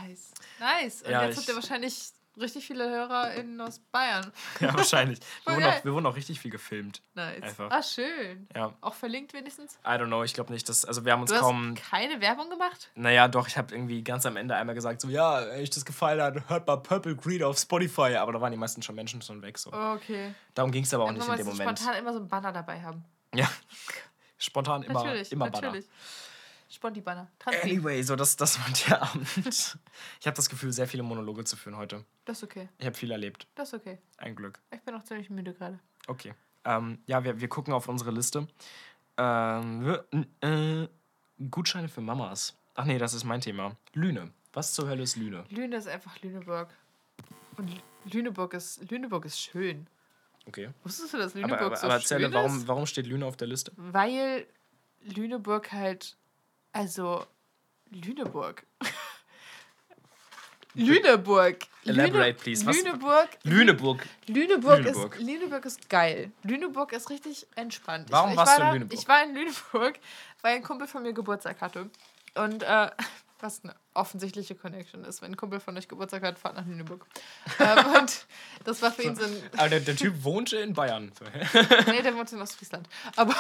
nice. Nice. Und Ja, jetzt habt ihr wahrscheinlich richtig viele HörerInnen aus Bayern. Ja, wahrscheinlich. Wir wurden, auch, wir wurden auch richtig viel gefilmt. Nice. Einfach. Ah, schön. Ja. Auch verlinkt wenigstens? I don't know, ich glaube nicht, dass. Also, wir haben uns Du hast kaum. keine Werbung gemacht? Naja, doch, ich habe irgendwie ganz am Ende einmal gesagt, so, ja, wenn euch das gefallen hat, hört mal Purple Green auf Spotify. Aber da waren die meisten schon Menschen schon weg. So. Okay. Darum ging es aber auch Dann nicht in dem Moment. spontan immer so ein Banner dabei haben. Ja. Spontan immer, natürlich, immer Banner. Sponti-Banner. Anyway, so das, das war der Abend. Ich habe das Gefühl, sehr viele Monologe zu führen heute. Das ist okay. Ich habe viel erlebt. Das ist okay. Ein Glück. Ich bin auch ziemlich müde gerade. Okay. Ähm, ja, wir, wir gucken auf unsere Liste. Ähm, äh, Gutscheine für Mamas. Ach nee, das ist mein Thema. Lüne. Was zur Hölle ist Lüne? Lüne ist einfach Lüneburg. Und Lüneburg ist, Lüneburg ist schön. Okay. Wusstest du, dass Aber, Lüneburg aber, so aber schön erzähle, warum, ist? warum steht Lüne auf der Liste? Weil Lüneburg halt, also Lüneburg. Lüneburg. Elaborate, please. Was- Lüneburg. Lüneburg. Lüneburg, Lüneburg. Ist, Lüneburg ist geil. Lüneburg ist richtig entspannt. Warum ich, ich warst war du in da- Lüneburg? Ich war in Lüneburg, weil ein Kumpel von mir Geburtstag hatte. Und äh, was eine offensichtliche Connection ist. Wenn ein Kumpel von euch Geburtstag hat, fahrt nach Lüneburg. ähm, und das war für ihn so ein... Aber der, der Typ wohnte in Bayern. Nee, der wohnt in Ostfriesland. Aber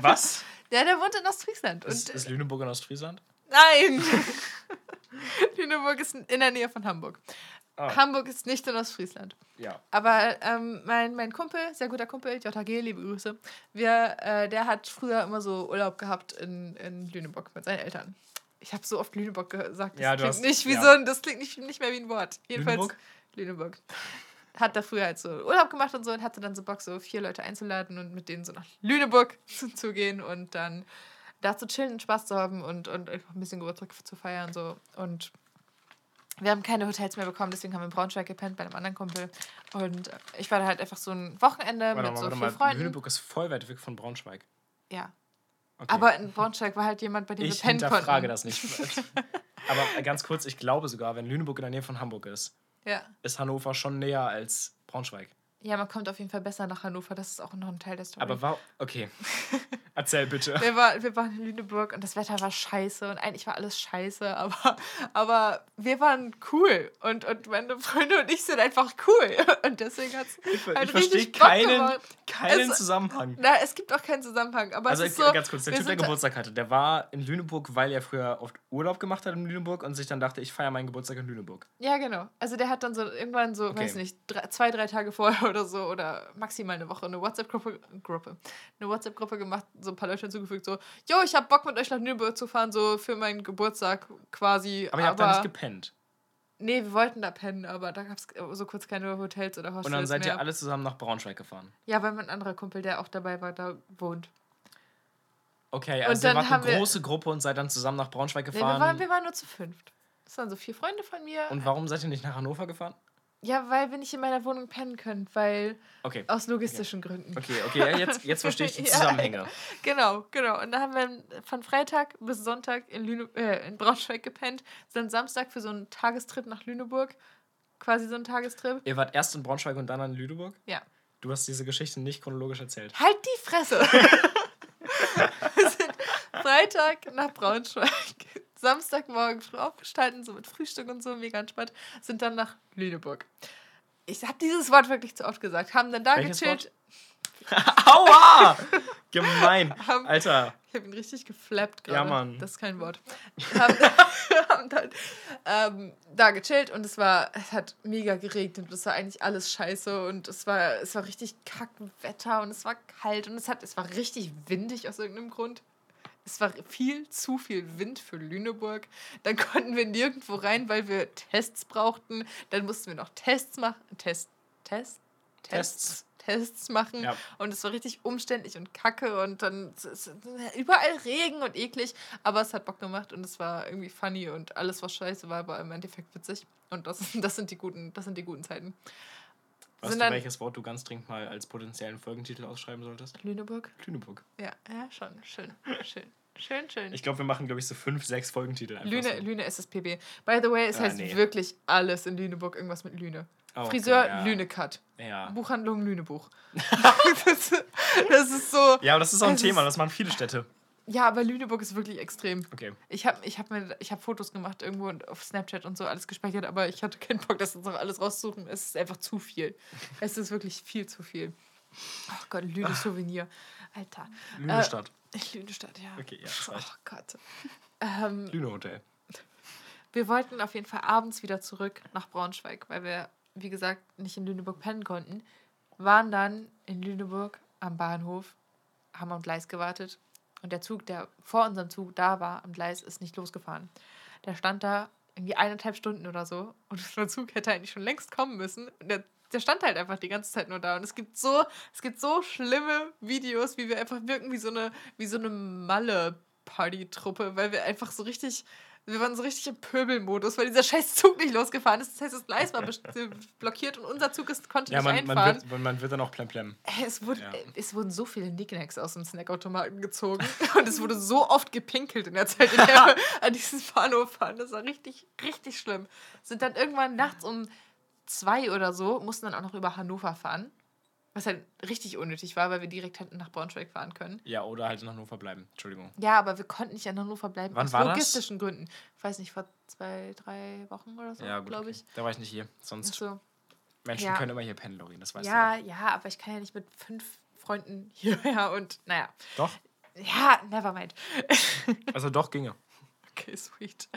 Was? der, der wohnt in Ostfriesland. Und Ist, ist Lüneburg in Ostfriesland? Nein! Lüneburg ist in der Nähe von Hamburg. Ah. Hamburg ist nicht in Ostfriesland. Ja. Aber ähm, mein, mein Kumpel, sehr guter Kumpel, JHG, liebe Grüße, wir, äh, der hat früher immer so Urlaub gehabt in, in Lüneburg mit seinen Eltern. Ich habe so oft Lüneburg gesagt, das Ja, klingt hast- nicht wie ja. so ein, das klingt nicht, nicht mehr wie ein Wort. Jedenfalls Lüneburg? Lüneburg. Hat da früher halt so Urlaub gemacht und so und hatte dann so Bock, so vier Leute einzuladen und mit denen so nach Lüneburg zu, gehen und dann da zu chillen und Spaß zu haben und, und einfach ein bisschen Geburtstag zu feiern. So. Und wir haben keine Hotels mehr bekommen, deswegen haben wir in Braunschweig gepennt bei einem anderen Kumpel. Und ich war da halt einfach so ein Wochenende Warte mit so warte vier mal. Freunden. Lüneburg ist voll weit weg von Braunschweig. Ja. Okay. Aber in Braunschweig war halt jemand, bei dem ich wir pennen hinterfrage konnten. das nicht. Aber ganz kurz, ich glaube sogar, wenn Lüneburg in der Nähe von Hamburg ist, Ja. ist Hannover schon näher als Braunschweig. Ja, man kommt auf jeden Fall besser nach Hannover. Das ist auch noch ein Teil der Story. Aber war. Okay. Erzähl bitte. Wir, war, wir waren in Lüneburg und das Wetter war scheiße und eigentlich war alles scheiße, aber, aber wir waren cool und, und meine Freunde und ich sind einfach cool und deswegen hat es Ich, halt ich verstehe keinen, keinen Es- Zusammenhang. Na, es gibt auch keinen Zusammenhang, aber Also es ist so, ganz kurz, der Typ, der Geburtstag hatte, der war in Lüneburg, weil er früher oft Urlaub gemacht hat in Lüneburg und sich dann dachte, ich feiere meinen Geburtstag in Lüneburg. Ja, genau. Also der hat dann so irgendwann so, Okay. weiß nicht, drei, zwei, drei Tage vorher oder so oder maximal eine Woche eine WhatsApp-Gruppe Gruppe, eine WhatsApp-Gruppe gemacht, so ein paar Leute hinzugefügt, so, yo, ich hab Bock mit euch nach Lüneburg zu fahren, so für meinen Geburtstag quasi. Aber ihr habt da nicht gepennt. Nee, wir wollten da pennen, aber da gab es so kurz keine Hotels oder Hostels Und dann seid mehr. ihr alle zusammen nach Braunschweig gefahren. Ja, weil mein anderer Kumpel, der auch dabei war, da wohnt. Okay, also ihr wart eine große Gruppe und seid dann zusammen nach Braunschweig Nee, wir, gefahren. waren, wir waren nur zu fünft. Das waren so vier Freunde von mir. und warum seid ihr nicht nach Hannover gefahren? Ja, weil wir nicht in meiner Wohnung pennen können, weil Okay. aus logistischen Gründen. Okay, okay, ja, jetzt, jetzt verstehe ich die Ja. Zusammenhänge. Genau, genau. Und da haben wir von Freitag bis Sonntag in, Lüne, äh, in Braunschweig gepennt, sind Samstag für so einen Tagestrip nach Lüneburg. Quasi so ein Tagestrip. Ihr wart erst in Braunschweig und dann in Lüneburg? Ja. Du hast diese Geschichte nicht chronologisch erzählt. Halt die Fresse! wir sind Freitag nach Braunschweig, Samstagmorgen früh aufgestanden, so mit Frühstück und so, mega entspannt, sind dann nach Lüneburg. Ich habe dieses Wort wirklich zu oft gesagt. Haben dann da Welches gechillt. Aua! Gemein. Haben- Alter. Ich habe ihn richtig geflappt Ja, gerade. Mann. Das ist kein Wort. haben, haben dann ähm, da gechillt und es war, es hat mega geregnet und es war eigentlich alles scheiße und es war, es war richtig Kackwetter und es war kalt und es hat, es war richtig windig aus irgendeinem Grund. Es war viel zu viel Wind für Lüneburg. Dann konnten wir nirgendwo rein, weil wir Tests brauchten. Dann mussten wir noch Tests machen. Test, Test, Tests. Tests machen. Ja. Und es war richtig umständlich und kacke und dann überall Regen und eklig. Aber es hat Bock gemacht und es war irgendwie funny und alles, was scheiße war, war im Endeffekt witzig. Und das, das, sind, die guten, das sind die guten Zeiten. Weißt du, welches Wort du ganz dringend mal als potenziellen Folgentitel ausschreiben solltest? Lüneburg. Lüneburg. Ja, ja, schon. Schön. Schön. Schön, schön. Ich glaube, wir machen, glaube ich, so fünf, sechs Folgentitel einfach Lüne, so. Lüne SSPB. By the way, es Ah, heißt nee. wirklich alles in Lüneburg irgendwas mit Lüne. Oh, okay, Friseur, ja. Lüne-Cut. Ja. Buchhandlung, Lünebuch. das, das ist so. ja, aber das ist auch ein Thema, das machen viele Städte. Ja, aber Lüneburg ist wirklich extrem. Okay. Ich habe ich hab mir, ich hab Fotos gemacht irgendwo und auf Snapchat und so alles gespeichert, aber ich hatte keinen Bock, das jetzt noch alles rauszusuchen. Es ist einfach zu viel. Es ist wirklich viel zu viel. Oh Gott, Lüne Souvenir. Alter. Lünestadt. Äh, Lünestadt, ja. Okay, ja, Oh. Gott. Ähm, Lüne Hotel. wir wollten auf jeden Fall abends wieder zurück nach Braunschweig, weil wir, wie gesagt, nicht in Lüneburg pennen konnten. Waren dann in Lüneburg am Bahnhof, haben am Gleis gewartet und der Zug, der vor unserem Zug da war, am Gleis, ist nicht losgefahren. Der stand da irgendwie eineinhalb Stunden oder so und der Zug hätte eigentlich schon längst kommen müssen. Der, der stand halt einfach die ganze Zeit nur da. Und es gibt so, es gibt so schlimme Videos, wie wir einfach wirken wie so eine, wie so eine Malle-Party-Truppe, weil wir einfach so richtig. Wir waren so richtig im Pöbelmodus, weil dieser scheiß Zug nicht losgefahren ist. Das heißt, das Gleis war blockiert und unser Zug ist, konnte Ja, nicht man, einfahren. man, wird, man wird dann auch plemplem. Ey, Es, wurde, Ja. äh, es wurden so viele Nicknacks aus dem Snackautomaten gezogen und es wurde so oft gepinkelt in der Zeit, in der wir an diesem Bahnhof fahren. Das war richtig, richtig schlimm. Sind dann irgendwann nachts um zwei oder so, mussten dann auch noch über Hannover fahren. Was halt richtig unnötig war, weil wir direkt hätten nach Braunschweig fahren können. Ja, oder halt in Hannover bleiben. Entschuldigung. Ja, aber wir konnten nicht in Hannover bleiben. Wann aus war das? logistischen Gründen. Ich weiß nicht, vor zwei, drei Wochen oder so, Ja, glaube okay. ich. Da war ich nicht hier. Sonst so. Menschen Ja. können immer hier pennen, Lorin, das weißt Ja, ja, aber ich kann ja nicht mit fünf Freunden hierher und naja. du. Doch. Ja, never mind. Also doch, ginge. Okay, sweet.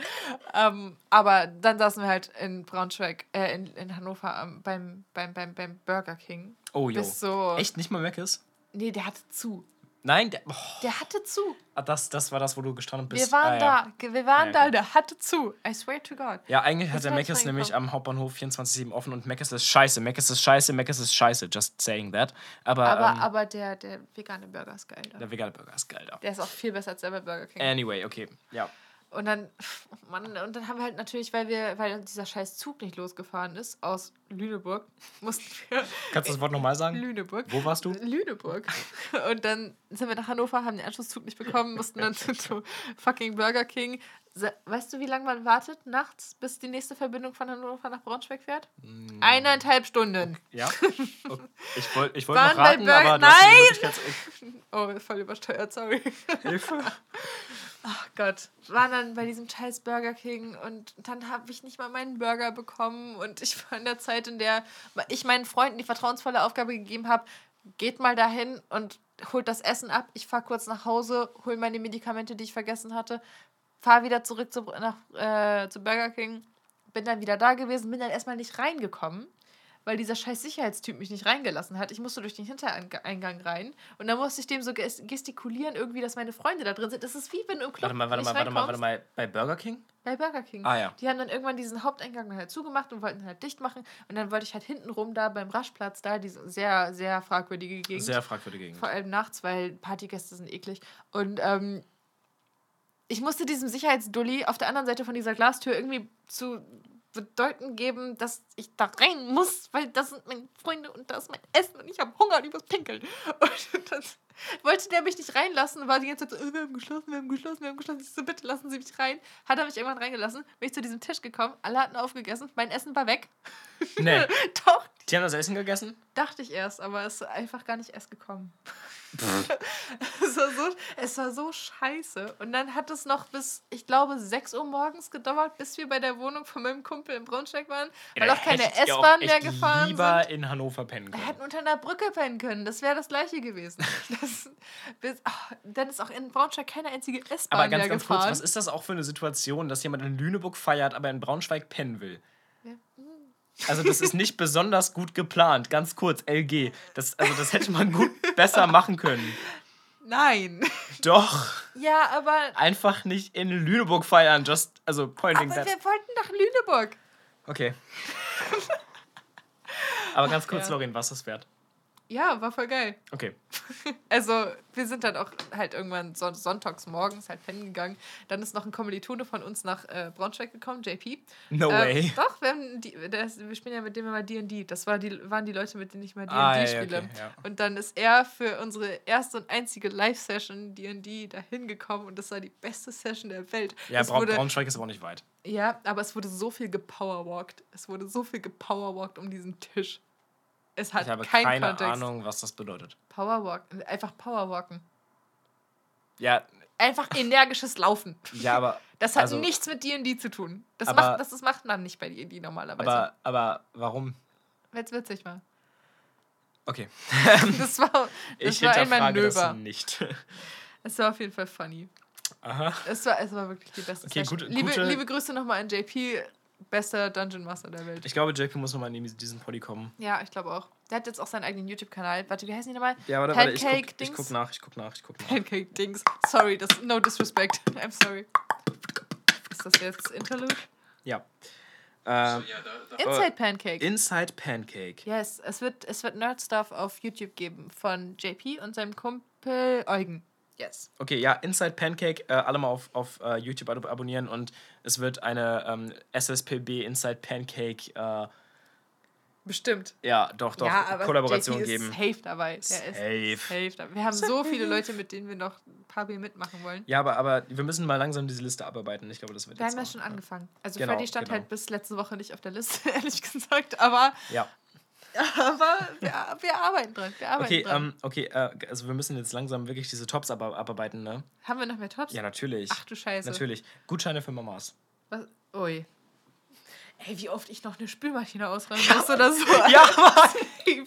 Ähm, aber dann saßen wir halt in Braunschweig, äh, in, in Hannover ähm, beim, beim, beim, beim Burger King. Oh, jo. Bis so. Echt nicht mal Meckes? Nee, der hatte zu. Nein, der, oh, Der hatte zu. ah, das, das war das, wo du gestrandet bist. Wir waren ah, ja. da. Wir waren Ja, da, okay. der hatte zu. I swear to God. Ja, eigentlich hat der Meckes nämlich am Hauptbahnhof 24-7 offen und Meckes ist scheiße. Meckes ist scheiße, Meckes ist scheiße. Just saying that. Aber, Aber, ähm, aber der, der vegane Burger ist geil. Da. der vegane Burger ist geil da. Der ist auch viel besser als der bei Burger King. Anyway, okay. Ja. Und dann, oh Mann, und dann haben wir halt natürlich, weil wir, weil dieser scheiß Zug nicht losgefahren ist aus Lüneburg, mussten wir Kannst du das Wort nochmal sagen? Lüneburg. Wo warst du? Lüneburg. Und dann sind wir nach Hannover, haben den Anschlusszug nicht bekommen, mussten dann zu, fucking Burger King. Weißt du, wie lange man wartet nachts, bis die nächste Verbindung von Hannover nach Braunschweig fährt? Mm. Eineinhalb Stunden. Ja. Okay. Ich wollte ich wollt noch raten, aber Nein! Oh, voll übersteuert, sorry. Hilfe. Ach Gott. Waren dann bei diesem scheiß Burger King und dann habe ich nicht mal meinen Burger bekommen und ich war in der Zeit, in der ich meinen Freunden die vertrauensvolle Aufgabe gegeben habe, geht mal dahin und holt das Essen ab. Ich fahre kurz nach Hause, hol meine Medikamente, die ich vergessen hatte, fahre wieder zurück zu, nach, äh, zu Burger King, bin dann wieder da gewesen, bin dann erstmal nicht reingekommen, weil dieser scheiß Sicherheitstyp mich nicht reingelassen hat. Ich musste durch den Hintereingang rein und dann musste ich dem so ges- gestikulieren irgendwie, dass meine Freunde da drin sind. Das ist wie wenn du im Club Warte mal, warte mal, warte mal, warte mal. Bei Burger King? Bei Burger King. Ah, ja. Die haben dann irgendwann diesen Haupteingang halt zugemacht und wollten halt dicht machen. Und dann wollte ich halt hintenrum da beim Raschplatz da, diese sehr, sehr fragwürdige Gegend. Sehr fragwürdige Gegend. Vor allem nachts, weil Partygäste sind eklig. Und ähm, ich musste diesem Sicherheitsdulli auf der anderen Seite von dieser Glastür irgendwie zu bedeuten geben, dass ich da rein muss, weil das sind meine Freunde und das ist mein Essen und ich habe Hunger und ich muss pinkeln. Und dann wollte der mich nicht reinlassen und war die ganze Zeit so, äh, wir haben geschlossen, wir haben geschlossen, wir haben geschlossen. Ich so, bitte lassen Sie mich rein. Hat er mich irgendwann reingelassen, bin ich zu diesem Tisch gekommen, alle hatten aufgegessen, mein Essen war weg. Nee. Doch, Die haben das Essen gegessen? dachte ich erst, aber es ist einfach gar nicht erst gekommen. es, war so, es war so scheiße. Und dann hat es noch bis, ich glaube, 6 Uhr morgens gedauert, bis wir bei der Wohnung von meinem Kumpel in Braunschweig waren, weil auch keine S-Bahn mehr gefahren lieber sind. in Hannover pennen Wir können. hätten unter einer Brücke pennen können. Das wäre das gleiche gewesen. Das, bis, ach, dann ist auch in Braunschweig keine einzige S-Bahn Aber mehr ganz, ganz gefahren. kurz, was ist das auch für eine Situation, dass jemand in Lüneburg feiert, aber in Braunschweig pennen will? Ja. Also das ist nicht besonders gut geplant. Ganz kurz, LG. Das, also das hätte man gut besser machen können. Nein. Doch. Ja, aber, Einfach nicht in Lüneburg feiern. Just, also pointing aber that. wir wollten nach Lüneburg. Okay. Aber ganz kurz, ja. Lorin, was ist das wert? Ja, war voll geil. Okay. Also, wir sind dann auch halt irgendwann son sonntags morgens halt pennen gegangen. Dann ist noch ein Kommilitone von uns nach äh, Braunschweig gekommen, JP. No Ähm, way. Doch, wir, haben die, das, wir spielen ja mit dem immer D&D. Das war die, waren die Leute, mit denen ich mal D&D Ah, spiele. okay, ja. Und dann ist er für unsere erste und einzige Live-Session D&D dahin gekommen und das war die beste Session der Welt. Ja, Bra wurde, Braunschweig ist aber auch nicht weit. ja, aber es wurde so viel gepowerwalkt. Es wurde so viel gepowerwalkt um diesen Tisch. Es hat Ich habe keinen keine Kontext. Ahnung, was das bedeutet. Powerwalk, einfach Powerwalken. Ja, Einfach energisches Laufen. ja, aber. Das hat also, nichts mit D&D zu tun. Das, Aber- macht, das, das macht man nicht bei D&D normalerweise. Aber, aber warum? Weil es witzig war. Okay. Das war, das Ich war ein hinterfrage das Manöver. nicht. Es war auf jeden Fall funny. Aha. Es war, es war wirklich die beste Okay, gute- liebe, liebe Grüße nochmal an JP, bester Dungeon Master der Welt. Ich glaube, JP muss nochmal in diesen Poddy kommen. ja, ich glaube auch. Der hat jetzt auch seinen eigenen YouTube-Kanal. Warte, wie heißen die nochmal? Ja, warte, warte, ich guck, Pancake ich guck Dings? nach, ich guck nach, ich guck nach. Pancake Dings. Sorry, das no disrespect. I'm sorry. Ist das jetzt Interlude? Ja. Ähm, Inside Pancake. Inside Pancake. yes, es wird, es wird Nerd-Stuff auf YouTube geben von JP und seinem Kumpel Eugen. Yes. Okay, ja, Inside Pancake, äh, alle mal auf, auf äh, YouTube ab abonnieren und es wird eine ähm, SSPB Inside Pancake, äh, Bestimmt. ja, doch, doch, ja, aber Kollaboration JP geben. ist safe dabei. Safe. ist safe dabei. Wir haben so viele Leute, mit denen wir noch ein paar Bier mitmachen wollen. Ja, aber, aber wir müssen mal langsam diese Liste abarbeiten. Ich glaube, das wird Wir jetzt haben ja schon angefangen. Also Genau, Freddy stand genau. halt bis letzte Woche nicht auf der Liste, ehrlich gesagt. Aber, Ja. Aber wir, wir arbeiten dran. Wir arbeiten Okay, dran. ähm, okay, äh, also wir müssen jetzt langsam wirklich diese Tops ab abarbeiten, ne? haben wir noch mehr Tops? Ja, natürlich. Ach du Scheiße. Natürlich. Gutscheine für Mamas. Was? Ui. Ey, wie oft ich noch eine Spülmaschine ausräumen muss oder so. Ja, Safe.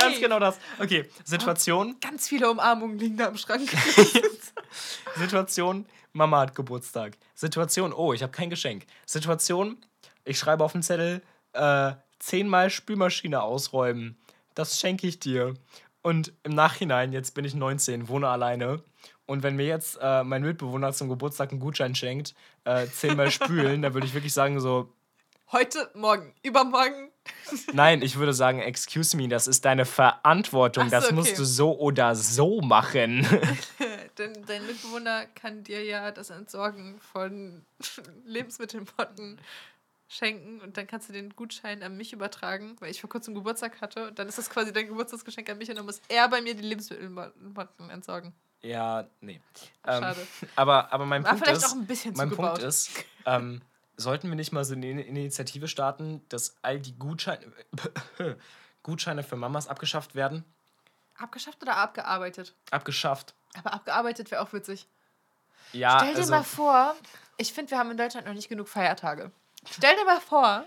Ganz genau das. Okay, Situation, Ganz viele Umarmungen liegen da im Schrank. Situation, Mama hat Geburtstag. Situation, oh, ich habe kein Geschenk. Situation, ich schreibe auf den Zettel, äh, zehnmal Spülmaschine ausräumen. Das schenke ich dir. Und im Nachhinein, jetzt bin ich 19, wohne alleine. Und wenn mir jetzt äh, mein Mitbewohner zum Geburtstag einen Gutschein schenkt, äh, zehnmal spülen, dann würde ich wirklich sagen so, Heute, morgen, übermorgen. nein, ich würde sagen, excuse me, das ist deine Verantwortung. So, das okay. musst du so oder so machen. Denn dein Mitbewohner kann dir ja das Entsorgen von Lebensmittelpotten schenken und dann kannst du den Gutschein an mich übertragen, weil ich vor kurzem Geburtstag hatte und dann ist das quasi dein Geburtstagsgeschenk an mich und dann muss er bei mir die Lebensmittelpotten entsorgen. ja, nee. Ach, Ähm, schade. aber, aber mein War Punkt vielleicht ist, auch ein bisschen mein zugebaut. Punkt ist, ähm, sollten wir nicht mal so eine In- Initiative starten, dass all die Gutscheine, Gutscheine für Mamas abgeschafft werden? Abgeschafft oder abgearbeitet? Abgeschafft. Aber abgearbeitet wäre auch witzig. Ja, Stell dir also, mal vor, ich finde, wir haben in Deutschland noch nicht genug Feiertage. Stell dir mal vor,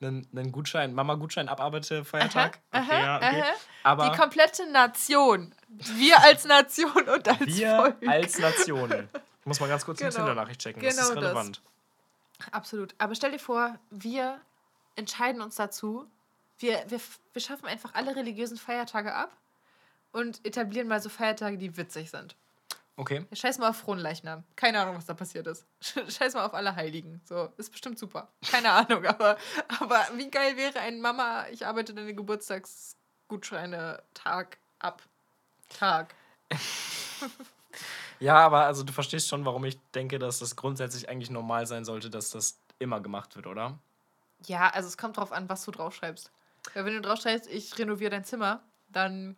einen, einen Gutschein, Mama-Gutschein abarbeite Feiertag. aha, okay, okay. aha. Aber die komplette Nation, wir als Nation und als wir Volk. als Nation. Ich muss mal ganz kurz Genau. die Tinder-Nachricht checken. das Genau ist das. relevant. Absolut. Aber stell dir vor, wir entscheiden uns dazu, wir, wir, wir schaffen einfach alle religiösen Feiertage ab und etablieren mal so Feiertage, die witzig sind. Okay. Ja, Scheiß mal auf Fronleichnam. Keine Ahnung, was da passiert ist. Scheiß mal auf alle Heiligen. So, ist bestimmt super. Keine Ahnung, aber, aber wie geil wäre ein Mama, ich arbeite deine Geburtstagsgutscheine Tag ab. Tag. Ja, aber also du verstehst schon, warum ich denke, dass das grundsätzlich eigentlich normal sein sollte, dass das immer gemacht wird, oder? Ja, also es kommt drauf an, was du draufschreibst. Weil wenn du draufschreibst, ich renoviere dein Zimmer, dann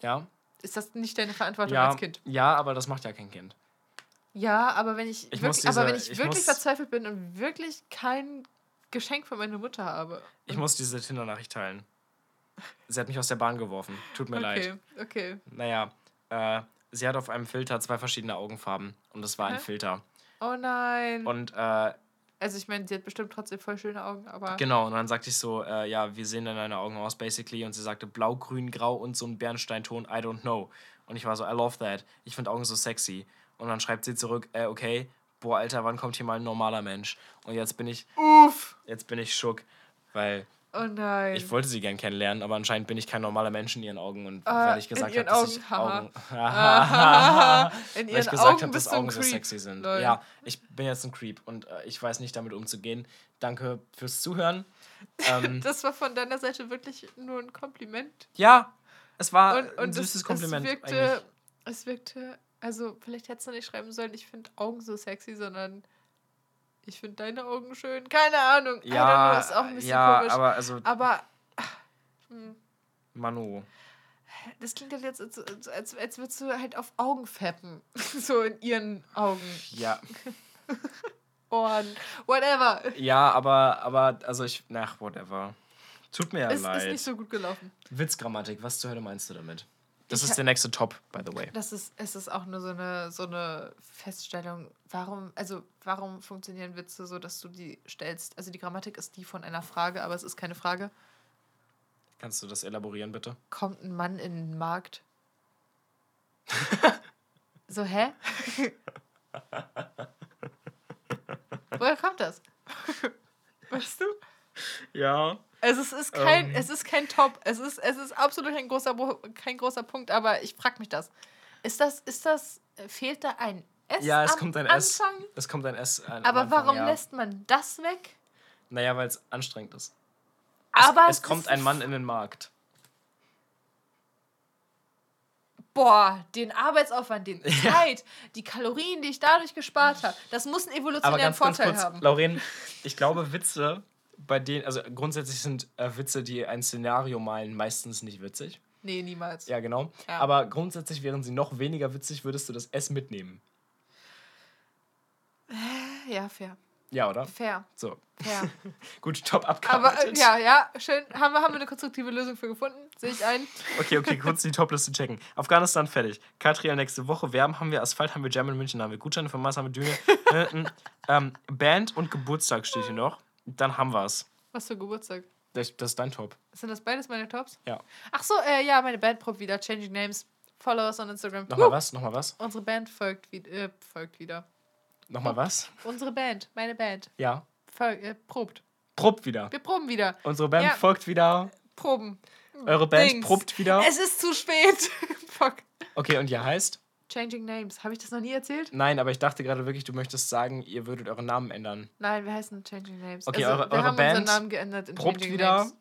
Ja. Ist das nicht deine Verantwortung Ja, als Kind. ja, aber das macht ja kein Kind. Ja, aber wenn ich, Ich wirklich, diese- aber wenn ich, ich wirklich muss- verzweifelt bin und wirklich kein Geschenk für meine Mutter habe. Ich muss diese Tinder-Nachricht teilen. Sie hat mich aus der Bahn geworfen. Tut mir leid. Okay, okay. Naja, äh, sie hat auf einem Filter zwei verschiedene Augenfarben. Und das war ein Hä? Filter. Oh nein. Und äh, also ich meine, sie hat bestimmt trotzdem voll schöne Augen, aber genau, und dann sagte ich so, äh, ja, wie sehen denn deine Augen aus, basically? Und sie sagte blau, grün, grau und so ein Bernsteinton, I don't know. Und ich war so, I love that. Ich finde Augen so sexy. Und dann schreibt sie zurück, äh, okay, boah, Alter, wann kommt hier mal ein normaler Mensch? Und jetzt bin ich, Uff. jetzt bin ich schock, weil Oh nein. Ich wollte sie gern kennenlernen, aber anscheinend bin ich kein normaler Mensch in ihren Augen. Und Ah, weil ich gesagt habe, dass Augen, ich. Augen, In weil ich gesagt habe, dass ein Augen so sexy sind. Lol. Ja, ich bin jetzt ein Creep und äh, ich weiß nicht damit umzugehen. Danke fürs Zuhören. Ähm, Das war von deiner Seite wirklich nur ein Kompliment. ja, es war Und, ein und süßes es, Kompliment. Es wirkte, eigentlich. es wirkte, also vielleicht hättest du nicht schreiben sollen, ich finde Augen so sexy, sondern ich finde deine Augen schön. Keine Ahnung. Don't know, Ja, ist auch ein bisschen ja komisch. aber also, Aber hm, Manu. das klingt halt jetzt, als, als, als, als würdest du halt auf Augen feppen. so in ihren Augen, Ja, Ohren, whatever. ja, aber, aber, also ich, nach, whatever. Tut mir ja Es leid. ist nicht so gut gelaufen. Witzgrammatik, was zur Hölle meinst du damit? Das Ich ist der nächste Top, by the way. Das ist, es ist auch nur so eine, so eine Feststellung. Warum, also warum funktionieren Witze so, dass du die stellst? Also die Grammatik ist die von einer Frage, aber es ist keine Frage. Kannst du das elaborieren, bitte? Kommt ein Mann in den Markt? so, hä? Woher kommt das? weißt du? Ja. Also es ist kein, Ähm. es ist kein Top. Es ist, es ist absolut kein großer, kein großer Punkt, aber ich frage mich das. Ist das, ist das, äh, fehlt da ein S Ja, es am kommt ein S. Anfang? Es kommt ein S. An, am Aber Anfang, warum ja. lässt man das weg? Naja, weil es anstrengend ist. Aber es kommt ist- ein Mann in den Markt. Boah, den Arbeitsaufwand, den Zeit, die Kalorien, die ich dadurch gespart habe, das muss einen evolutionären ganz, ganz Vorteil kurz, haben. Lauren, ich glaube, Witze, bei denen, also grundsätzlich sind äh, Witze, die ein Szenario malen, meistens nicht witzig. Nee, niemals. Ja, genau. Ja. Aber grundsätzlich wären sie noch weniger witzig, würdest du das S mitnehmen. Ja, fair. Ja, oder? Fair. So. Fair. Gut, top Aber abgearbeitet. äh, ja, ja, schön. Haben wir, haben wir eine konstruktive Lösung für gefunden? Sehe ich ein. Okay, okay, kurz die Topliste checken. Afghanistan fertig. Katriel nächste Woche. Werben haben wir, Asphalt haben wir, in München haben wir, Gutscheine von Mars haben wir, Düne. äh, äh, ähm, Band und Geburtstag steht hier noch. Dann haben wir's. Was für Geburtstag? Das, das ist dein Top. Sind das beides meine Tops? Ja. Ach so, äh, ja, meine Bandprop wieder. Changing Names. Follow us on Instagram. Nochmal Huh. was? Nochmal was? Unsere Band folgt, wie, äh, folgt wieder. Nochmal was? Unsere Band, meine Band. Ja. Fol äh, probt. Probt wieder. Wir proben wieder. Unsere Band Ja. folgt wieder. Proben. Eure Band Dings. probt wieder. Es ist zu spät. Fuck. Okay, und ihr heißt? Changing Names. Habe ich das noch nie erzählt? Nein, aber ich dachte gerade wirklich, du möchtest sagen, ihr würdet euren Namen ändern. Nein, wir heißen Changing Names. Okay, also, eure- wir eure haben Band unseren Namen geändert in Probt Changing wieder. Names.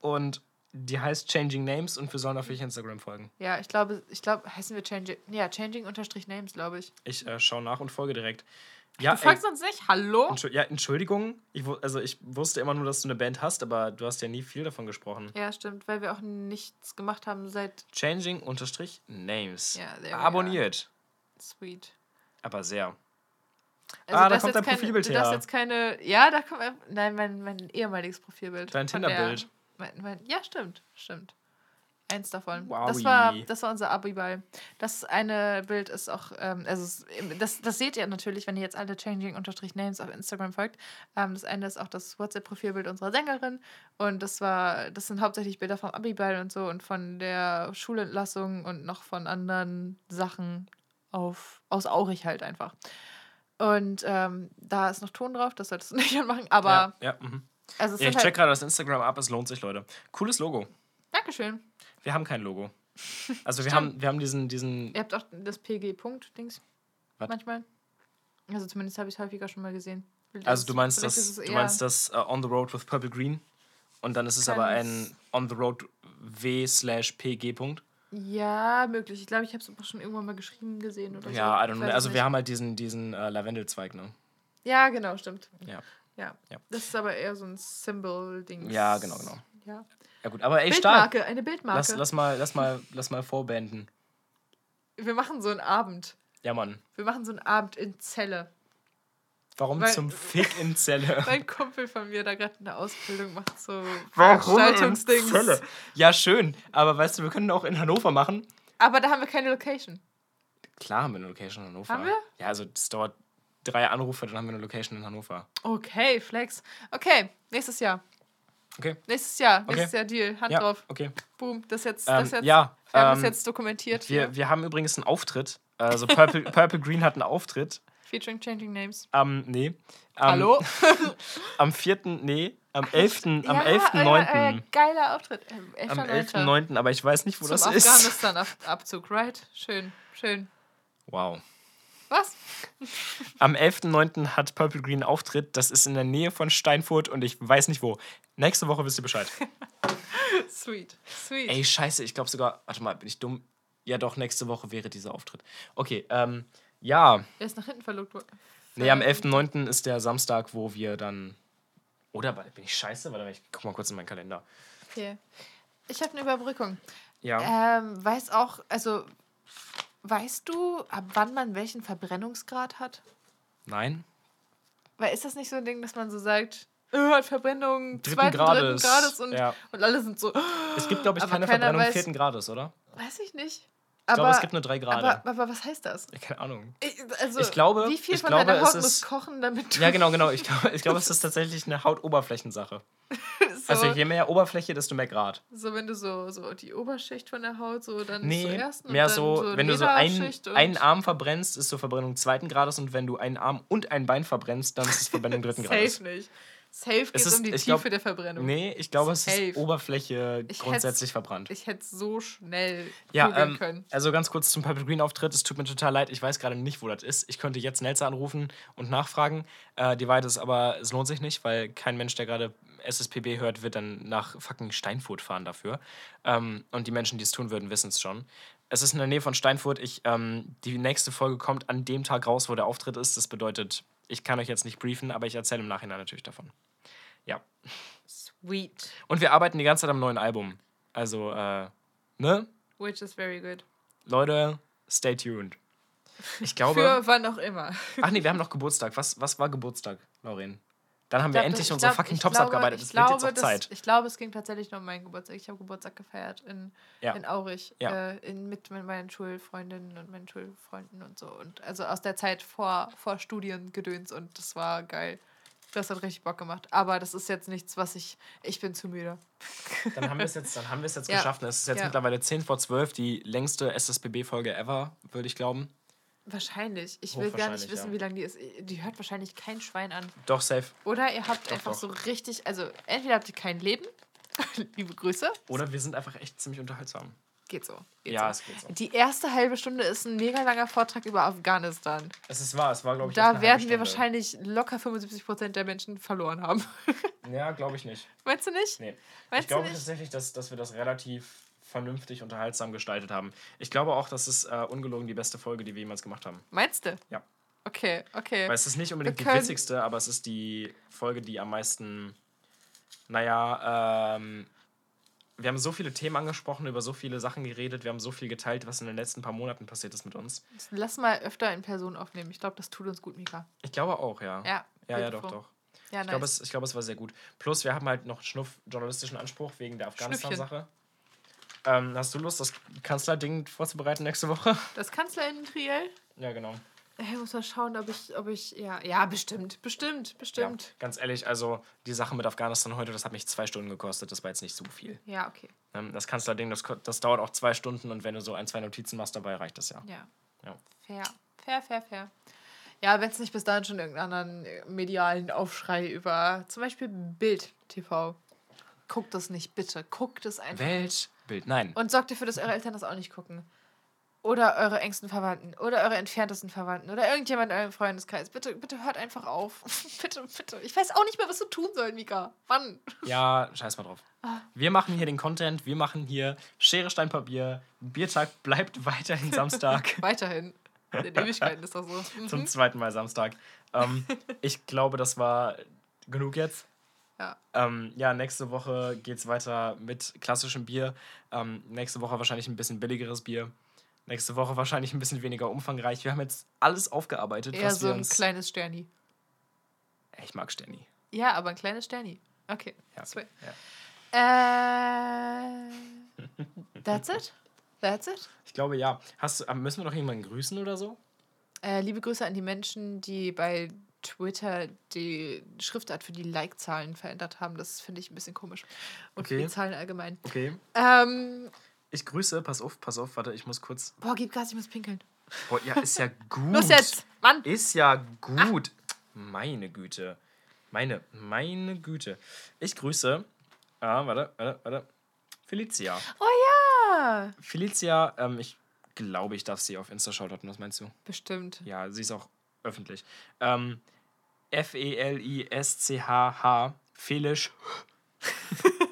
Und die heißt Changing Names und wir sollen auf euch Instagram folgen. Ja, ich glaube, ich glaube, heißen wir Changing. Ja, Changing unterstrich Names, glaube ich. Ich äh, schaue nach und folge direkt. Ja, du fragst uns nicht, hallo? Entschu ja, Entschuldigung. Ich, also ich wusste immer nur, dass du eine Band hast, aber du hast ja nie viel davon gesprochen. Ja, stimmt, weil wir auch nichts gemacht haben seit Changing unterstrich Names. Ja, we Abonniert. Sweet. Aber sehr. Also Ah, da das kommt dein keine, Profilbild her. jetzt keine. Ja, da kommt. ein- Nein, mein, mein ehemaliges Profilbild. Dein Tinderbild. Ja, stimmt, stimmt. Eins davon. Wowi. Das war, das war unser Abiball. Das eine Bild ist auch, ähm, also das, das seht ihr natürlich, wenn ihr jetzt alle Changing-Names auf Instagram folgt. Ähm, das eine ist auch das WhatsApp-Profilbild unserer Sängerin. Und das war, das sind hauptsächlich Bilder vom Abiball und so und von der Schulentlassung und noch von anderen Sachen auf, aus Aurich halt einfach. Und ähm, da ist noch Ton drauf, das solltest du nicht anmachen, aber ja, ja, mhm. also ja, ich sind check halt, gerade das Instagram ab, es lohnt sich, Leute. Cooles Logo. Dankeschön. Wir haben kein Logo. Also wir haben, wir haben diesen, diesen. Ihr habt auch das PG-Punkt-Dings manchmal. Also zumindest habe ich es häufiger schon mal gesehen. Also du meinst Vielleicht das, du meinst das äh, On the Road with Purple Green. Und dann ist es aber ein On the Road W slash PG Punkt. Ja, möglich. Ich glaube, ich habe es auch schon irgendwann mal geschrieben gesehen oder so. Ja, I Ich don't know. Also nicht. wir haben halt diesen, diesen äh, Lavendelzweig, ne? Ja, genau, stimmt. Ja. Ja. Ja. Das ist aber eher so ein Symbol-Ding. Ja, genau, genau. Ja. Ja gut, aber ey, stark. Bildmarke, eine Bildmarke. Lass, lass mal, lass mal, lass mal vorbanden. Wir machen so einen Abend. Ja, Mann. Wir machen so einen Abend in Zelle. Warum Weil- zum Fick in Zelle? Mein Kumpel von mir, da gerade eine Ausbildung macht, so Warum in Veranstaltungsdings. Zelle? Ja, schön. Aber weißt du, wir können auch in Hannover machen. Aber da haben wir keine Location. Klar haben wir eine Location in Hannover. Haben wir? Ja, also es dauert drei Anrufe, dann haben wir eine Location in Hannover. Okay, Flex. Okay, nächstes Jahr. Okay. Nächstes Jahr. Okay. Nächstes Jahr Deal. Hand Ja, drauf. okay. Boom. Das jetzt, Ähm, das jetzt, ja, wir haben ähm, es jetzt dokumentiert. hier. Wir, wir haben übrigens einen Auftritt. Also Purple, Purple Green hat einen Auftritt. Featuring Changing Names. Am, nee. Am, Hallo? Am 4., nee, am 11., am Ja, 11.9. euer- euer Geiler Auftritt. Äh, Am 11.9. 11.9., aber ich weiß nicht, wo Zum das ist. Afghanistan-Abzug, right? Schön, schön. Wow. Was? Am 11.9. hat Purple Green Auftritt. Das ist in der Nähe von Steinfurt und ich weiß nicht wo. Nächste Woche wisst ihr Bescheid. Sweet, sweet. Ey, scheiße, ich glaube sogar. Warte mal, bin ich dumm? Ja, doch, nächste Woche wäre dieser Auftritt. Okay, ähm, ja. Er ist nach hinten verlegt worden. Nee, am 11.9. ist der Samstag, wo wir dann. Oder bin ich scheiße? Warte mal, ich guck mal kurz in meinen Kalender. Okay. Ich habe eine Überbrückung. Ja. Ähm, weiß auch, also, weißt du, ab wann man welchen Verbrennungsgrad hat? Nein? Weil ist das nicht so ein Ding, dass man so sagt, hat Verbrennung Dritten zweiten, Grades, dritten Grades und, ja. und alle sind so, Es gibt, glaube ich, keine Verbrennung weiß- vierten Grades, oder? weiß ich nicht. Ich glaube, es gibt nur drei Grade. Aber, aber was heißt das? Keine Ahnung. Ich, also, Ich glaube- wie viel von glaube, deiner Haut muss kochen, damit du Ja, genau, genau. Ich glaube, ich glaub, es ist tatsächlich eine Hautoberflächensache. so, Also je mehr Oberfläche, desto mehr Grad. so, wenn du so, so die Oberschicht von der Haut so dann Nee, zuerst und mehr dann so, wenn du so ein, einen Arm verbrennst, ist so Verbrennung zweiten Grades und wenn du einen Arm und ein Bein verbrennst, dann ist es Verbrennung dritten Grades. Safe nicht. Safe geht es ist- um die Tiefe glaub- der Verbrennung. Nee, ich glaube, es ist Oberfläche Ich grundsätzlich verbrannt. Ich hätte so schnell Ja, ähm, können. also ganz kurz zum Purple Green Auftritt. Es tut mir total leid, ich weiß gerade nicht, wo das ist. Ich könnte jetzt Nelzer anrufen und nachfragen. Äh, die Weite ist aber, es lohnt sich nicht, weil kein Mensch, der gerade SSPB hört, wird dann nach fucking Steinfurt fahren dafür. Ähm, und die Menschen, die es tun würden, wissen es schon. Es ist in der Nähe von Steinfurt. Ich, ähm, die nächste Folge kommt an dem Tag raus, wo der Auftritt ist. Das bedeutet, ich kann euch jetzt nicht briefen, aber ich erzähle im Nachhinein natürlich davon. Ja. Sweet. Und wir arbeiten die ganze Zeit am neuen Album. Also, äh, ne? Which is very good. Leute, stay tuned. Ich glaube. Für wann auch immer. Ach nee, wir haben noch Geburtstag. Was, was war Geburtstag, Lauren? Dann haben wir glaub, endlich ich unsere glaub- fucking Tops glaube- abgearbeitet. ich Es wird jetzt glaube, auch das- Zeit. Ich glaube, es ging tatsächlich nur um meinen Geburtstag. Ich habe Geburtstag gefeiert in, Ja. in Aurich. Ja. Äh, in, mit, mit meinen Schulfreundinnen und meinen Schulfreunden und so. Und also aus der Zeit vor, vor Studiengedöns und das war geil. Das hat richtig Bock gemacht. Aber das ist jetzt nichts, was ich. Ich bin zu müde. Dann haben wir es jetzt, dann haben wir es jetzt Ja. geschafft. Es ist jetzt Ja. mittlerweile 10 vor 12, die längste SSBB-Folge ever, würde ich glauben. Wahrscheinlich. Ich will gar nicht wissen, ja. wie lange die ist. Die hört wahrscheinlich kein Schwein an. Doch, safe. Oder ihr habt Doch, einfach doch. so richtig. Also entweder habt ihr kein Leben. Liebe Grüße. Oder wir sind einfach echt ziemlich unterhaltsam. Geht so. Geht Ja, so. es geht so. Die erste halbe Stunde ist ein mega langer Vortrag über Afghanistan. Es ist wahr, es war, glaube ich, Da werden wir wahrscheinlich locker 75% der Menschen verloren haben. Ja, glaube ich nicht. Meinst du nicht? Nee. Meinst ich glaube tatsächlich, dass, dass wir das relativ vernünftig unterhaltsam gestaltet haben. Ich glaube auch, das ist äh, ungelogen die beste Folge, die wir jemals gemacht haben. Meinst du? Ja. Okay, okay. Weil es ist nicht unbedingt die witzigste, aber es ist die Folge, die am meisten. Naja, ähm, wir haben so viele Themen angesprochen, über so viele Sachen geredet, wir haben so viel geteilt, was in den letzten paar Monaten passiert ist mit uns. Lass mal öfter in Person aufnehmen. Ich glaube, das tut uns gut, Mika. Ich glaube auch, ja. Ja. ja, ja, doch, doch. Ja, Ich glaube, nice. es, ich glaube, es war sehr gut. Plus, wir haben halt noch Schnuff journalistischen Anspruch wegen der Afghanistan-Sache. Ähm, hast du Lust, das Kanzlerding vorzubereiten nächste Woche? Das Kanzlerinnen-Triell? ja, genau. Ich muss mal schauen, ob ich, ob ich, ja, ja, bestimmt, bestimmt, bestimmt. Ja, ganz ehrlich, also die Sache mit Afghanistan heute, das hat mich zwei Stunden gekostet. Das war jetzt nicht so viel. Ja, okay. Ähm, Das Kanzlerding, das, das dauert auch zwei Stunden und wenn du so ein, zwei Notizen machst dabei, reicht das ja. Ja. Ja. Fair, fair, fair, fair. Ja, wenn es nicht bis dahin schon irgendeinen anderen äh, medialen Aufschrei über zum Beispiel Bild TV. Guckt das nicht, bitte. Guckt es einfach. Weltbild, nein. Und sorgt dafür, dass eure Eltern das auch nicht gucken. Oder eure engsten Verwandten. Oder eure entferntesten Verwandten. Oder irgendjemand in eurem Freundeskreis. Bitte, bitte hört einfach auf. bitte, bitte. Ich weiß auch nicht mehr, was du tun soll, Mika. Mann. Ja, scheiß mal drauf. Wir machen hier den Content, wir machen hier Schere, Stein, Papier. Biertag bleibt weiterhin Samstag. Weiterhin. In Ewigkeiten ist das so. Mhm. Zum zweiten Mal Samstag. Ähm, ich glaube, das war genug jetzt. Ja. Ähm, ja, nächste Woche geht es weiter mit klassischem Bier. Ähm, nächste Woche wahrscheinlich ein bisschen billigeres Bier. Nächste Woche wahrscheinlich ein bisschen weniger umfangreich. Wir haben jetzt alles aufgearbeitet, Eher was so wir ein uns. kleines Sterni. Ich mag Sterni. Ja, aber ein kleines Sterni. Okay. Ja, Sweet. ja. Äh, that's it? That's it? Ich glaube ja. Hast ähm, müssen wir noch jemanden grüßen oder so? Äh, liebe Grüße an die Menschen, die bei Twitter die Schriftart für die Like-Zahlen verändert haben. Das finde ich ein bisschen komisch. Und Okay. die Zahlen allgemein. Okay. Ähm, Ich grüße, pass auf, pass auf, warte, ich muss kurz. boah, gib Gas, ich muss pinkeln. Boah, ja, ist ja gut. Los jetzt! Mann. Ist ja gut. Meine Güte. Meine, meine Güte. Ich grüße. Ah, warte, warte, warte. Felicia. Oh ja. Felicia, ähm, ich glaube, ich darf sie auf Insta shoutouten. Was meinst du? Bestimmt. Ja, sie ist auch öffentlich. Ähm, F-E-L-I-S-C-H-H. Felisch.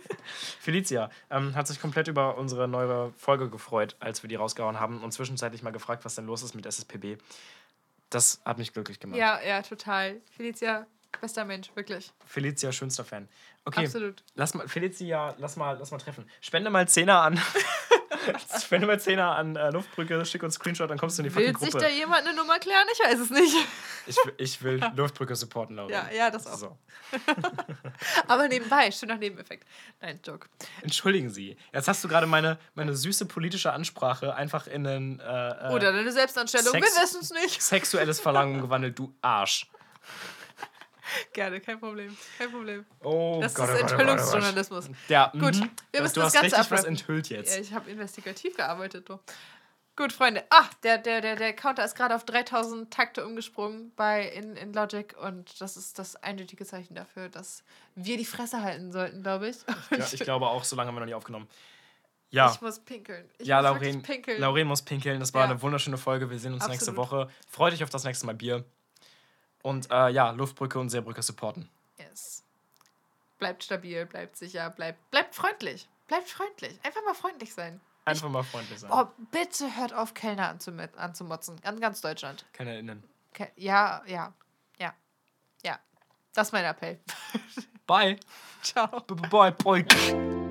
Felicia ähm, hat sich komplett über unsere neue Folge gefreut, als wir die rausgehauen haben und zwischenzeitlich mal gefragt, was denn los ist mit SSPB. Das hat mich glücklich gemacht. Ja, ja, total. Felicia, bester Mensch, wirklich. Felicia, schönster Fan. Okay, Absolut. lass mal, Felicia, lass mal, lass mal treffen. Spende mal Zehner an. Spende mal Zehner an äh, Luftbrücke, schick uns Screenshot, dann kommst du in die fucking Will sich Gruppe. da jemand eine Nummer klären? Ich weiß es nicht. Ich, will- ich will Luftbrücke supporten, Laura. Ja, ja, das auch. So. Aber nebenbei, schöner Nebeneffekt. Nein, Joke. Entschuldigen Sie. Jetzt hast du gerade meine, meine süße politische Ansprache einfach in ein äh, äh, Oder eine Selbstanstellung, Sex- wir wissen es nicht. sexuelles Verlangen gewandelt, du Arsch. Gerne, kein Problem. Kein Problem. Oh Das Gott, ist oh Gott, oh Gott, oh. Enthüllungsjournalismus. Ja, Gut, mhm. wir du, müssen du das hast Ganze richtig was enthüllt jetzt. Ja, ich habe investigativ gearbeitet. Du. Gut, Freunde. Ah, der, der, der, der Counter ist gerade auf 3000 Takte umgesprungen bei in, in Logic und das ist das eindeutige Zeichen dafür, dass wir die Fresse halten sollten, glaube ich. Ja, ich glaube auch, so lange haben wir noch nicht aufgenommen. Ja. Ich muss pinkeln. Ich ja, muss Lauren, pinkeln. Lauren muss pinkeln. Das war Ja. eine wunderschöne Folge. Wir sehen uns nächste Absolut. Woche. Freut euch auf das nächste Mal Bier. Und äh, ja, Luftbrücke und Seebrücke supporten. Yes. Bleibt stabil, bleibt sicher, bleibt, bleibt freundlich. Bleibt freundlich. Einfach mal freundlich sein. Einfach mal freundlich sein. Oh, bitte hört auf, Kellner anzumotzen. An ganz Deutschland. KennerInnen. Ke ja, ja, ja, ja. Das ist mein Appell. Bye. Ciao. Bye, bye.